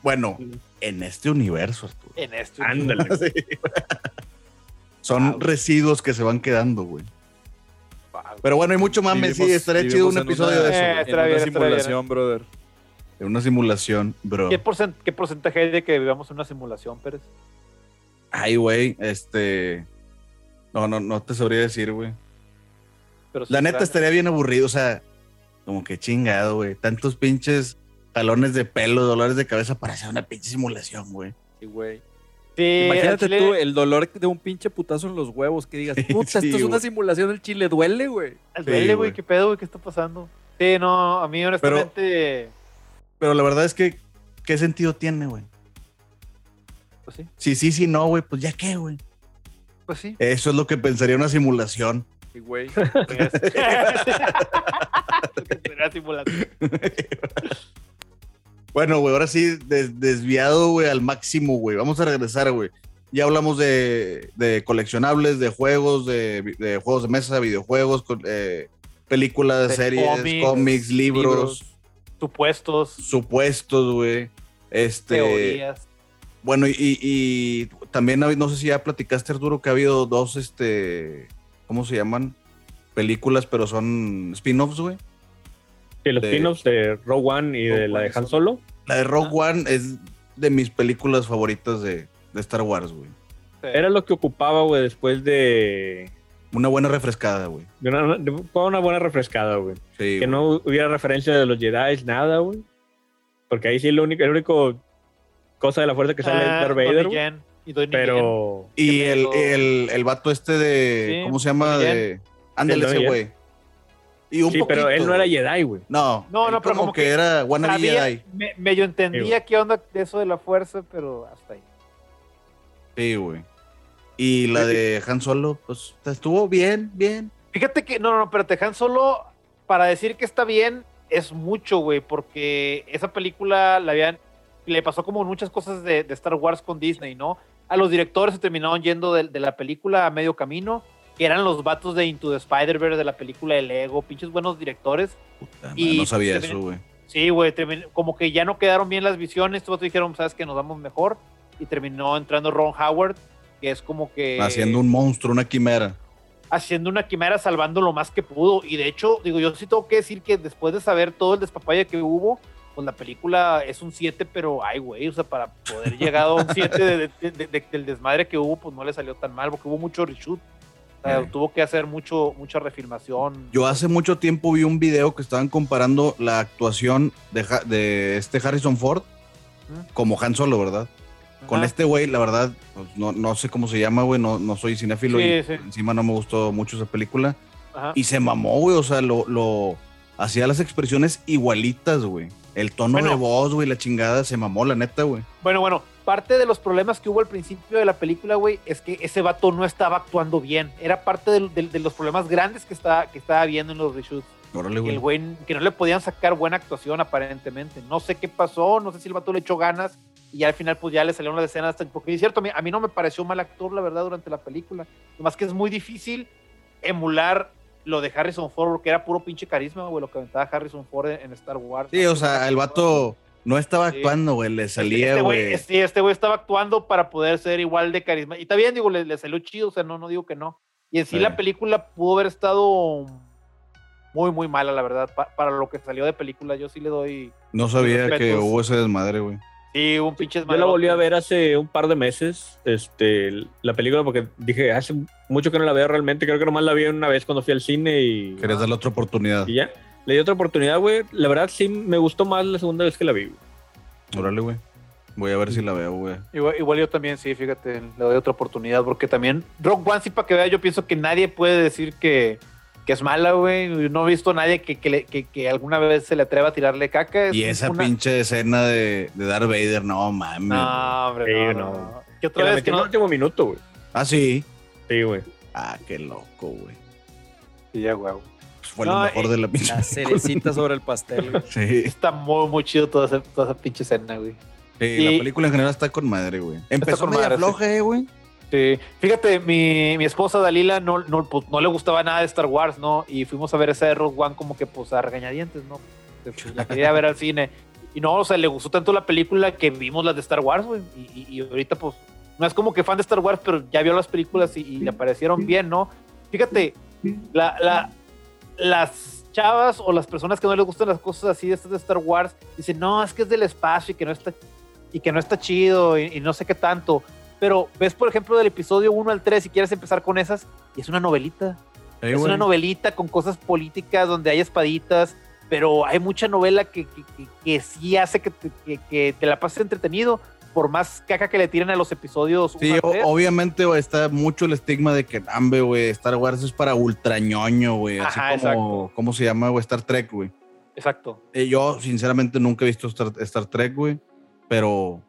A: Bueno, en este universo, Arturo.
D: En esto.
C: Ándale. güey.
A: Sí. Son
D: Wow.
A: residuos que se van quedando, güey. Pero bueno, hay mucho mame, sí,
B: Vivimos-
A: estaría chido un episodio
B: una-
A: de eso.
D: Eh.
B: En una
D: bien, estará bien,
B: simulación, brother.
A: En una simulación, bro.
D: ¿Qué, porcent- ¿Qué porcentaje hay de que vivamos en una simulación, Pérez?
A: Ay, güey, este. No, no, no te sabría decir, güey.
D: Pero sí
A: La neta estaría bien aburrido, o sea, como que chingado, güey. Tantos pinches jalones de pelo, dolores de cabeza para hacer una pinche simulación, güey.
B: Sí, güey.
D: Sí,
B: Imagínate
D: chile-
B: tú el dolor de un pinche putazo en los huevos que digas, puta,
A: Sí,
B: esto es una simulación del chile, duele, güey.
D: Al
A: Sí,
D: duele,
A: güey.
D: qué pedo, güey, qué está pasando. Sí, no, a mí honestamente,
A: Pero la verdad es que, ¿qué sentido tiene, güey?
D: pues sí,
A: Si sí, sí, no, güey, pues ya qué, güey.
D: Pues sí.
A: Eso es lo que pensaría una simulación.
B: Sí, güey.
D: Simulación.
A: Bueno, güey, ahora sí, des- desviado, güey, al máximo, güey. Vamos a regresar, güey. Ya hablamos de, de coleccionables, de juegos, de, juegos de mesa, videojuegos, con- eh, películas,
D: De
A: series, cómics,
D: cómics,
A: libros,
B: libros.
D: Supuestos,
A: supuestos, güey. Este,
D: teorías.
A: Bueno, y, y- y también no sé si ya platicaste, Arturo, que ha habido dos, este, ¿cómo se llaman? Películas, pero son spin-offs, güey.
C: Sí, los spin-offs de Rogue One y de la
B: One
C: de Han
B: Solo.
A: La de Rogue One es de mis películas favoritas de, de Star Wars, güey.
C: Era lo que ocupaba, güey, después de,
A: Una buena refrescada, güey.
C: de una, de una buena refrescada, güey.
A: Sí,
C: Que
A: güey.
C: no hubiera referencia de los Jedi, nada, güey. Porque ahí sí lo único, el único cosa de la fuerza que sale
D: Ah,
C: Darth Vader.
D: Yen y.
C: Pero
A: Y el, el, el vato este de.
D: Sí,
A: ¿Cómo se llama?
D: Donnie
A: De. Ándale ese güey. Y un
C: sí, pero él no era. Jedi, güey.
A: No,
D: No, no, pero
A: como,
D: como
A: que,
D: que
A: era wannabe
D: Sabía-
A: Jedi.
D: me- medio entendía qué onda de eso de la fuerza, pero hasta ahí.
A: Sí, güey. Y la de Han Solo, pues estuvo bien, bien.
D: Fíjate que, no, no, no, espérate, Han Solo, para decir que está bien, es mucho, güey, porque esa película la habían, le pasó como muchas cosas de, de Star Wars con Disney, ¿no? A los directores se terminaron yendo de, de la película a medio camino, que eran los vatos de Into the Spider-Verse, de la película de Lego, pinches buenos directores.
A: Puta,
D: Y-
A: no sabía eso, güey.
D: Sí, güey, como que ya no quedaron bien las visiones, todos dijeron, sabes que nos damos mejor. y terminó entrando Ron Howard, que es como que...
A: Haciendo un monstruo, una quimera.
D: Haciendo una quimera, salvando lo más que pudo. Y de hecho, digo, yo sí tengo que decir que después de saber todo el despapaya que hubo, pues la película es un 7, pero ay, güey, o sea, para poder llegar a un 7 de, de, de, del desmadre que hubo, pues no le salió tan mal, porque hubo mucho reshoot. O sea,
A: Eh.
D: tuvo que hacer mucho, mucha refilmación.
A: Yo hace mucho tiempo vi un video que estaban comparando la actuación de, Ha- de este Harrison Ford
D: Ujú.
A: como Han Solo, ¿verdad? Con
D: Ajá.
A: este güey, la verdad, pues, no, no sé cómo se llama, güey, no, no soy cinéfilo
D: Sí,
A: y
D: sí.
A: encima no me gustó mucho esa película.
D: Ajá.
A: Y se mamó, güey, o sea, lo, lo hacía las expresiones igualitas, güey. El tono
D: Bueno.
A: de voz, güey, la chingada, se mamó, la neta, güey.
D: Bueno, bueno, parte de los problemas que hubo al principio de la película, güey, es que ese vato no estaba actuando bien. Era parte de, los problemas grandes que estaba, que estaba viendo en los reshoots.
A: Órale,
D: Que
A: güey.
D: el güey, que no le podían sacar buena actuación aparentemente. No sé qué pasó, no sé si el vato le echó ganas y al final pues ya le salieron las escenas. hasta- Porque es cierto, a mí, a mí no me pareció mal actor, la verdad, durante la película. Más que es muy difícil emular lo de Harrison Ford, porque era puro pinche carisma, güey, lo que aventaba Harrison Ford en, Star Wars.
A: Sí, o sea, el vato no estaba actuando, güey, le salía,
D: Este
A: güey.
D: Sí, este güey estaba actuando para poder ser igual de carisma. Y está bien, digo, le, le salió chido, o sea, no, no digo que no. Y en sí
A: Sí.
D: la película pudo haber estado muy, muy mala, la verdad. Pa- para lo que salió de película, yo sí le doy.
A: No sabía que hubo ese desmadre, güey.
D: Sí, un pinche
C: Yo la volví a ver hace un par de meses, este, la película, porque dije, hace mucho que no la veo realmente. Creo que nomás la vi una vez cuando fui al cine y,
A: Querías darle otra oportunidad.
C: y ya. Le di otra oportunidad, güey. La verdad sí me gustó más la segunda vez que la vi. güey.
A: Órale, güey. Voy a ver si la veo, güey.
D: Igual, igual yo también, sí, fíjate, le doy otra oportunidad, porque también Rock One, sí, para que vea, yo pienso que nadie puede decir que, que es mala, güey. No he visto a nadie que, que, le- que- que alguna vez se le atreva a tirarle caca. Es
A: Y esa
D: una-
A: pinche escena de, de Darth Vader, no mames.
D: No, hombre,
C: Sí,
D: no,
C: no.
D: no. ¿Qué
C: Que
D: otra vez que
C: en el último minuto, güey.
A: Ah, sí.
C: Sí, güey.
A: Ah, qué loco, güey.
D: Sí, ya, güey.
A: Pues fue
D: No,
A: lo mejor
D: eh,
A: de la pinche.
B: La cerecita sobre el pastel, güey.
A: Sí.
D: Está muy, muy chido toda esa, toda esa pinche escena, güey.
A: Sí,
D: Y-
A: la película en general está con madre, güey. Empezó
D: con
A: media
D: madre,
A: floja, eh, güey.
D: Sí. Fíjate, mi, mi esposa Dalila no, pues, no le gustaba nada de Star Wars, ¿no? Y fuimos a ver esa de Rogue One como que pues a regañadientes, ¿no? La quería ver al cine. Y no, o sea, le gustó tanto la película que vimos las de Star Wars, güey. Y, ahorita pues no es como que fan de Star Wars, pero ya vio las películas y, le parecieron bien, ¿no? Fíjate, la, la, las chavas o las personas que no les gustan las cosas así de de Star Wars dicen, no, es que es del espacio y que no está, y que no está chido y no sé qué tanto. Pero ves, por ejemplo, del episodio 1 al 3, si quieres empezar con esas, y es una novelita.
A: Sí,
D: es
A: güey.
D: una novelita con cosas políticas donde hay espaditas, pero hay mucha novela que, que, que- que sí hace que te, que, te la pases entretenido, por más caca que le tiren a los episodios.
A: Sí, obviamente güey, está mucho el estigma de que, hambre, güey, Star Wars es para ultrañoño, güey. Así como,
D: exacto.
A: ¿cómo se llama, güey? Star Trek, güey.
D: Exacto.
A: Eh, yo, sinceramente, nunca he visto Star, Star Trek, güey. Pero,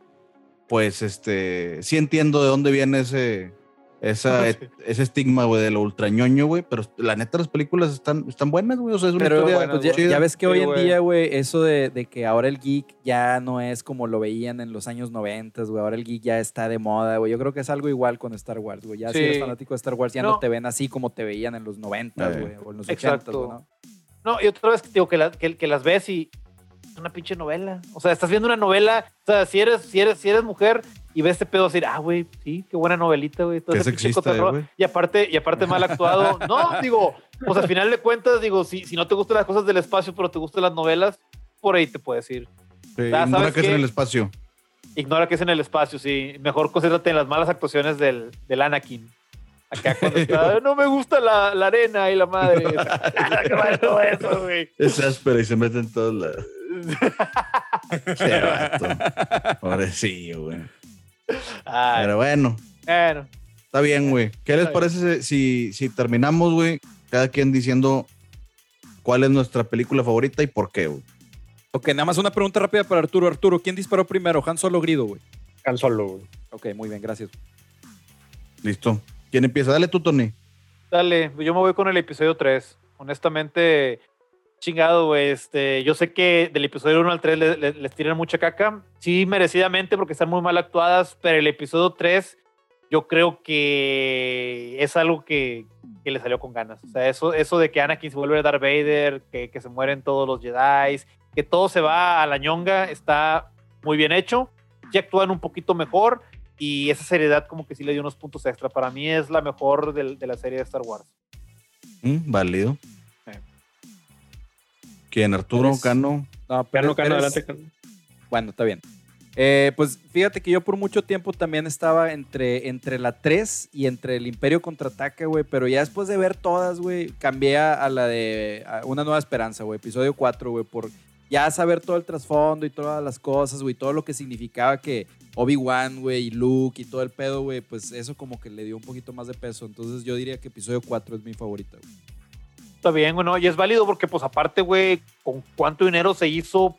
A: pues, este, sí entiendo de dónde viene ese, esa,
D: Sí.
A: ese estigma, güey, de lo ultrañoño, güey. Pero la neta, las películas están, están buenas, güey. O sea, es una
B: Pero
A: historia
D: bueno,
B: pues, ya,
A: chida.
B: ya ves que hoy en
D: güey.
B: día, güey, eso de, de que ahora el geek ya no es como lo veían en los años 90, güey. Ahora el geek ya está de moda, güey. Yo creo que es algo igual con Star Wars, güey. Ya si eres fanático de Star Wars, ya no,
D: No.
B: te ven así como te veían en los 90,
A: Eh.
B: güey, o en los 80,
D: Exacto.
B: güey, ¿no?
D: No, y otra vez digo que, la- que, que las ves y una pinche novela. O sea, estás viendo una novela. O sea, si eres, si eres, si eres mujer y ves este pedo decir, ah, güey, sí, qué buena novelita, güey. todo ese cotorreo.
A: güey.
D: Y aparte, y aparte mal actuado. No, digo, pues al final de cuentas, digo, si, si no te gustan las cosas del espacio, pero te gustan las novelas, por ahí te puedes ir. Ah,
A: ignora
D: ¿sabes
A: que es en el espacio.
D: Ignora que es en el espacio, sí. Mejor concéntrate en las malas actuaciones del, del Anakin. Acá cuando está, no me gusta la, la arena y la madre. Eso, güey.
A: Es áspera y se mete en todos lados. Qué vato. Pobrecillo, güey.
D: Ay,
A: Pero bueno,
D: bueno.
A: está bien, güey. ¿Qué les parece si, si terminamos, güey? Cada quien diciendo cuál es nuestra película favorita y por qué, güey.
B: Ok, nada más una pregunta rápida para Arturo. Arturo, ¿quién disparó primero? ¿Han Solo Grido, güey?
C: Han Solo, güey.
B: Ok, muy bien, gracias.
A: Listo. ¿Quién empieza? Dale tú, Tony.
D: Dale, yo me voy con el episodio 3. Honestamente, chingado, güey. Este, yo sé que del episodio 1 al 3 le- le- les tiran mucha caca. Sí, merecidamente, porque están muy mal actuadas, pero el episodio 3 yo creo que es algo que, que le salió con ganas. O sea, eso, eso de que Anakin se vuelve a Darth Vader, que, que se mueren todos los Jedi, que todo se va a la ñonga, está muy bien hecho. Ya actúan un poquito mejor. y esa seriedad como que sí le dio unos puntos extra. Para mí es la mejor del- de, la serie de Star Wars.
A: Mm, válido. ¿Quién? ¿Arturo?
B: Eres-
A: ¿Cano?
B: No,
C: Cano, Cano,
B: eres-
C: adelante. Cano.
B: Bueno, está bien. Eh, pues fíjate que yo por mucho tiempo también estaba entre, entre la 3 y entre el Imperio Contraataca, güey. Pero ya después de ver todas, güey, cambié a, a la de a Una Nueva Esperanza, güey. Episodio 4, güey. Por ya saber todo el trasfondo y todas las cosas, güey. Todo lo que significaba que Obi-Wan, güey, y Luke y todo el pedo, güey. Pues eso como que le dio un poquito más de peso. Entonces yo diría que episodio 4 es mi favorita, güey.
D: Está bien, bueno, y es válido porque, pues, aparte, güey, con cuánto dinero se hizo,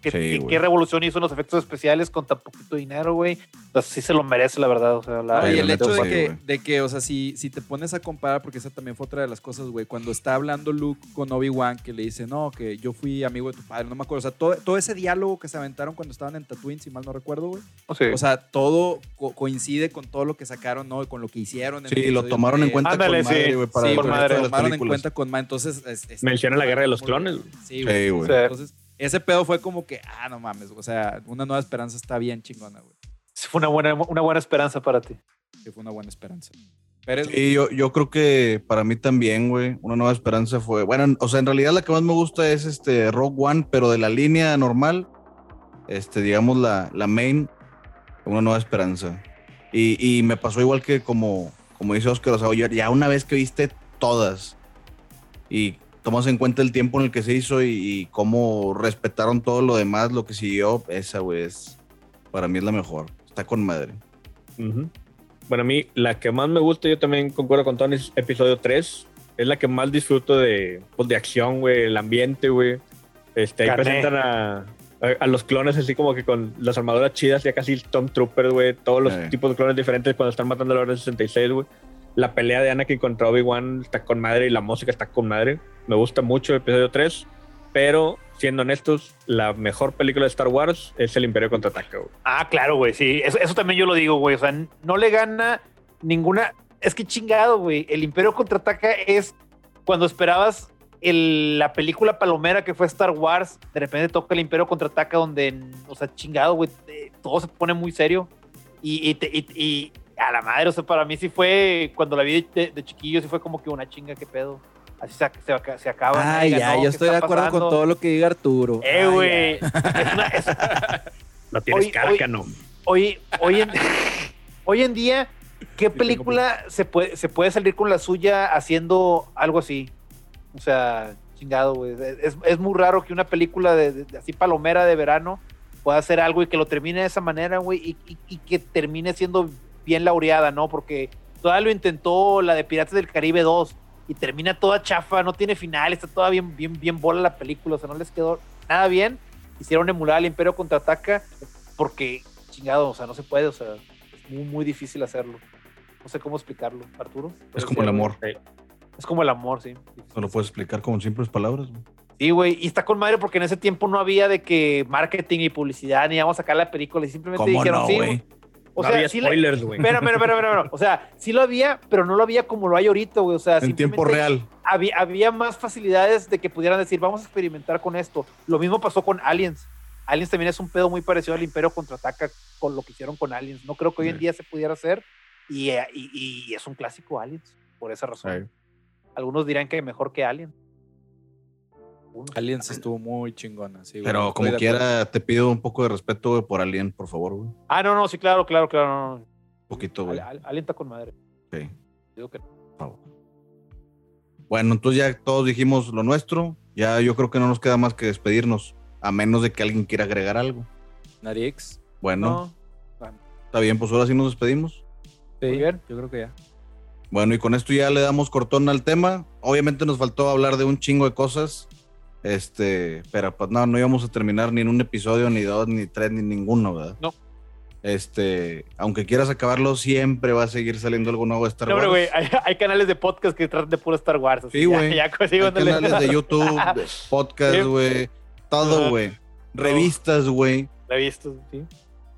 D: ¿Qué,
A: Sí,
D: qué- revolución hizo en los efectos especiales con tan poquito dinero, güey? Sí se lo merece, la verdad. O sea, la,
A: Ay,
B: el hecho de que, de que, o sea, si, si te pones a comparar, porque esa también fue otra de las cosas, güey, cuando está hablando Luke con Obi-Wan, que le dice, no, que yo fui amigo de tu padre, no me acuerdo, o sea, todo, todo ese diálogo que se aventaron cuando estaban en Tatooine, si mal no recuerdo, güey.
D: sé.
B: O sea, todo co- coincide con todo lo que sacaron, ¿no? Con lo que hicieron. en
A: Sí,
B: el
A: lo tomaron en cuenta
D: Ándale,
A: con madre,
D: sí.
A: güey, para
B: Sí,
D: con madre.
A: de
B: lo tomaron en cuenta con más, entonces... es- es-
C: Menciona la guerra de los clones, güey.
B: Sí, güey.
A: Sí, güey.
D: Sí.
B: Entonces, ese pedo fue como que, ah, no mames, o sea, una nueva esperanza está bien chingona, güey.
D: Sí, fue una buena, una buena esperanza para ti.
B: Que fue una buena esperanza. Pero
A: Sí, yo, yo creo que para mí también, güey, una nueva esperanza fue, bueno, o sea, en realidad la que más me gusta es este Rogue One, pero de la línea normal, este, digamos la, la main, una nueva esperanza. Y, y me pasó igual que como, como dice Oscar, o sea, ya- ya una vez que viste todas y tomas en cuenta el tiempo en el que se hizo y, y cómo respetaron todo lo demás, lo que siguió, esa, güey, es, para mí es la mejor. Está con madre.
C: Bueno, a mí la que más me gusta, yo también concuerdo con Tony, es episodio 3. Es la que más disfruto de, pues, de acción, güey, el ambiente, güey. Este, ahí presentan a, a, a los clones así como que con las armaduras chidas, ya casi Tom Trooper, güey. Todos los
A: Sí.
C: tipos de clones diferentes cuando están matando a la Orden 66, güey. La pelea de Anakin contra Obi-Wan está con madre y la música está con madre. Me gusta mucho episodio 3. Pero, siendo honestos, la mejor película de Star Wars es El Imperio Contraataca.
D: Ah, claro, güey, sí. Eso, eso también yo lo digo, güey. O sea, no le gana ninguna. Es que chingado, güey. El Imperio contraataca es cuando esperabas el- la película palomera que fue Star Wars. De repente toca el Imperio contraataca, donde, o sea, chingado, güey. Todo se pone muy serio. Y, y, te- y- y a la madre, o sea, para mí sí fue. Cuando la vi de, de chiquillo, sí fue como que una chinga, qué pedo. Así se, se, se acaba.
B: Ay,
D: nadie
B: ya, yo
D: ¿qué
B: estoy de acuerdo con todo lo que diga Arturo.
D: Eh, güey. Es
C: No tienes
D: Hoy-
C: cárcano.
D: hoy, hoy, en, hoy en día, ¿qué película se puede, se puede salir con la suya haciendo algo así? O sea, chingado, güey. Es, es muy raro que una película de, de- de así palomera de verano pueda hacer algo y que lo termine de esa manera, güey, y, y- y que termine siendo bien laureada, ¿no? Porque todavía lo intentó la de Piratas del Caribe 2 y termina toda chafa, no tiene final, está toda bien, bien, bien bola la película, o sea, no les quedó nada bien. Hicieron emular al Imperio contraataca porque, chingado, o sea, no se puede, o sea, es muy, muy difícil hacerlo. No sé cómo explicarlo, Arturo.
A: Es como el amor.
D: Es como el amor, sí.
A: No lo puedes explicar con simples palabras, güey.
D: Sí, güey, y está con madre porque en ese tiempo no había de que marketing y publicidad ni vamos a sacar la película y simplemente
A: ¿Cómo
D: dijeron
A: no,
D: sí.
A: güey?
D: O
C: no
D: sea,
C: había
D: sí
C: spoilers, güey.
D: Espera, espera, espera, espera. O sea, sí lo había, pero no lo había como lo hay ahorita, güey. O sea,
A: En tiempo real.
D: Había, había más facilidades de que pudieran decir, vamos a experimentar con esto. Lo mismo pasó con Aliens. Aliens también es un pedo muy parecido al Imperio contraataca con lo que hicieron con Aliens. No creo que hoy en
A: Sí.
D: día se pudiera hacer. Y, eh, y- y es un clásico Aliens, por esa razón.
A: Sí.
D: Algunos dirán que mejor que Alien. Algunos.
B: Aliens estuvo muy chingona, sí, güey.
A: Pero
B: Estoy
A: como quiera, te pido un poco de respeto, güey, por Alien, por favor, güey.
D: Ah, no, no, sí, claro, claro, claro. no, no.
A: poquito, güey.
D: Al- al- Alien está con madre.
A: Sí,
D: Digo que-
A: por favor. Bueno, entonces ya todos dijimos lo nuestro. Ya yo creo que no nos queda más que despedirnos. A menos de que alguien quiera agregar algo.
B: Narix.
A: Bueno,
D: No,
A: está bien, pues ahora sí nos despedimos.
B: Sí,
D: Muy bien.
B: yo creo que ya.
A: Bueno, y con esto ya le damos cortón al tema. Obviamente nos faltó hablar de un chingo de cosas. Este, pero pues no, no íbamos a terminar ni en un episodio, ni dos, ni tres, ni ninguno, ¿verdad?
D: No.
A: Este, aunque quieras acabarlo, siempre va a seguir saliendo algo nuevo de Star
D: No,
A: Wars.
D: güey, hay, hay canales de podcast que tratan de puro Star Wars. así,
A: Sí, güey.
D: Ya, consigo
A: Hay canales de YouTube, de podcast, güey. Todo, güey. Revistas, güey.
D: Visto, sí.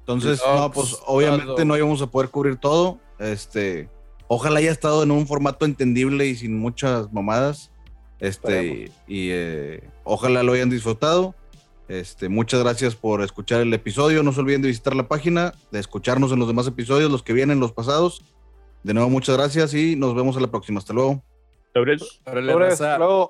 A: Entonces, no, pues obviamente
B: todo.
A: no íbamos a poder cubrir todo. Este, ojalá haya estado en un formato entendible y sin muchas mamadas. Este,
D: Esperemos.
A: y eh, ojalá lo hayan disfrutado. Este, muchas gracias por escuchar el episodio. No se olviden de visitar la página, de escucharnos en los demás episodios, los que vienen, los pasados. De nuevo, muchas gracias y nos vemos a la próxima. Hasta luego.
B: Raza.
D: luego.